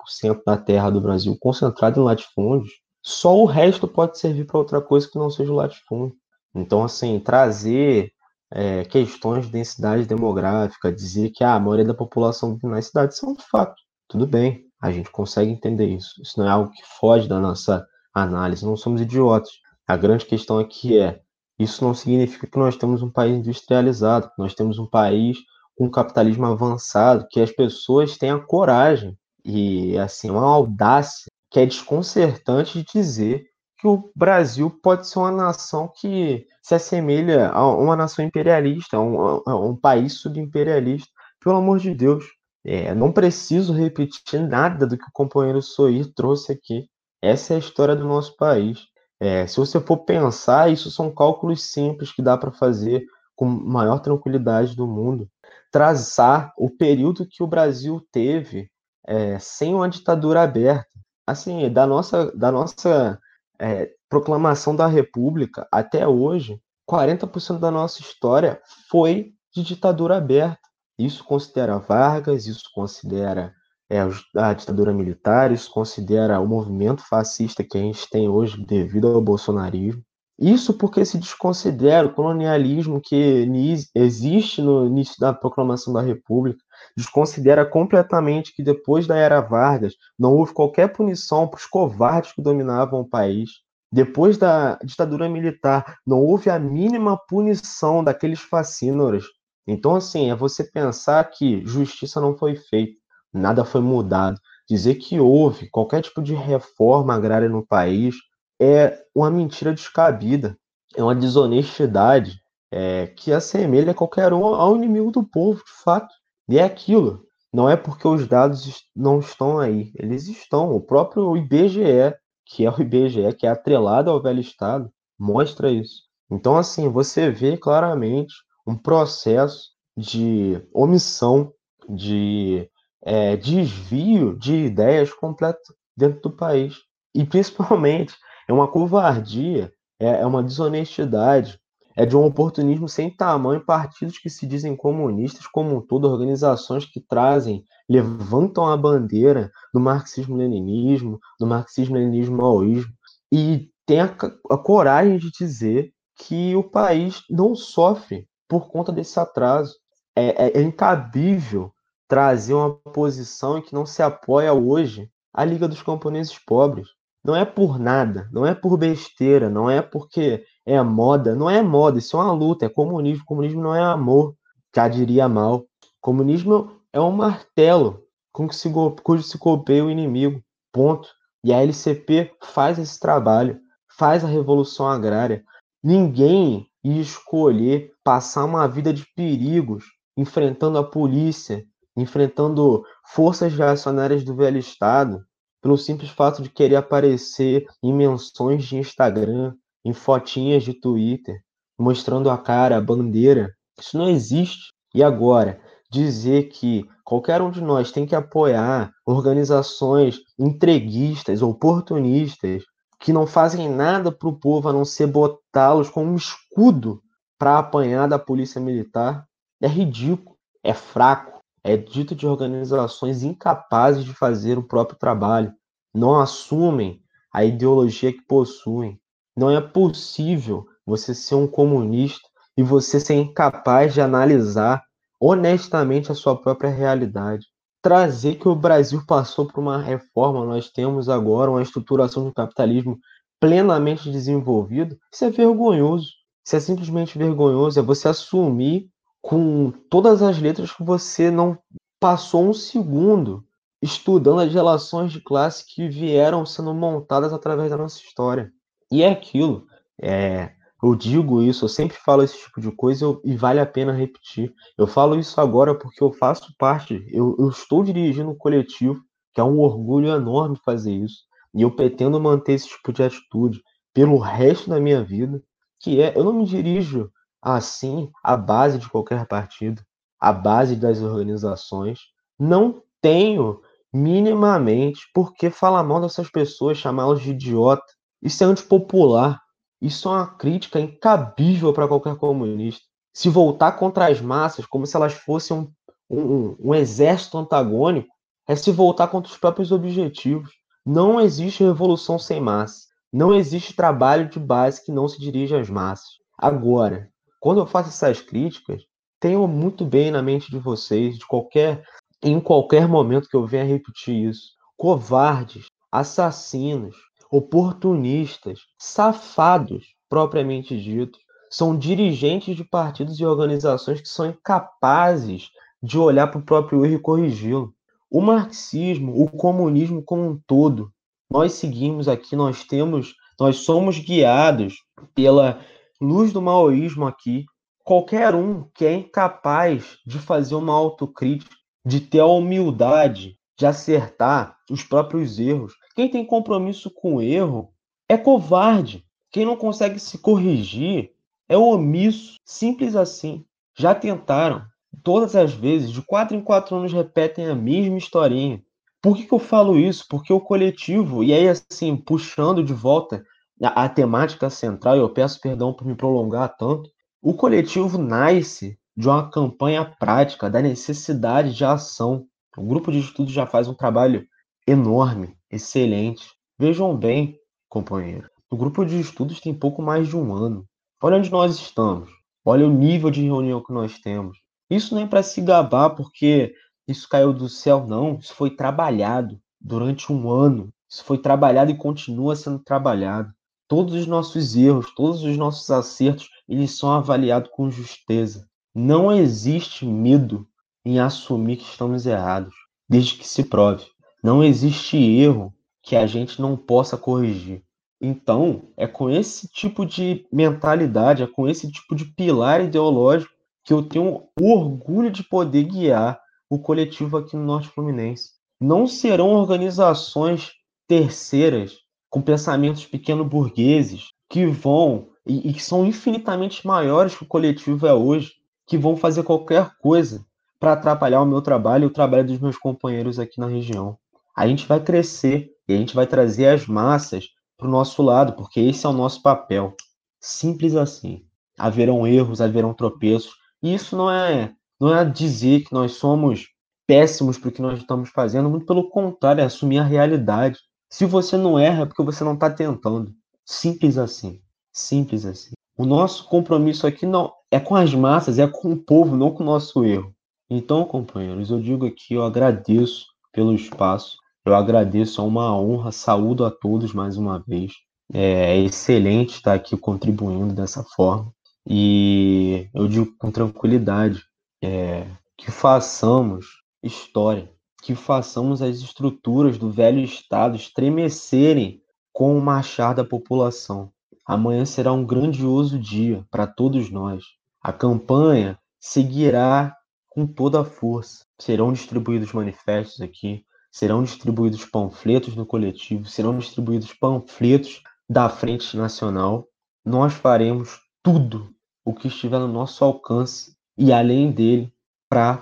da terra do Brasil concentrada em latifúndios, só o resto pode servir para outra coisa que não seja o latifúndio. Então, assim, trazer é, questões de densidade demográfica, dizer que ah, a maioria da população nas cidades são um fato. Tudo bem, a gente consegue entender isso. Isso não é algo que foge da nossa análise, não somos idiotas. A grande questão aqui é: isso não significa que nós temos um país industrializado, que nós temos um país com capitalismo avançado, que as pessoas têm a coragem e assim uma audácia que é desconcertante de dizer que o Brasil pode ser uma nação que se assemelha a uma nação imperialista, a um, a um país subimperialista. Pelo amor de Deus, é, não preciso repetir nada do que o companheiro Soir trouxe aqui. Essa é a história do nosso país. É, se você for pensar, isso são cálculos simples que dá para fazer com maior tranquilidade do mundo. Traçar o período que o Brasil teve é, sem uma ditadura aberta. Assim, da nossa, da nossa é, proclamação da República até hoje, 40% da nossa história foi de ditadura aberta. Isso considera Vargas, isso considera é, a ditadura militar, isso considera o movimento fascista que a gente tem hoje devido ao bolsonarismo. Isso porque se desconsidera o colonialismo que existe no início da proclamação da República, desconsidera completamente que depois da era Vargas não houve qualquer punição para os covardes que dominavam o país. Depois da ditadura militar, não houve a mínima punição daqueles fascínoras. Então, assim, é você pensar que justiça não foi feita, nada foi mudado. Dizer que houve qualquer tipo de reforma agrária no país é uma mentira descabida, é uma desonestidade é, que assemelha qualquer um ao inimigo do povo, de fato. E é aquilo. Não é porque os dados não estão aí, eles estão. O próprio IBGE, que é o IBGE, que é atrelado ao velho Estado, mostra isso. Então, assim, você vê claramente um processo de omissão, de é, desvio de ideias completo dentro do país. E principalmente *laughs* é uma covardia, é, é uma desonestidade, é de um oportunismo sem tamanho, partidos que se dizem comunistas, como um todo, organizações que trazem, levantam a bandeira do marxismo-leninismo, do marxismo-leninismo-maoísmo, e tem a, a coragem de dizer que o país não sofre por conta desse atraso. É, é, é incabível trazer uma posição que não se apoia hoje a Liga dos Camponeses Pobres. Não é por nada, não é por besteira, não é porque é moda, não é moda, isso é uma luta, é comunismo. Comunismo não é amor, já diria mal. Comunismo é um martelo com que se, cujo se golpeia o inimigo, ponto. E a LCP faz esse trabalho, faz a revolução agrária. Ninguém ia escolher passar uma vida de perigos, enfrentando a polícia, enfrentando forças reacionárias do velho Estado, pelo simples fato de querer aparecer em menções de Instagram, em fotinhas de Twitter, mostrando a cara, a bandeira. Isso não existe. E agora, dizer que qualquer um de nós tem que apoiar organizações entreguistas, oportunistas, que não fazem nada para o povo a não ser botá-los como um escudo para apanhar da polícia militar, é ridículo, é fraco é dito de organizações incapazes de fazer o próprio trabalho, não assumem a ideologia que possuem. Não é possível você ser um comunista e você ser incapaz de analisar honestamente a sua própria realidade. Trazer que o Brasil passou por uma reforma, nós temos agora uma estruturação do capitalismo plenamente desenvolvido, isso é vergonhoso. Isso é simplesmente vergonhoso, é você assumir com todas as letras que você não passou um segundo estudando as relações de classe que vieram sendo montadas através da nossa história. E é aquilo. É, eu digo isso, eu sempre falo esse tipo de coisa eu, e vale a pena repetir. Eu falo isso agora porque eu faço parte, eu, eu estou dirigindo um coletivo, que é um orgulho enorme fazer isso. E eu pretendo manter esse tipo de atitude pelo resto da minha vida, que é, eu não me dirijo Assim, a base de qualquer partido, a base das organizações, não tenho minimamente por que falar mal dessas pessoas, chamá-las de idiota. Isso é antipopular. Isso é uma crítica incabível para qualquer comunista. Se voltar contra as massas como se elas fossem um, um, um exército antagônico, é se voltar contra os próprios objetivos. Não existe revolução sem massa. Não existe trabalho de base que não se dirige às massas. Agora, quando eu faço essas críticas, tenham muito bem na mente de vocês, de qualquer, em qualquer momento que eu venha repetir isso. Covardes, assassinos, oportunistas, safados, propriamente dito, são dirigentes de partidos e organizações que são incapazes de olhar para o próprio erro e corrigi-lo. O marxismo, o comunismo como um todo, nós seguimos aqui, nós temos, nós somos guiados pela luz do maoísmo aqui, qualquer um que é incapaz de fazer uma autocrítica, de ter a humildade de acertar os próprios erros. Quem tem compromisso com o erro é covarde. Quem não consegue se corrigir é omisso. Simples assim. Já tentaram. Todas as vezes, de quatro em quatro anos, repetem a mesma historinha. Por que, que eu falo isso? Porque o coletivo, e aí assim, puxando de volta a, a temática central, eu peço perdão por me prolongar tanto, o coletivo nasce de uma campanha prática, da necessidade de ação. O grupo de estudos já faz um trabalho enorme, excelente. Vejam bem, companheiro, O grupo de estudos tem pouco mais de um ano. Olha onde nós estamos. Olha o nível de reunião que nós temos. Isso não é para se gabar porque isso caiu do céu, não. Isso foi trabalhado durante um ano. Isso foi trabalhado e continua sendo trabalhado. Todos os nossos erros, todos os nossos acertos, eles são avaliados com justeza. Não existe medo em assumir que estamos errados, desde que se prove. Não existe erro que a gente não possa corrigir. Então, é com esse tipo de mentalidade, é com esse tipo de pilar ideológico que eu tenho orgulho de poder guiar o coletivo aqui no Norte Fluminense. Não serão organizações terceiras com pensamentos pequeno-burgueses que vão e, que são infinitamente maiores que o coletivo é hoje, que vão fazer qualquer coisa para atrapalhar o meu trabalho e o trabalho dos meus companheiros aqui na região. A gente vai crescer e a gente vai trazer as massas para o nosso lado, porque esse é o nosso papel. Simples assim. Haverão erros, haverão tropeços, e isso não é, não é dizer que nós somos péssimos para o que nós estamos fazendo, muito pelo contrário, é assumir a realidade. Se você não erra, é porque você não está tentando. Simples assim. Simples assim. O nosso compromisso aqui não é com as massas, é com o povo, não com o nosso erro. Então, companheiros, eu digo aqui, eu agradeço pelo espaço, eu agradeço, é uma honra, saúdo a todos mais uma vez. É, excelente estar aqui contribuindo dessa forma. E eu digo com tranquilidade é, que façamos história, que façamos as estruturas do velho Estado estremecerem com o marchar da população. Amanhã será um grandioso dia para todos nós. A campanha seguirá com toda a força. Serão distribuídos manifestos aqui, serão distribuídos panfletos no coletivo, serão distribuídos panfletos da Frente Nacional. Nós faremos tudo o que estiver no nosso alcance e além dele para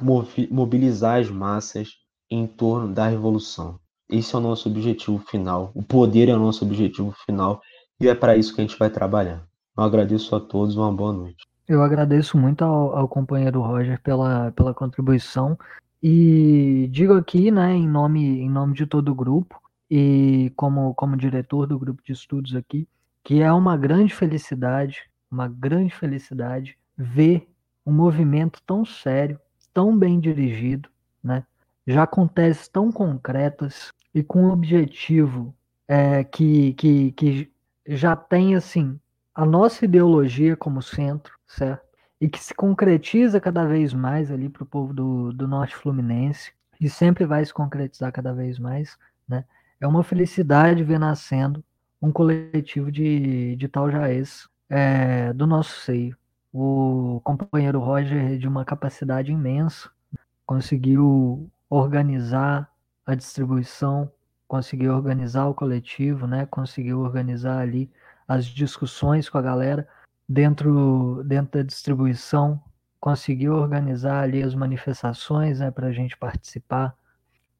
mobilizar as massas em torno da revolução. Esse é o nosso objetivo final. O poder é o nosso objetivo final e é para isso que a gente vai trabalhar. Eu agradeço a todos, uma boa noite. Eu agradeço muito ao, ao companheiro Roger pela, pela contribuição e digo aqui, né, em nome, em nome de todo o grupo e como, como diretor do grupo de estudos aqui, que é uma grande felicidade, uma grande felicidade ver um movimento tão sério, tão bem dirigido, né, já com teses tão concretas e com um objetivo é, que, que, que já tem assim a nossa ideologia como centro, certo? E que se concretiza cada vez mais ali para o povo do, do norte fluminense e sempre vai se concretizar cada vez mais, né? É uma felicidade ver nascendo um coletivo de, de tal jaez é, do nosso seio. O companheiro Roger, de uma capacidade imensa, conseguiu organizar a distribuição, conseguiu organizar o coletivo, né? conseguiu organizar ali as discussões com a galera dentro, dentro da distribuição, conseguiu organizar ali as manifestações né, para a gente participar.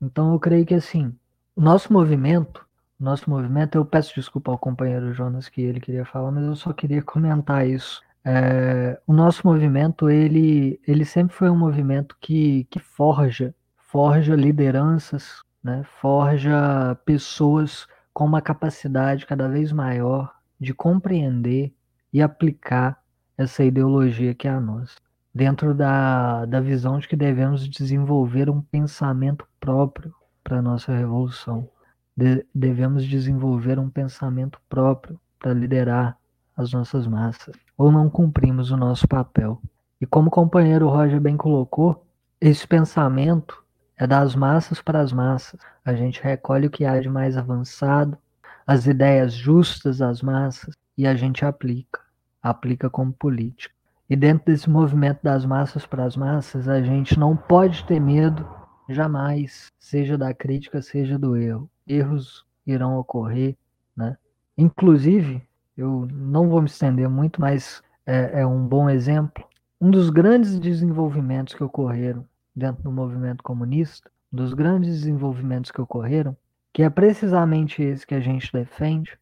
Então eu creio que assim, o nosso movimento, nosso movimento, eu peço desculpa ao companheiro Jonas que ele queria falar, mas eu só queria comentar isso. É, o nosso movimento, ele, ele sempre foi um movimento que, que forja, forja lideranças, né, forja pessoas com uma capacidade cada vez maior de compreender e aplicar essa ideologia que é a nossa, dentro da, da visão de que devemos desenvolver um pensamento próprio para a nossa revolução. De, devemos desenvolver um pensamento próprio para liderar as nossas massas, ou não cumprimos o nosso papel. E como o companheiro Roger bem colocou, esse pensamento é das massas para as massas. A gente recolhe o que há de mais avançado, as ideias justas das massas e a gente aplica, aplica como política. E dentro desse movimento das massas para as massas, a gente não pode ter medo jamais, seja da crítica, seja do erro. Erros irão ocorrer, né? Inclusive, eu não vou me estender muito, mas é, é um bom exemplo. Um dos grandes desenvolvimentos que ocorreram dentro do movimento comunista, um dos grandes desenvolvimentos que ocorreram que é precisamente esse que a gente defende,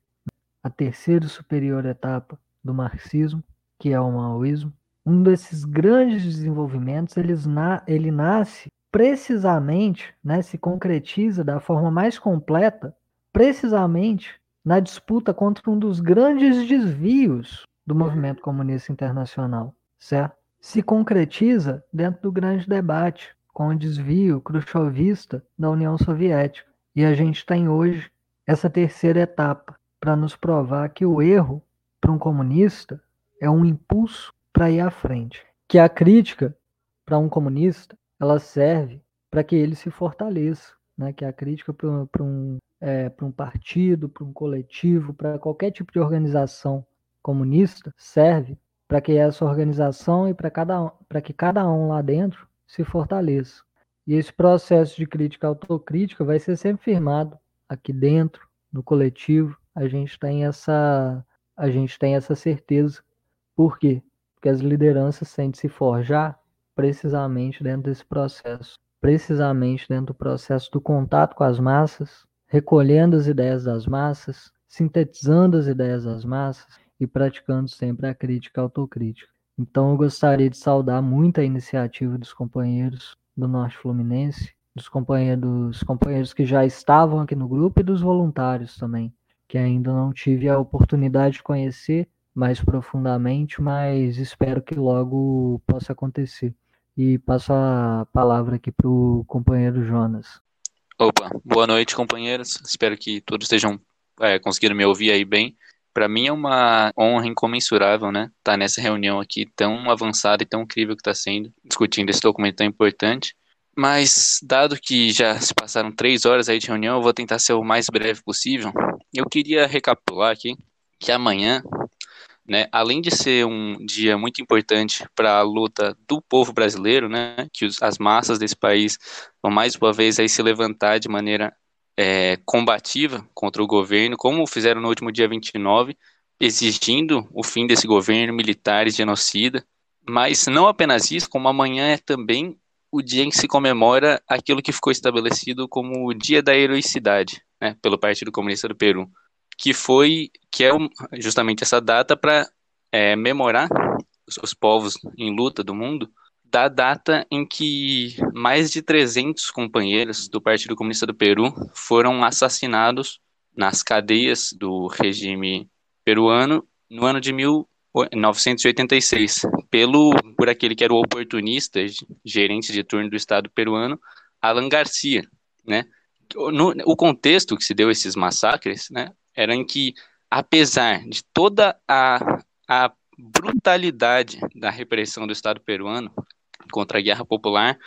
a terceira superior etapa do marxismo, que é o maoísmo. Um desses grandes desenvolvimentos, na, ele nasce precisamente, né, se concretiza da forma mais completa, precisamente na disputa contra um dos grandes desvios do movimento comunista internacional, certo? Se concretiza dentro do grande debate com o desvio khrushchevista da União Soviética. E a gente tem hoje essa terceira etapa para nos provar que o erro para um comunista é um impulso para ir à frente. Que a crítica para um comunista ela serve para que ele se fortaleça, né? Que a crítica para um, é, um partido, para um coletivo, para qualquer tipo de organização comunista serve para que essa organização e para que cada um lá dentro se fortaleça. E esse processo de crítica autocrítica vai ser sempre firmado aqui dentro, no coletivo. A gente tem essa a gente tem essa certeza. Por quê? Porque as lideranças sentem se forjar precisamente dentro desse processo, precisamente dentro do processo do contato com as massas, recolhendo as ideias das massas, sintetizando as ideias das massas e praticando sempre a crítica autocrítica. Então eu gostaria de saudar muito a iniciativa dos companheiros do Norte Fluminense, dos companheiros, companheiros que já estavam aqui no grupo e dos voluntários também, que ainda não tive a oportunidade de conhecer mais profundamente, mas espero que logo possa acontecer. E passo a palavra aqui para o companheiro Jonas. Opa, boa noite, companheiros. Espero que todos estejam é, conseguindo me ouvir aí bem. Para mim é uma honra incomensurável, né? Estar tá nessa reunião aqui tão avançada e tão incrível que está sendo, discutindo esse documento tão importante. Mas, dado que já se passaram três horas aí de reunião, eu vou tentar ser o mais breve possível. Eu queria recapitular aqui que amanhã né? Além de ser um dia muito importante para a luta do povo brasileiro, né? Que os, as massas desse país vão mais uma vez aí se levantar de maneira é, combativa contra o governo, como fizeram no último dia 29, exigindo o fim desse governo militar e genocida. Mas não apenas isso, como amanhã é também o dia em que se comemora aquilo que ficou estabelecido como o Dia da Heroicidade, né, pelo Partido Comunista do Peru que foi que é justamente essa data para é, memorar os, os povos em luta do mundo da data em que mais de 300 companheiros do Partido Comunista do Peru foram assassinados nas cadeias do regime peruano no ano de 1986 pelo por aquele que era o oportunista gerente de turno do Estado peruano Alan Garcia, né? No, o contexto que se deu esses massacres, né, era em que, apesar de toda a, a brutalidade da repressão do Estado peruano contra a guerra popular,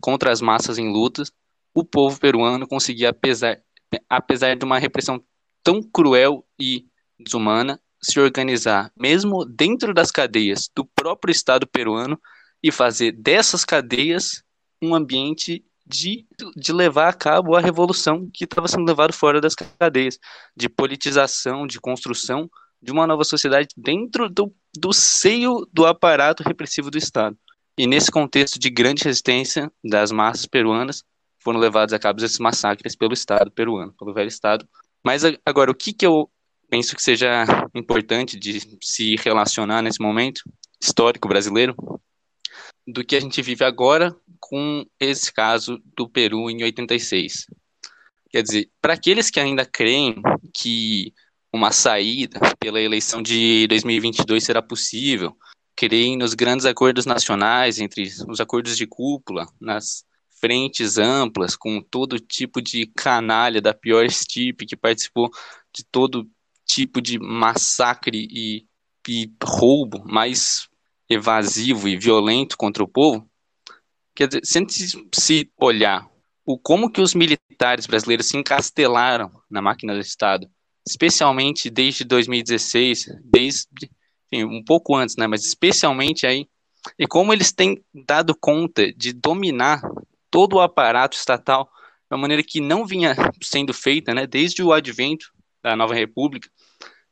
contra as massas em lutas, o povo peruano conseguia, apesar, apesar de uma repressão tão cruel e desumana, se organizar, mesmo dentro das cadeias do próprio Estado peruano, e fazer dessas cadeias um ambiente de, de levar a cabo a revolução que estava sendo levada fora das cadeias, de politização, de construção de uma nova sociedade dentro do, do seio do aparato repressivo do Estado. E nesse contexto de grande resistência das massas peruanas, foram levados a cabo esses massacres pelo Estado peruano, pelo velho Estado. Mas agora, o que, que eu penso que seja importante de se relacionar nesse momento histórico brasileiro do que a gente vive agora com esse caso do Peru em 86. Quer dizer, para aqueles que ainda creem que uma saída pela eleição de 2022 será possível, creem nos grandes acordos nacionais, entre os acordos de cúpula, nas frentes amplas, com todo tipo de canalha da pior *laughs* estipe que participou de todo tipo de massacre e, e roubo mais evasivo e violento contra o povo, quer dizer, se, se olhar o como que os militares brasileiros se encastelaram na máquina do Estado, especialmente desde 2016, desde enfim, um pouco antes, né, mas especialmente aí, e como eles têm dado conta de dominar todo o aparato estatal de uma maneira que não vinha *laughs* sendo feita, né, desde o advento da nova república,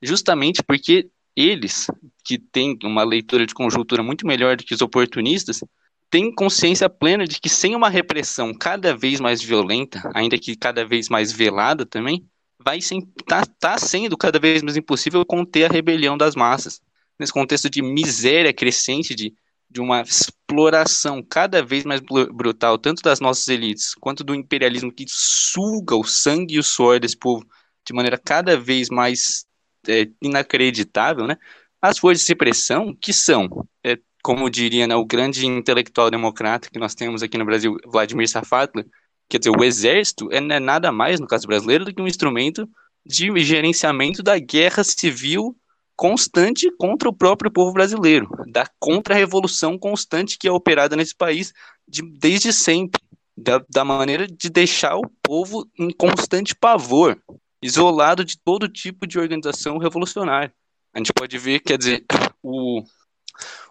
justamente porque eles, que têm uma leitura de conjuntura muito melhor do que os oportunistas, têm consciência plena de que sem uma repressão cada vez mais violenta, ainda que cada vez mais velada também, vai tá, tá sendo cada vez mais impossível conter a rebelião das massas. Nesse contexto de miséria crescente, de, de uma exploração cada vez mais brutal, tanto das nossas elites, quanto do imperialismo que suga o sangue e o suor desse povo de maneira cada vez mais é, inacreditável, né, as forças de repressão, que são, é, como diria né, o grande intelectual democrata que nós temos aqui no Brasil, Vladimir Safatli, quer dizer, o exército é, é nada mais, no caso brasileiro, do que um instrumento de gerenciamento da guerra civil constante contra o próprio povo brasileiro, da contra-revolução constante que é operada nesse país de, desde sempre, da, da maneira de deixar o povo em constante pavor, isolado de todo tipo de organização revolucionária. A gente pode ver, quer dizer, o,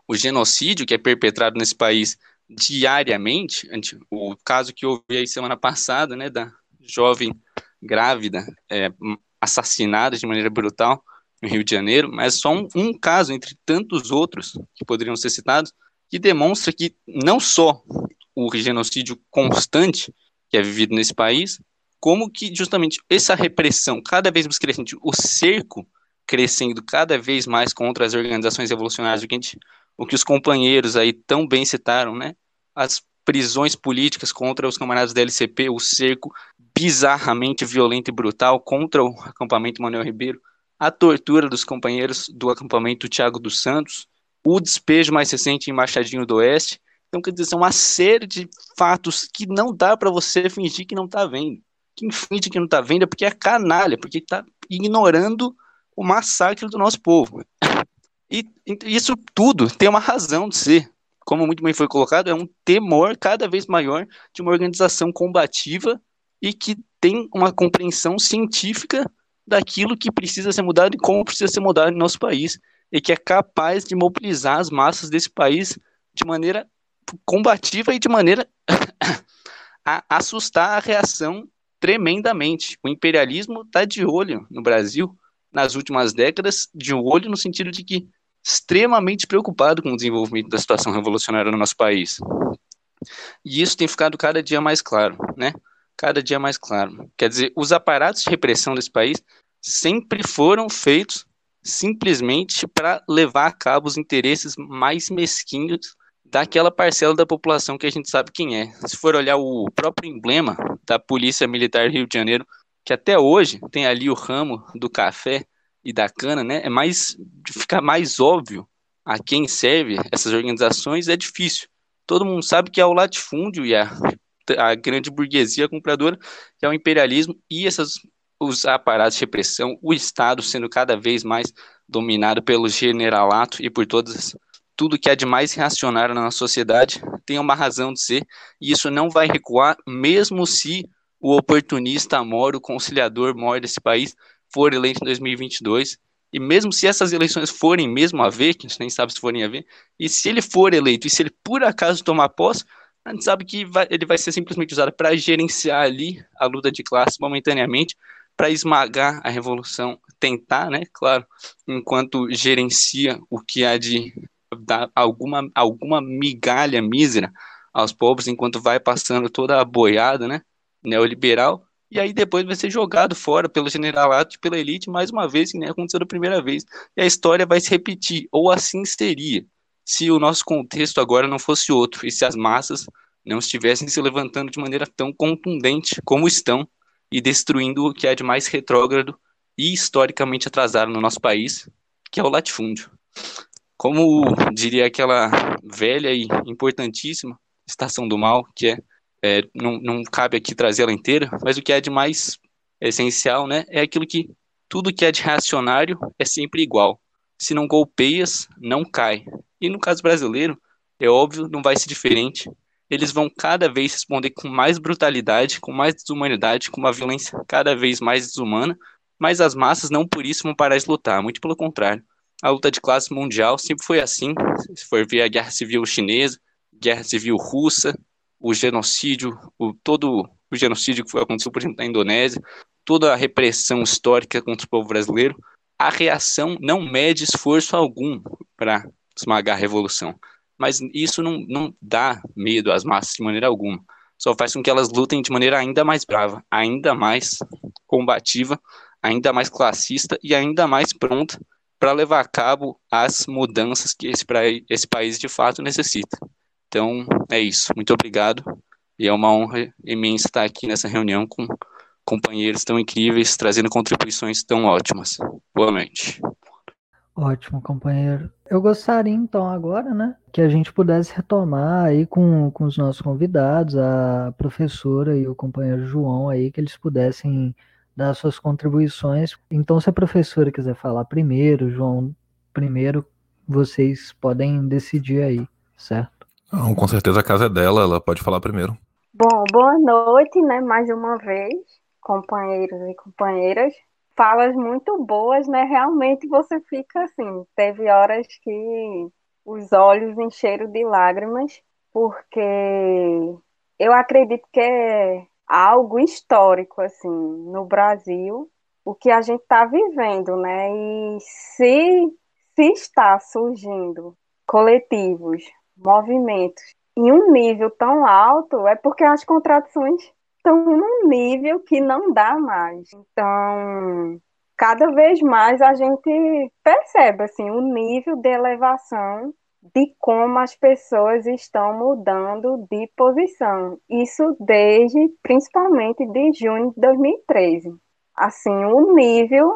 o genocídio que é perpetrado nesse país diariamente, o caso que houve aí semana passada, né, da jovem grávida é, assassinada de maneira brutal no Rio de Janeiro, mas só um, um caso entre tantos outros que poderiam ser citados, que demonstra que não só o genocídio constante que é vivido nesse país, como que justamente essa repressão cada vez mais crescente, o cerco crescendo cada vez mais contra as organizações revolucionárias, o que, gente, o que os companheiros aí tão bem citaram, né? As prisões políticas contra os camaradas da LCP, o cerco bizarramente violento e brutal contra o acampamento Manuel Ribeiro, a tortura dos companheiros do acampamento Tiago dos Santos, o despejo mais recente em Machadinho do Oeste. Então, quer dizer, são uma série de fatos que não dá para você fingir que não está vendo. Quem finge que não está vendo é porque é canalha, porque está ignorando o massacre do nosso povo. E, isso tudo tem uma razão de ser. Como muito bem foi colocado, é um temor cada vez maior de uma organização combativa e que tem uma compreensão científica daquilo que precisa ser mudado e como precisa ser mudado no nosso país, e que é capaz de mobilizar as massas desse país de maneira combativa e de maneira *coughs* a assustar a reação tremendamente. O imperialismo está de olho no Brasil nas últimas décadas, de olho no sentido de que extremamente preocupado com o desenvolvimento da situação revolucionária no nosso país. E isso tem ficado cada dia mais claro, né? Cada dia mais claro. Quer dizer, os aparatos de repressão desse país sempre foram feitos simplesmente para levar a cabo os interesses mais mesquinhos daquela parcela da população que a gente sabe quem é. Se for olhar o próprio emblema da Polícia Militar Rio de Janeiro, que até hoje tem ali o ramo do café e da cana, né? É mais ficar mais óbvio a quem serve essas organizações é difícil. Todo mundo sabe que é o latifúndio e a a grande burguesia compradora, que é o imperialismo e essas, os aparatos de repressão, o Estado sendo cada vez mais dominado pelo generalato e por todas tudo que é de mais reacionário na sociedade tem uma razão de ser, e isso não vai recuar, mesmo se o oportunista mor, o conciliador mor desse país, for eleito em 2022, e mesmo se essas eleições forem mesmo a ver, que a gente nem sabe se forem a ver, e se ele for eleito, e se ele por acaso tomar posse, a gente sabe que vai, ele vai ser simplesmente usado para gerenciar ali a luta de classe momentaneamente, para esmagar a revolução, tentar, né, claro, enquanto gerencia o que há de dar alguma, alguma migalha mísera aos pobres, enquanto vai passando toda a boiada, né, neoliberal, e aí depois vai ser jogado fora pelo generalato, pela elite, mais uma vez, que nem aconteceu da primeira vez, e a história vai se repetir, ou assim seria se o nosso contexto agora não fosse outro e se as massas não estivessem se levantando de maneira tão contundente como estão e destruindo o que é de mais retrógrado e historicamente atrasado no nosso país, que é o latifúndio. Como diria aquela velha e importantíssima estação do mal, que é, é não, não cabe aqui trazer ela inteira, mas o que é de mais essencial, né, é aquilo que tudo que é de reacionário é sempre igual. Se não golpeias, não cai. E no caso brasileiro, é óbvio, não vai ser diferente. Eles vão cada vez responder com mais brutalidade, com mais desumanidade, com uma violência cada vez mais desumana, mas as massas não por isso vão parar de lutar, muito pelo contrário. A luta de classe mundial sempre foi assim. Se for ver a guerra civil chinesa, guerra civil russa, o genocídio, o, todo o genocídio que aconteceu, por exemplo, na Indonésia, toda a repressão histórica contra o povo brasileiro, a reação não mede esforço algum para esmagar a revolução. Mas isso não, não dá medo às massas de maneira alguma. Só faz com que elas lutem de maneira ainda mais brava, ainda mais combativa, ainda mais classista e ainda mais pronta para levar a cabo as mudanças que esse, esse país de fato necessita. Então, é isso. Muito obrigado. E é uma honra imensa estar aqui nessa reunião com companheiros tão incríveis, trazendo contribuições tão ótimas. Boa noite. Ótimo, companheiro. Eu gostaria então agora, né, que a gente pudesse retomar aí com, com os nossos convidados, a professora e o companheiro João aí, que eles pudessem dar suas contribuições. Então, se a professora quiser falar primeiro, João primeiro, vocês podem decidir aí, certo? Não, com certeza a casa é dela, ela pode falar primeiro. Bom, boa noite, né, mais uma vez, companheiros e companheiras falas muito boas, né? Realmente você fica assim. Teve horas que os olhos encheram de lágrimas, porque eu acredito que é algo histórico, assim, no Brasil, o que a gente está vivendo, né? E se, se está surgindo coletivos, movimentos em um nível tão alto, é porque as contradições estão num nível que não dá mais. Então, cada vez mais a gente percebe assim o nível de elevação de como as pessoas estão mudando de posição. Isso desde principalmente de junho de 2013. Assim, o nível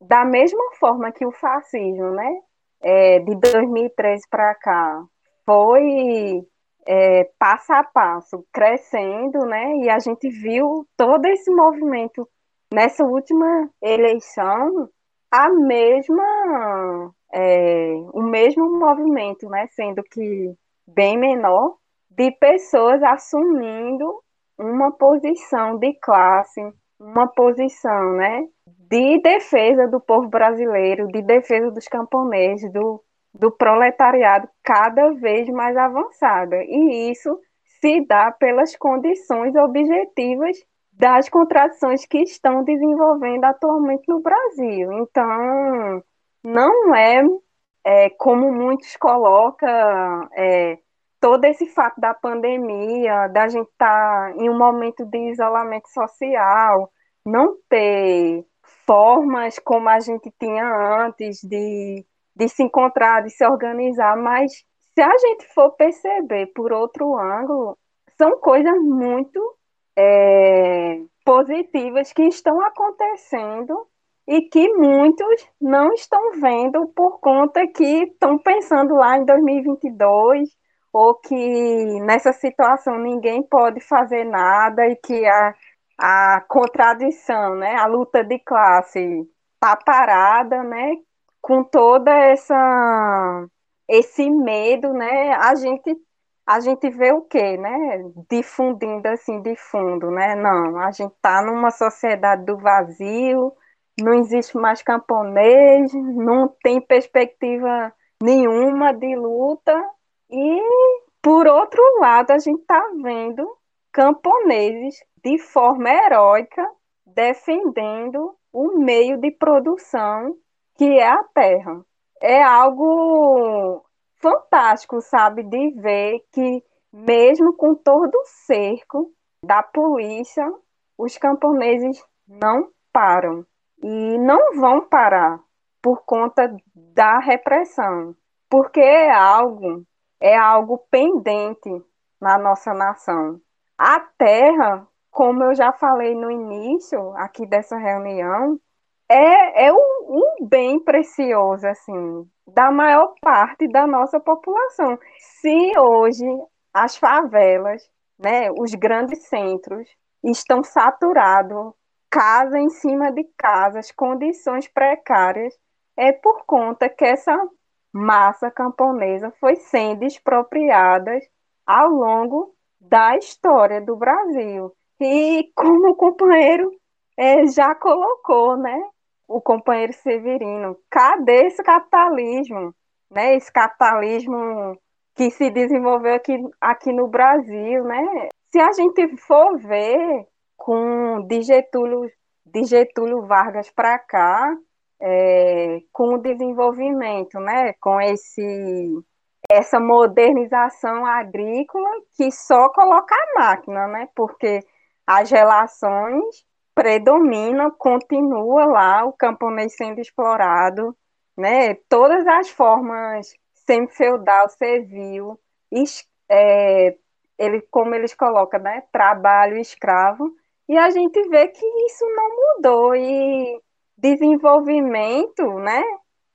da mesma forma que o fascismo, né, é, de 2013 para cá, foi é, passo a passo crescendo, né? E a gente viu todo esse movimento nessa última eleição, a mesma, é, o mesmo movimento, né? Sendo que bem menor, de pessoas assumindo uma posição de classe, uma posição, né? De defesa do povo brasileiro, de defesa dos camponeses, do do proletariado cada vez mais avançada. E isso se dá pelas condições objetivas das contradições que estão desenvolvendo atualmente no Brasil. Então, não é, é como muitos colocam é, todo esse fato da pandemia, da gente estar tá em um momento de isolamento social, não ter formas como a gente tinha antes de de se encontrar, de se organizar, mas se a gente for perceber por outro ângulo, são coisas muito é, positivas que estão acontecendo e que muitos não estão vendo por conta que estão pensando lá em 2022 ou que nessa situação ninguém pode fazer nada e que a, a contradição, né, a luta de classe está parada, né, com toda essa esse medo, né? A gente a gente vê o quê, né? Difundindo assim de fundo, né? Não, a gente está numa sociedade do vazio, não existe mais camponês, não tem perspectiva nenhuma de luta e por outro lado a gente está vendo camponeses de forma heróica defendendo o meio de produção que é a Terra. É algo fantástico, sabe, de ver que mesmo com todo o cerco da polícia, os camponeses não param e não vão parar por conta da repressão, porque é algo é algo pendente na nossa nação. A terra, como eu já falei no início aqui dessa reunião, é, é um, um bem precioso, assim, da maior parte da nossa população. Se hoje as favelas, né, os grandes centros, estão saturados, casa em cima de casas, condições precárias, é por conta que essa massa camponesa foi sendo expropriada ao longo da história do Brasil. E como o companheiro é, já colocou, né? O companheiro Severino. Cadê esse capitalismo? Né? Esse capitalismo que se desenvolveu aqui, aqui no Brasil, né? Se a gente for ver com de Getúlio, de Getúlio Vargas para cá, é, com o desenvolvimento, né? Com esse essa modernização agrícola que só coloca a máquina, né? Porque as relações predomina, continua lá o camponês sendo explorado, né? Todas as formas semi-feudal, servil, é, ele, como eles colocam, né? Trabalho escravo, E a gente vê que isso não mudou. E desenvolvimento né,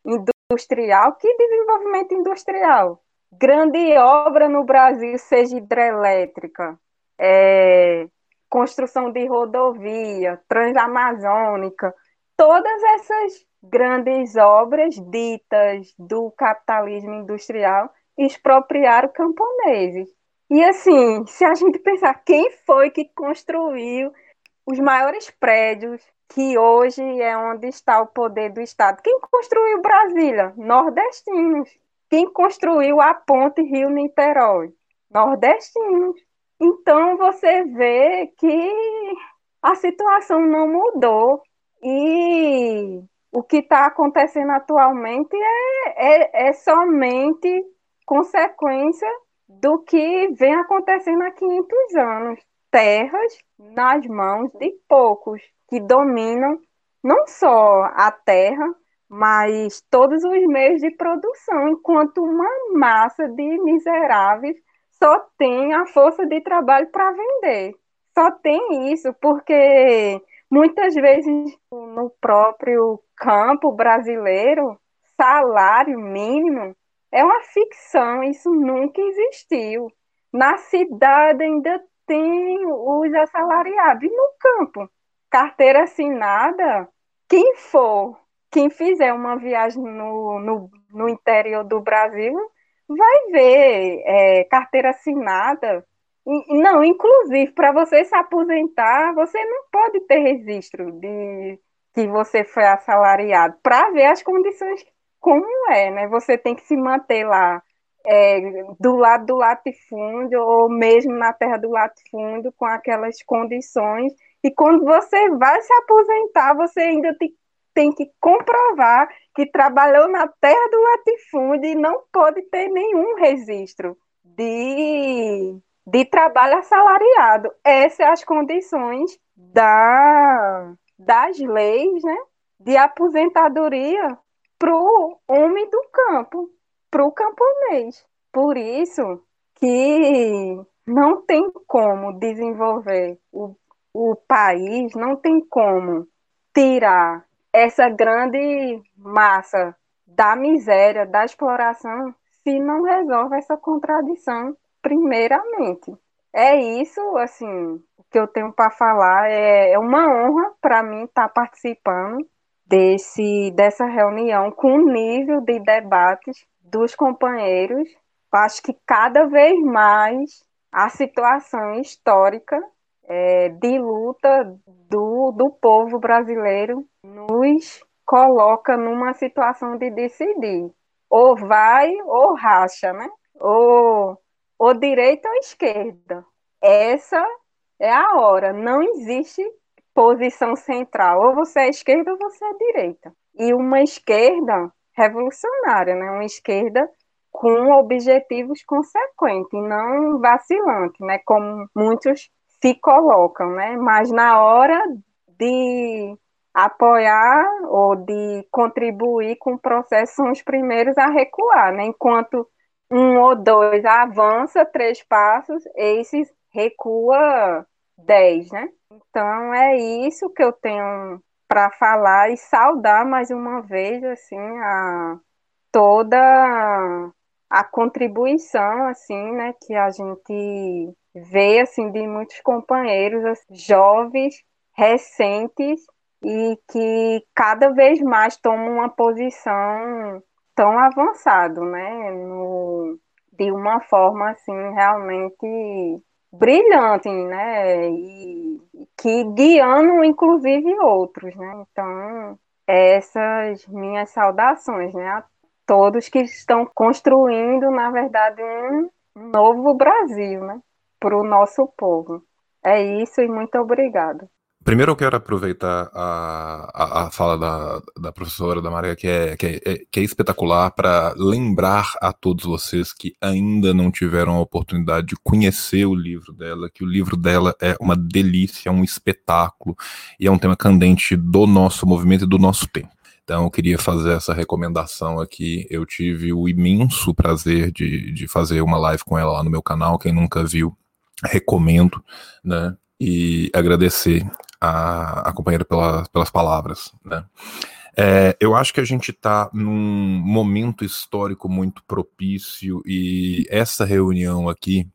industrial, que desenvolvimento industrial? Grande obra no Brasil, seja hidrelétrica, é, construção de rodovia, transamazônica, todas essas grandes obras ditas do capitalismo industrial expropriaram camponeses. E assim, se a gente pensar quem foi que construiu os maiores prédios que hoje é onde está o poder do Estado. Quem construiu Brasília? Nordestinos. Quem construiu a ponte Rio-Niterói? Nordestinos. Então você vê que a situação não mudou e o que está acontecendo atualmente é, é, é somente consequência do que vem acontecendo há 500 anos. Terras nas mãos de poucos que dominam não só a terra, mas todos os meios de produção, enquanto uma massa de miseráveis só tem a força de trabalho para vender. Só tem isso, porque muitas vezes no próprio campo brasileiro, salário mínimo é uma ficção, isso nunca existiu. Na cidade ainda tem os assalariados. E no campo, carteira assinada, quem for, quem fizer uma viagem no, no, no interior do Brasil, vai ver é, carteira assinada. Não, inclusive, para você se aposentar, você não pode ter registro de que você foi assalariado, para ver as condições como é, né? Você tem que se manter lá é, do lado do latifúndio ou mesmo na terra do latifúndio com aquelas condições e quando você vai se aposentar você ainda te, tem que comprovar que trabalhou na terra do latifúndio e não pode ter nenhum registro de, de trabalho assalariado. Essas são as condições da, das leis né, de aposentadoria para o homem do campo para o camponês. Por isso que não tem como desenvolver o, o país, não tem como tirar essa grande massa da miséria, da exploração, se não resolve essa contradição primeiramente. É isso, assim, que eu tenho para falar. É, é uma honra para mim estar tá participando desse, dessa reunião com o nível de debates dos companheiros, acho que cada vez mais a situação histórica é, de luta do, do povo brasileiro nos coloca numa situação de decidir. Ou vai ou racha, né? Ou, ou direita ou esquerda. Essa é a hora. Não existe posição central. Ou você é esquerda ou você é direita. E uma esquerda revolucionária, né? Uma esquerda com objetivos consequentes, não vacilante, né? Como muitos se colocam, né? Mas na hora de apoiar ou de contribuir com o processo são os primeiros a recuar, né? Enquanto um ou dois avança três passos, esses recua dez, né? Então é isso que eu tenho para falar e saudar mais uma vez assim a toda a contribuição assim, né, que a gente vê assim de muitos companheiros assim, jovens, recentes e que cada vez mais tomam uma posição tão avançado, né, no, de uma forma assim realmente brilhante, né? E que guiando inclusive outros, né? Então, essas minhas saudações, né? A todos que estão construindo, na verdade, um novo Brasil, né? Para o nosso povo. É isso e muito obrigado. Primeiro eu quero aproveitar a, a, a fala da, da professora da Maria, que é, que é, que é espetacular, para lembrar a todos vocês que ainda não tiveram a oportunidade de conhecer o livro dela, que o livro dela é uma delícia, é um espetáculo e é um tema candente do nosso movimento e do nosso tempo. Então eu queria fazer essa recomendação aqui. Eu tive o imenso prazer de, de fazer uma live com ela lá no meu canal. Quem nunca viu, recomendo, né? e agradecer a, a companheira pela, pelas palavras. Né? É, eu acho que a gente está num momento histórico muito propício e essa reunião aqui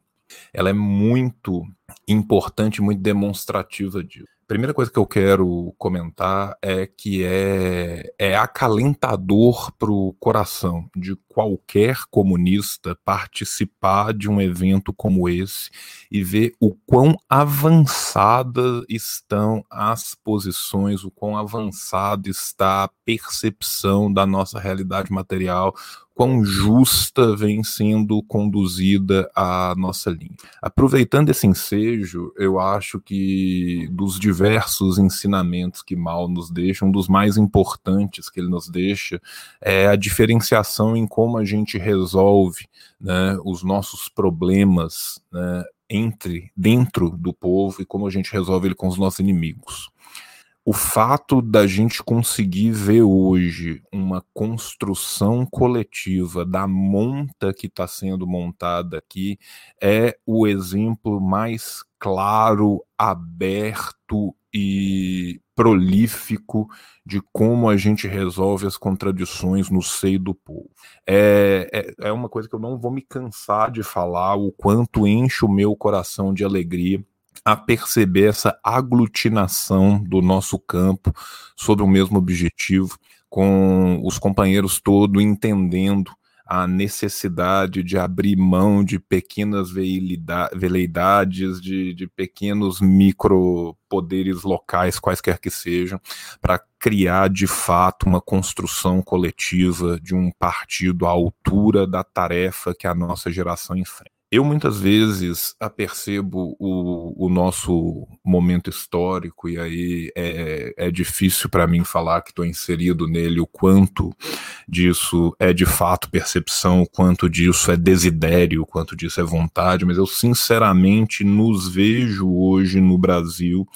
ela é muito importante, muito demonstrativa disso primeira coisa que eu quero comentar é que é, é acalentador para o coração de qualquer comunista participar de um evento como esse e ver o quão avançadas estão as posições, o quão avançada está a percepção da nossa realidade material, quão justa vem sendo conduzida a nossa linha. Aproveitando esse ensejo, eu acho que dos diversos ensinamentos que Mal nos deixa, um dos mais importantes que ele nos deixa é a diferenciação em como a gente resolve né, os nossos problemas né, entre dentro do povo e como a gente resolve ele com os nossos inimigos o fato da gente conseguir ver hoje uma construção coletiva da monta que está sendo montada aqui é o exemplo mais claro, aberto e prolífico de como a gente resolve as contradições no seio do povo. É, é, é uma coisa que eu não vou me cansar de falar, o quanto enche o meu coração de alegria a perceber essa aglutinação do nosso campo sobre o mesmo objetivo, com os companheiros todos entendendo a necessidade de abrir mão de pequenas veleidades, de, de pequenos micropoderes locais, quaisquer que sejam, para criar de fato uma construção coletiva de um partido à altura da tarefa que a nossa geração enfrenta. Eu muitas vezes apercebo o, o nosso momento histórico, e aí é, é difícil para mim falar que estou inserido nele, o quanto disso é de fato percepção, o quanto disso é desidério, o quanto disso é vontade, mas eu sinceramente nos vejo hoje no Brasil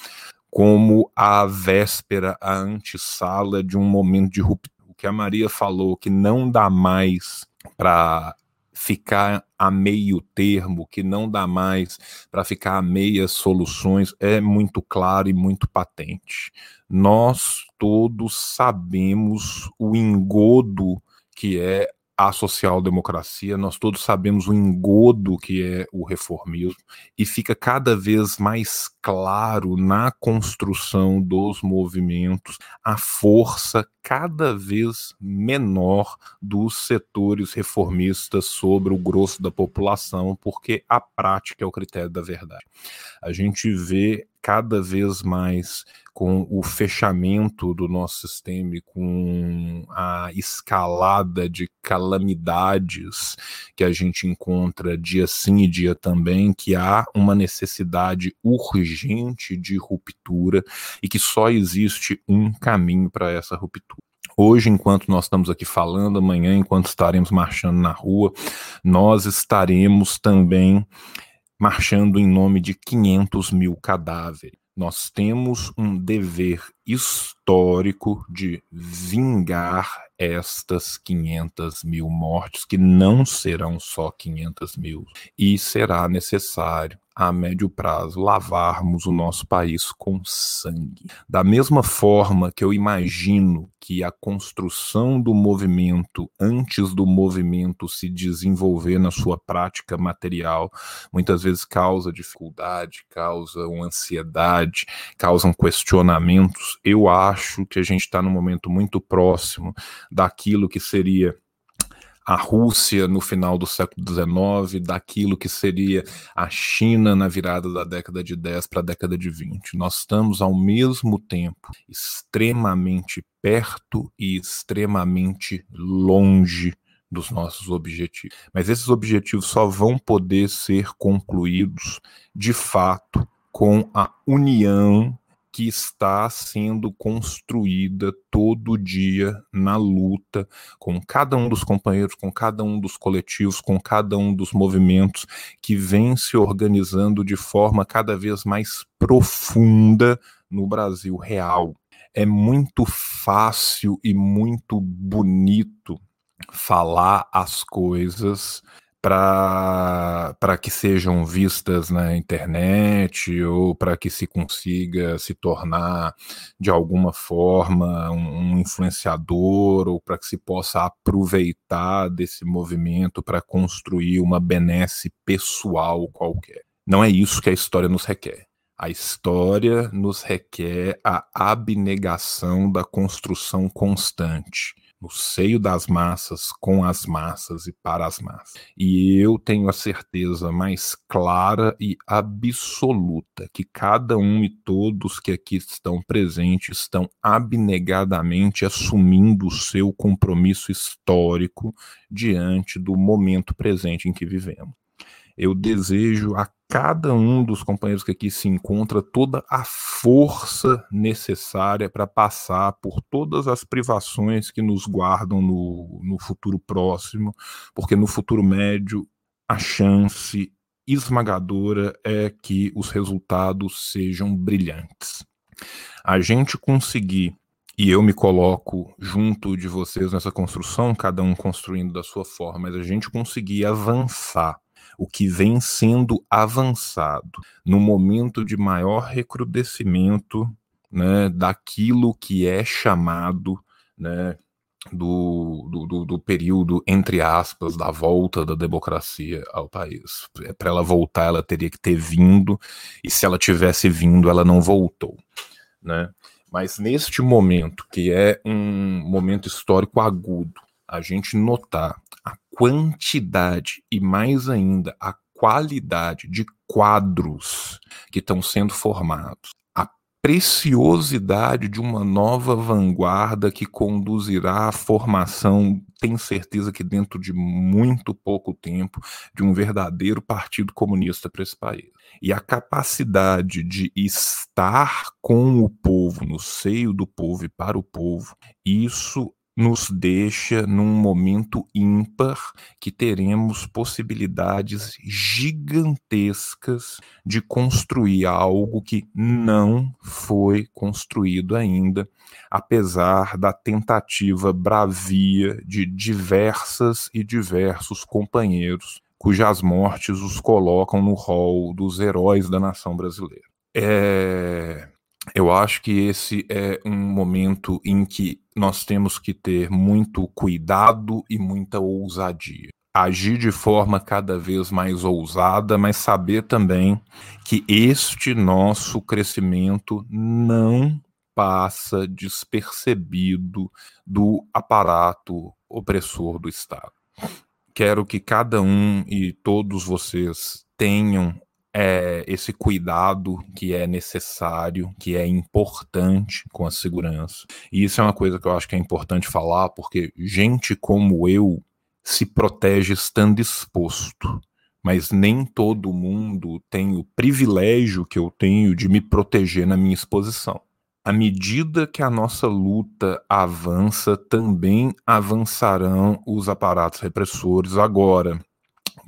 como a véspera, a antessala de um momento de ruptura. O que a Maria falou, que não dá mais para ficar a meio termo, que não dá mais para ficar a meias soluções, é muito claro e muito patente. Nós todos sabemos o engodo que é a social-democracia, nós todos sabemos o engodo que é o reformismo, e fica cada vez mais claro na construção dos movimentos a força cada vez menor dos setores reformistas sobre o grosso da população, porque a prática é o critério da verdade. A gente vê cada vez mais com o fechamento do nosso sistema e com a escalada de calamidades que a gente encontra dia sim e dia também, que há uma necessidade urgente de ruptura e que só existe um caminho para essa ruptura. Hoje, enquanto nós estamos aqui falando, amanhã, enquanto estaremos marchando na rua, nós estaremos também marchando em nome de 500 mil cadáveres. Nós temos um dever histórico de vingar estas 500 mil mortes, que não serão só 500 mil, e será necessário a médio prazo, lavarmos o nosso país com sangue. Da mesma forma que eu imagino que a construção do movimento, antes do movimento se desenvolver na sua prática material, muitas vezes causa dificuldade, causa ansiedade, causam questionamentos. Eu acho que a gente está num momento muito próximo daquilo que seria a Rússia no final do século XIX, daquilo que seria a China na virada da década de 10 para a década de 20. Nós estamos ao mesmo tempo extremamente perto e extremamente longe dos nossos objetivos. Mas esses objetivos só vão poder ser concluídos de fato com a união que está sendo construída todo dia na luta com cada um dos companheiros, com cada um dos coletivos, com cada um dos movimentos que vem se organizando de forma cada vez mais profunda no Brasil real. É muito fácil e muito bonito falar as coisas para que sejam vistas na internet ou para que se consiga se tornar de alguma forma um, um influenciador ou para que se possa aproveitar desse movimento para construir uma benesse pessoal qualquer. Não é isso que a história nos requer. A história nos requer a abnegação da construção constante no seio das massas, com as massas e para as massas. E eu tenho a certeza mais clara e absoluta que cada um e todos que aqui estão presentes estão abnegadamente assumindo o seu compromisso histórico diante do momento presente em que vivemos. Eu desejo a cada um dos companheiros que aqui se encontra toda a força necessária para passar por todas as privações que nos guardam no, no futuro próximo, porque no futuro médio a chance esmagadora é que os resultados sejam brilhantes. A gente conseguir e eu me coloco junto de vocês nessa construção, cada um construindo da sua forma, mas a gente conseguir avançar o que vem sendo avançado no momento de maior recrudescimento né, daquilo que é chamado né, do, do, do, período, entre aspas, da volta da democracia ao país. É, Para ela voltar, ela teria que ter vindo, e se ela tivesse vindo, ela não voltou. Né? Mas neste momento, que é um momento histórico agudo, a gente notar a quantidade e mais ainda a qualidade de quadros que estão sendo formados, a preciosidade de uma nova vanguarda que conduzirá à formação, tenho certeza que dentro de muito pouco tempo, de um verdadeiro partido comunista para esse país. E a capacidade de estar com o povo, no seio do povo e para o povo, isso nos deixa num momento ímpar que teremos possibilidades gigantescas de construir algo que não foi construído ainda, apesar da tentativa bravia de diversas e diversos companheiros cujas mortes os colocam no rol dos heróis da nação brasileira. É, eu acho que esse é um momento em que nós temos que ter muito cuidado e muita ousadia. Agir de forma cada vez mais ousada, mas saber também que este nosso crescimento não passa despercebido do aparato opressor do Estado. Quero que cada um e todos vocês tenham é, esse cuidado que é necessário, que é importante com a segurança. E isso é uma coisa que eu acho que é importante falar, porque gente como eu se protege estando exposto. Mas nem todo mundo tem o privilégio que eu tenho de me proteger na minha exposição. À medida que a nossa luta avança, também avançarão os aparatos repressores. Agora,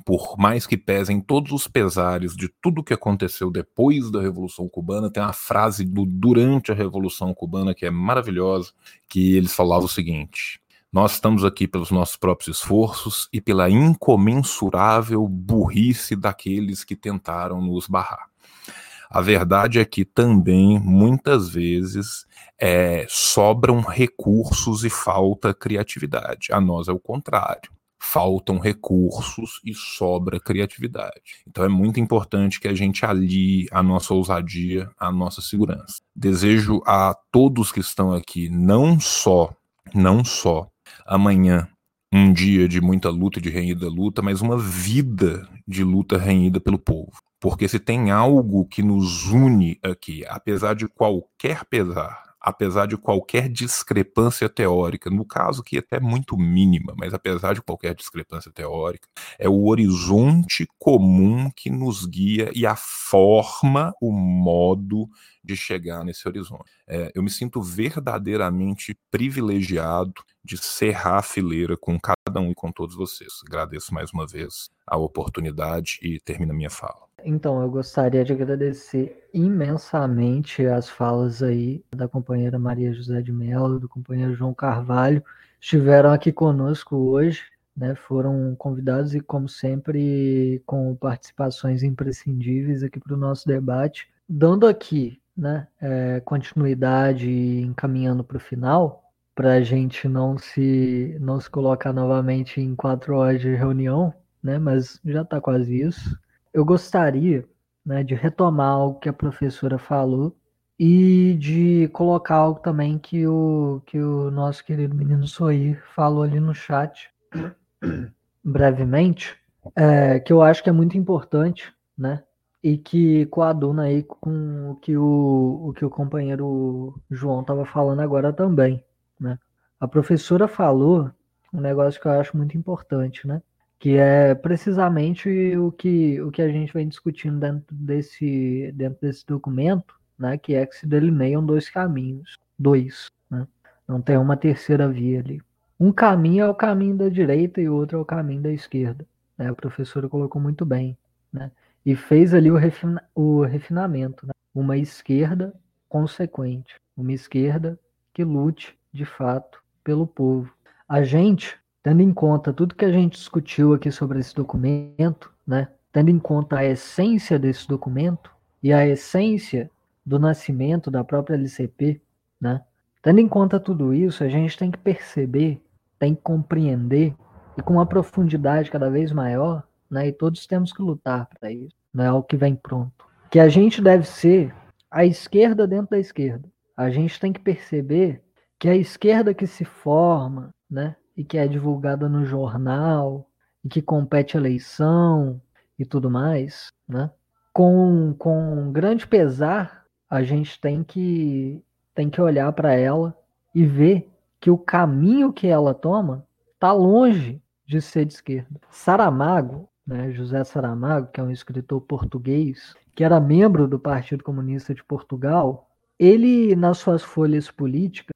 por mais que pesem todos os pesares de tudo que aconteceu depois da Revolução Cubana, tem uma frase do durante a Revolução Cubana que é maravilhosa, que eles falavam o seguinte: nós estamos aqui pelos nossos próprios esforços e pela incomensurável burrice daqueles que tentaram nos barrar. A verdade é que também, muitas vezes, é, sobram recursos e falta criatividade. A nós é o contrário faltam recursos e sobra criatividade. Então é muito importante que a gente alie a nossa ousadia, a nossa segurança. Desejo a todos que estão aqui não só, não só amanhã um dia de muita luta, de renhida luta, mas uma vida de luta renhida pelo povo. Porque se tem algo que nos une aqui, apesar de qualquer pesar, apesar de qualquer discrepância teórica, no caso que até muito mínima, mas apesar de qualquer discrepância teórica, é o horizonte comum que nos guia e a forma, o modo de chegar nesse horizonte. É, eu me sinto verdadeiramente privilegiado de cerrar a fileira com cada um e com todos vocês. Agradeço mais uma vez a oportunidade e termino a minha fala. Então, eu gostaria de agradecer imensamente as falas aí da companheira Maria José de Mello, do companheiro João Carvalho, estiveram aqui conosco hoje, né, foram convidados e, como sempre, com participações imprescindíveis aqui para o nosso debate. Dando aqui né, é, continuidade e encaminhando para o final, para a gente não se, não se colocar novamente em quatro horas de reunião, né, mas já está quase isso. Eu gostaria né, de retomar algo que a professora falou e de colocar algo também que o, que o nosso querido menino Soir falou ali no chat, *coughs* brevemente, é, que eu acho que é muito importante, né? E que coaduna aí com o que o, o que o companheiro João estava falando agora também, né? A professora falou um negócio que eu acho muito importante, né? Que é precisamente o que, o que a gente vem discutindo dentro desse, dentro desse documento, né? Que é que se delineiam dois caminhos, dois, né? Não tem uma terceira via ali. Um caminho é o caminho da direita e o outro é o caminho da esquerda. Né? A professora colocou muito bem. Né? E fez ali o, refina o refinamento. Né? Uma esquerda consequente. Uma esquerda que lute, de fato, pelo povo. A gente, tendo em conta tudo que a gente discutiu aqui sobre esse documento, né? tendo em conta a essência desse documento e a essência do nascimento da própria LCP, né? tendo em conta tudo isso, a gente tem que perceber tem que compreender e com uma profundidade cada vez maior, né? E todos temos que lutar para isso, não é algo que vem pronto. Que a gente deve ser a esquerda dentro da esquerda. A gente tem que perceber que a esquerda que se forma, né? E que é divulgada no jornal e que compete eleição e tudo mais, né? Com, com grande pesar, a gente tem que tem que olhar para ela e ver que o caminho que ela toma está longe de ser de esquerda. Saramago, né, José Saramago, que é um escritor português, que era membro do Partido Comunista de Portugal, ele, nas suas folhas políticas,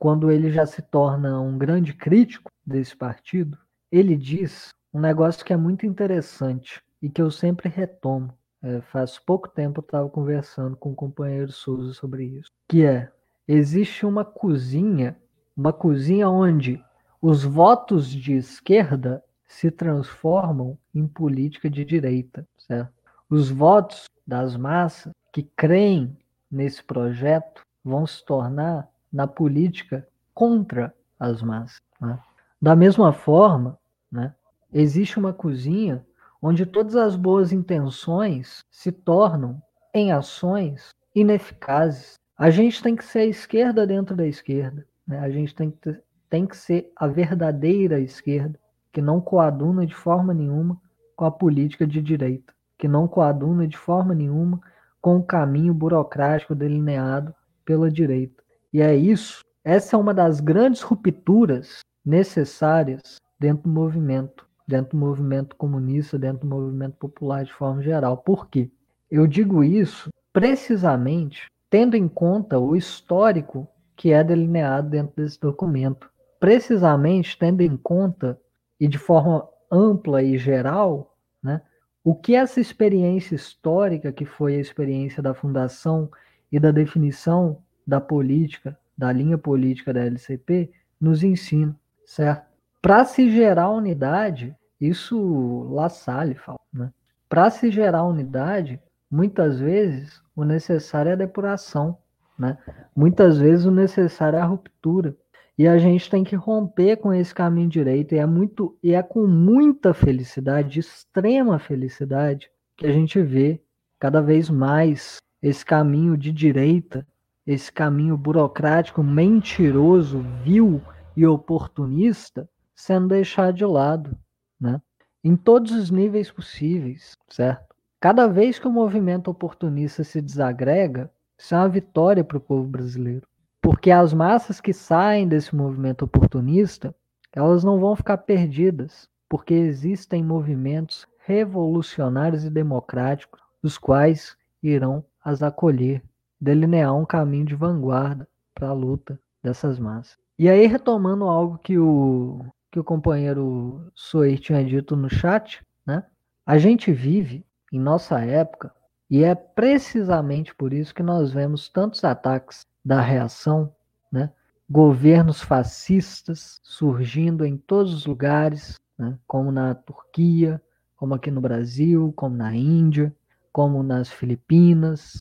quando ele já se torna um grande crítico desse partido, ele diz um negócio que é muito interessante e que eu sempre retomo. É, faz pouco tempo eu estava conversando com o companheiro Souza sobre isso, que é existe uma cozinha uma cozinha onde os votos de esquerda se transformam em política de direita, certo? Os votos das massas que creem nesse projeto vão se tornar na política contra as massas. Né? Da mesma forma, né, existe uma cozinha onde todas as boas intenções se tornam em ações ineficazes. A gente tem que ser a esquerda dentro da esquerda. Né? A gente tem que, tem que ser a verdadeira esquerda, que não coaduna de forma nenhuma com a política de direita, que não coaduna de forma nenhuma com o caminho burocrático delineado pela direita. E é isso, essa é uma das grandes rupturas necessárias dentro do movimento, dentro do movimento comunista, dentro do movimento popular de forma geral. Por quê? Eu digo isso precisamente tendo em conta o histórico que é delineado dentro desse documento, precisamente tendo em conta e de forma ampla e geral, né, o que essa experiência histórica, que foi a experiência da fundação e da definição da política, da linha política da LCP, nos ensina, certo? Para se gerar unidade, isso La Salle fala, né? Para se gerar unidade, muitas vezes o necessário é a depuração, né? Muitas vezes o necessário é a ruptura. E a gente tem que romper com esse caminho direito. E é, muito, e é com muita felicidade, de extrema felicidade, que a gente vê cada vez mais esse caminho de direita, esse caminho burocrático, mentiroso, vil e oportunista sendo deixado de lado, né? Em todos os níveis possíveis, certo? Cada vez que o movimento oportunista se desagrega, isso é uma vitória para o povo brasileiro. Porque as massas que saem desse movimento oportunista, elas não vão ficar perdidas, porque existem movimentos revolucionários e democráticos, os quais irão as acolher, delinear um caminho de vanguarda para a luta dessas massas. E aí, retomando algo que o, que o companheiro Soir tinha dito no chat, né? a gente vive, em nossa época, e é precisamente por isso que nós vemos tantos ataques da reação, né? governos fascistas surgindo em todos os lugares, né? como na Turquia, como aqui no Brasil, como na Índia, como nas Filipinas?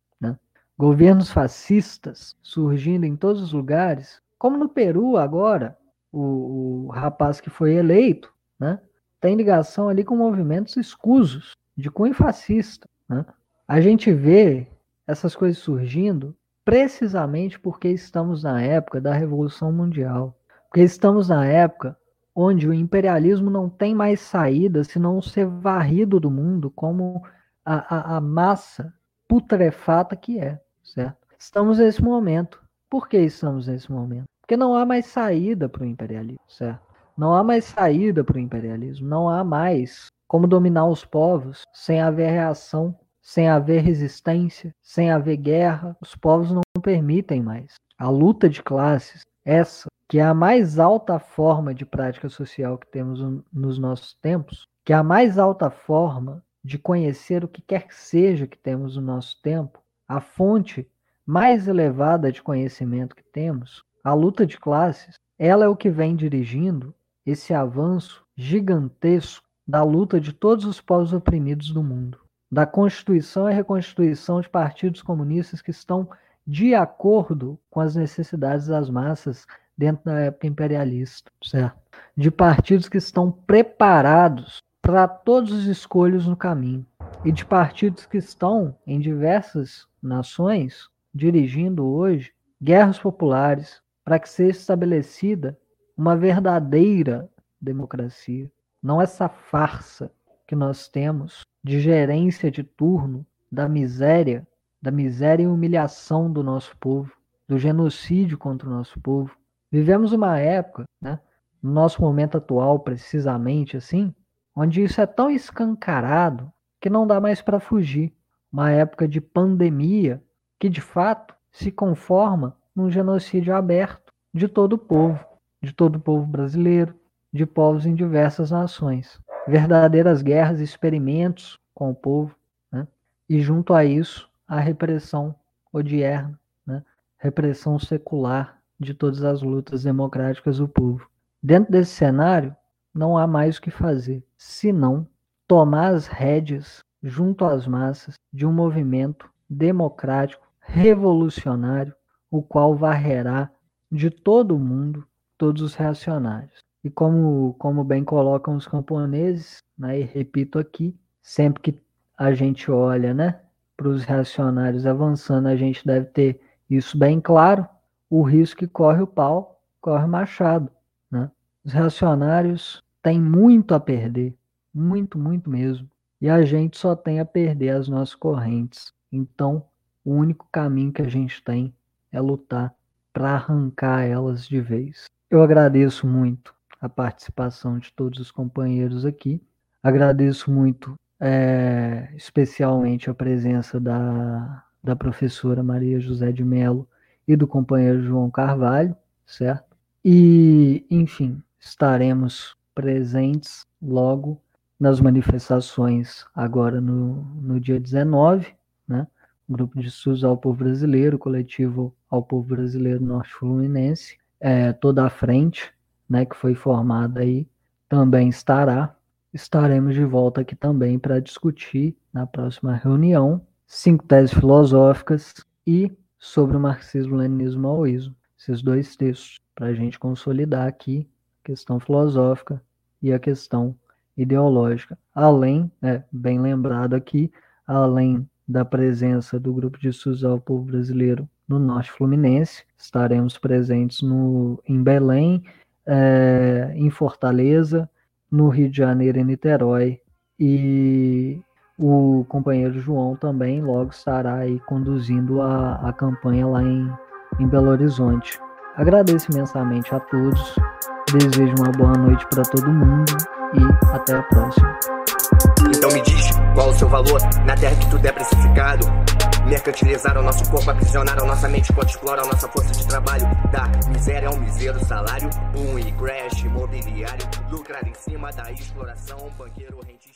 Governos fascistas surgindo em todos os lugares, como no Peru agora, o, o rapaz que foi eleito, né? tem ligação ali com movimentos escusos de cunho fascista. Né? A gente vê essas coisas surgindo precisamente porque estamos na época da Revolução Mundial. Porque estamos na época onde o imperialismo não tem mais saída senão ser varrido do mundo como a, a, a massa putrefata que é, certo? Estamos nesse momento. Por que estamos nesse momento? Porque não há mais saída para o imperialismo, certo? Não há mais saída para o imperialismo, não há mais como dominar os povos sem haver reação, sem haver resistência, sem haver guerra. Os povos não permitem mais. A luta de classes, essa que é a mais alta forma de prática social que temos nos nossos tempos, que é a mais alta forma de conhecer o que quer que seja que temos no nosso tempo, a fonte mais elevada de conhecimento que temos, a luta de classes, ela é o que vem dirigindo esse avanço gigantesco da luta de todos os povos oprimidos do mundo, da constituição e reconstituição de partidos comunistas que estão de acordo com as necessidades das massas dentro da época imperialista, certo? De partidos que estão preparados para todos os escolhos no caminho e de partidos que estão em diversas nações dirigindo hoje guerras populares para que seja estabelecida uma verdadeira democracia, não essa farsa que nós temos de gerência de turno da miséria, da miséria e humilhação do nosso povo, do genocídio contra o nosso povo. Vivemos uma época, né, no nosso momento atual, precisamente assim, onde isso é tão escancarado que não dá mais para fugir. Uma época de pandemia que de fato se conforma num genocídio aberto de todo o povo, de todo o povo brasileiro, de povos em diversas nações. Verdadeiras guerras, experimentos com o povo, né? e junto a isso, a repressão odierna, né? repressão secular de todas as lutas democráticas do povo. Dentro desse cenário, não há mais o que fazer, senão tomar as rédeas junto às massas de um movimento democrático, revolucionário, o qual varrerá de todo o mundo todos os reacionários. E como, como bem colocam os camponeses, né, e repito aqui, sempre que a gente olha né, para os reacionários avançando, a gente deve ter isso bem claro, o risco que corre o pau, corre o machado. Né? Os reacionários têm muito a perder, muito, muito mesmo. E a gente só tem a perder as nossas correntes. Então, o único caminho que a gente tem é lutar para arrancar elas de vez. Eu agradeço muito a participação de todos os companheiros aqui. Agradeço muito, é, especialmente, a presença da, da professora Maria José de Mello e do companheiro João Carvalho, certo? E, enfim, estaremos presentes logo nas manifestações agora no, no dia 19, né? grupo de estudos ao povo brasileiro, coletivo ao povo brasileiro norte fluminense, é, toda a frente, né, que foi formada aí, também estará. Estaremos de volta aqui também para discutir na próxima reunião cinco teses filosóficas e sobre o marxismo-leninismo maoísmo. Esses dois textos, para a gente consolidar aqui a questão filosófica e a questão ideológica. Além, né, bem lembrado aqui, além da presença do Grupo de ao Povo Brasileiro no Norte Fluminense. Estaremos presentes no, em Belém, é, em Fortaleza, no Rio de Janeiro e Niterói. E o companheiro João também logo estará aí conduzindo a, a campanha lá em, em Belo Horizonte. Agradeço imensamente a todos, desejo uma boa noite para todo mundo e até a próxima. Então me diz qual o seu valor na terra que tudo é precificado. Mercantilizaram nosso corpo, aprisionaram nossa mente enquanto exploram nossa força de trabalho. Da miséria ao miseiro salário, boom e crash imobiliário, lucrar em cima da exploração, banqueiro, rentista.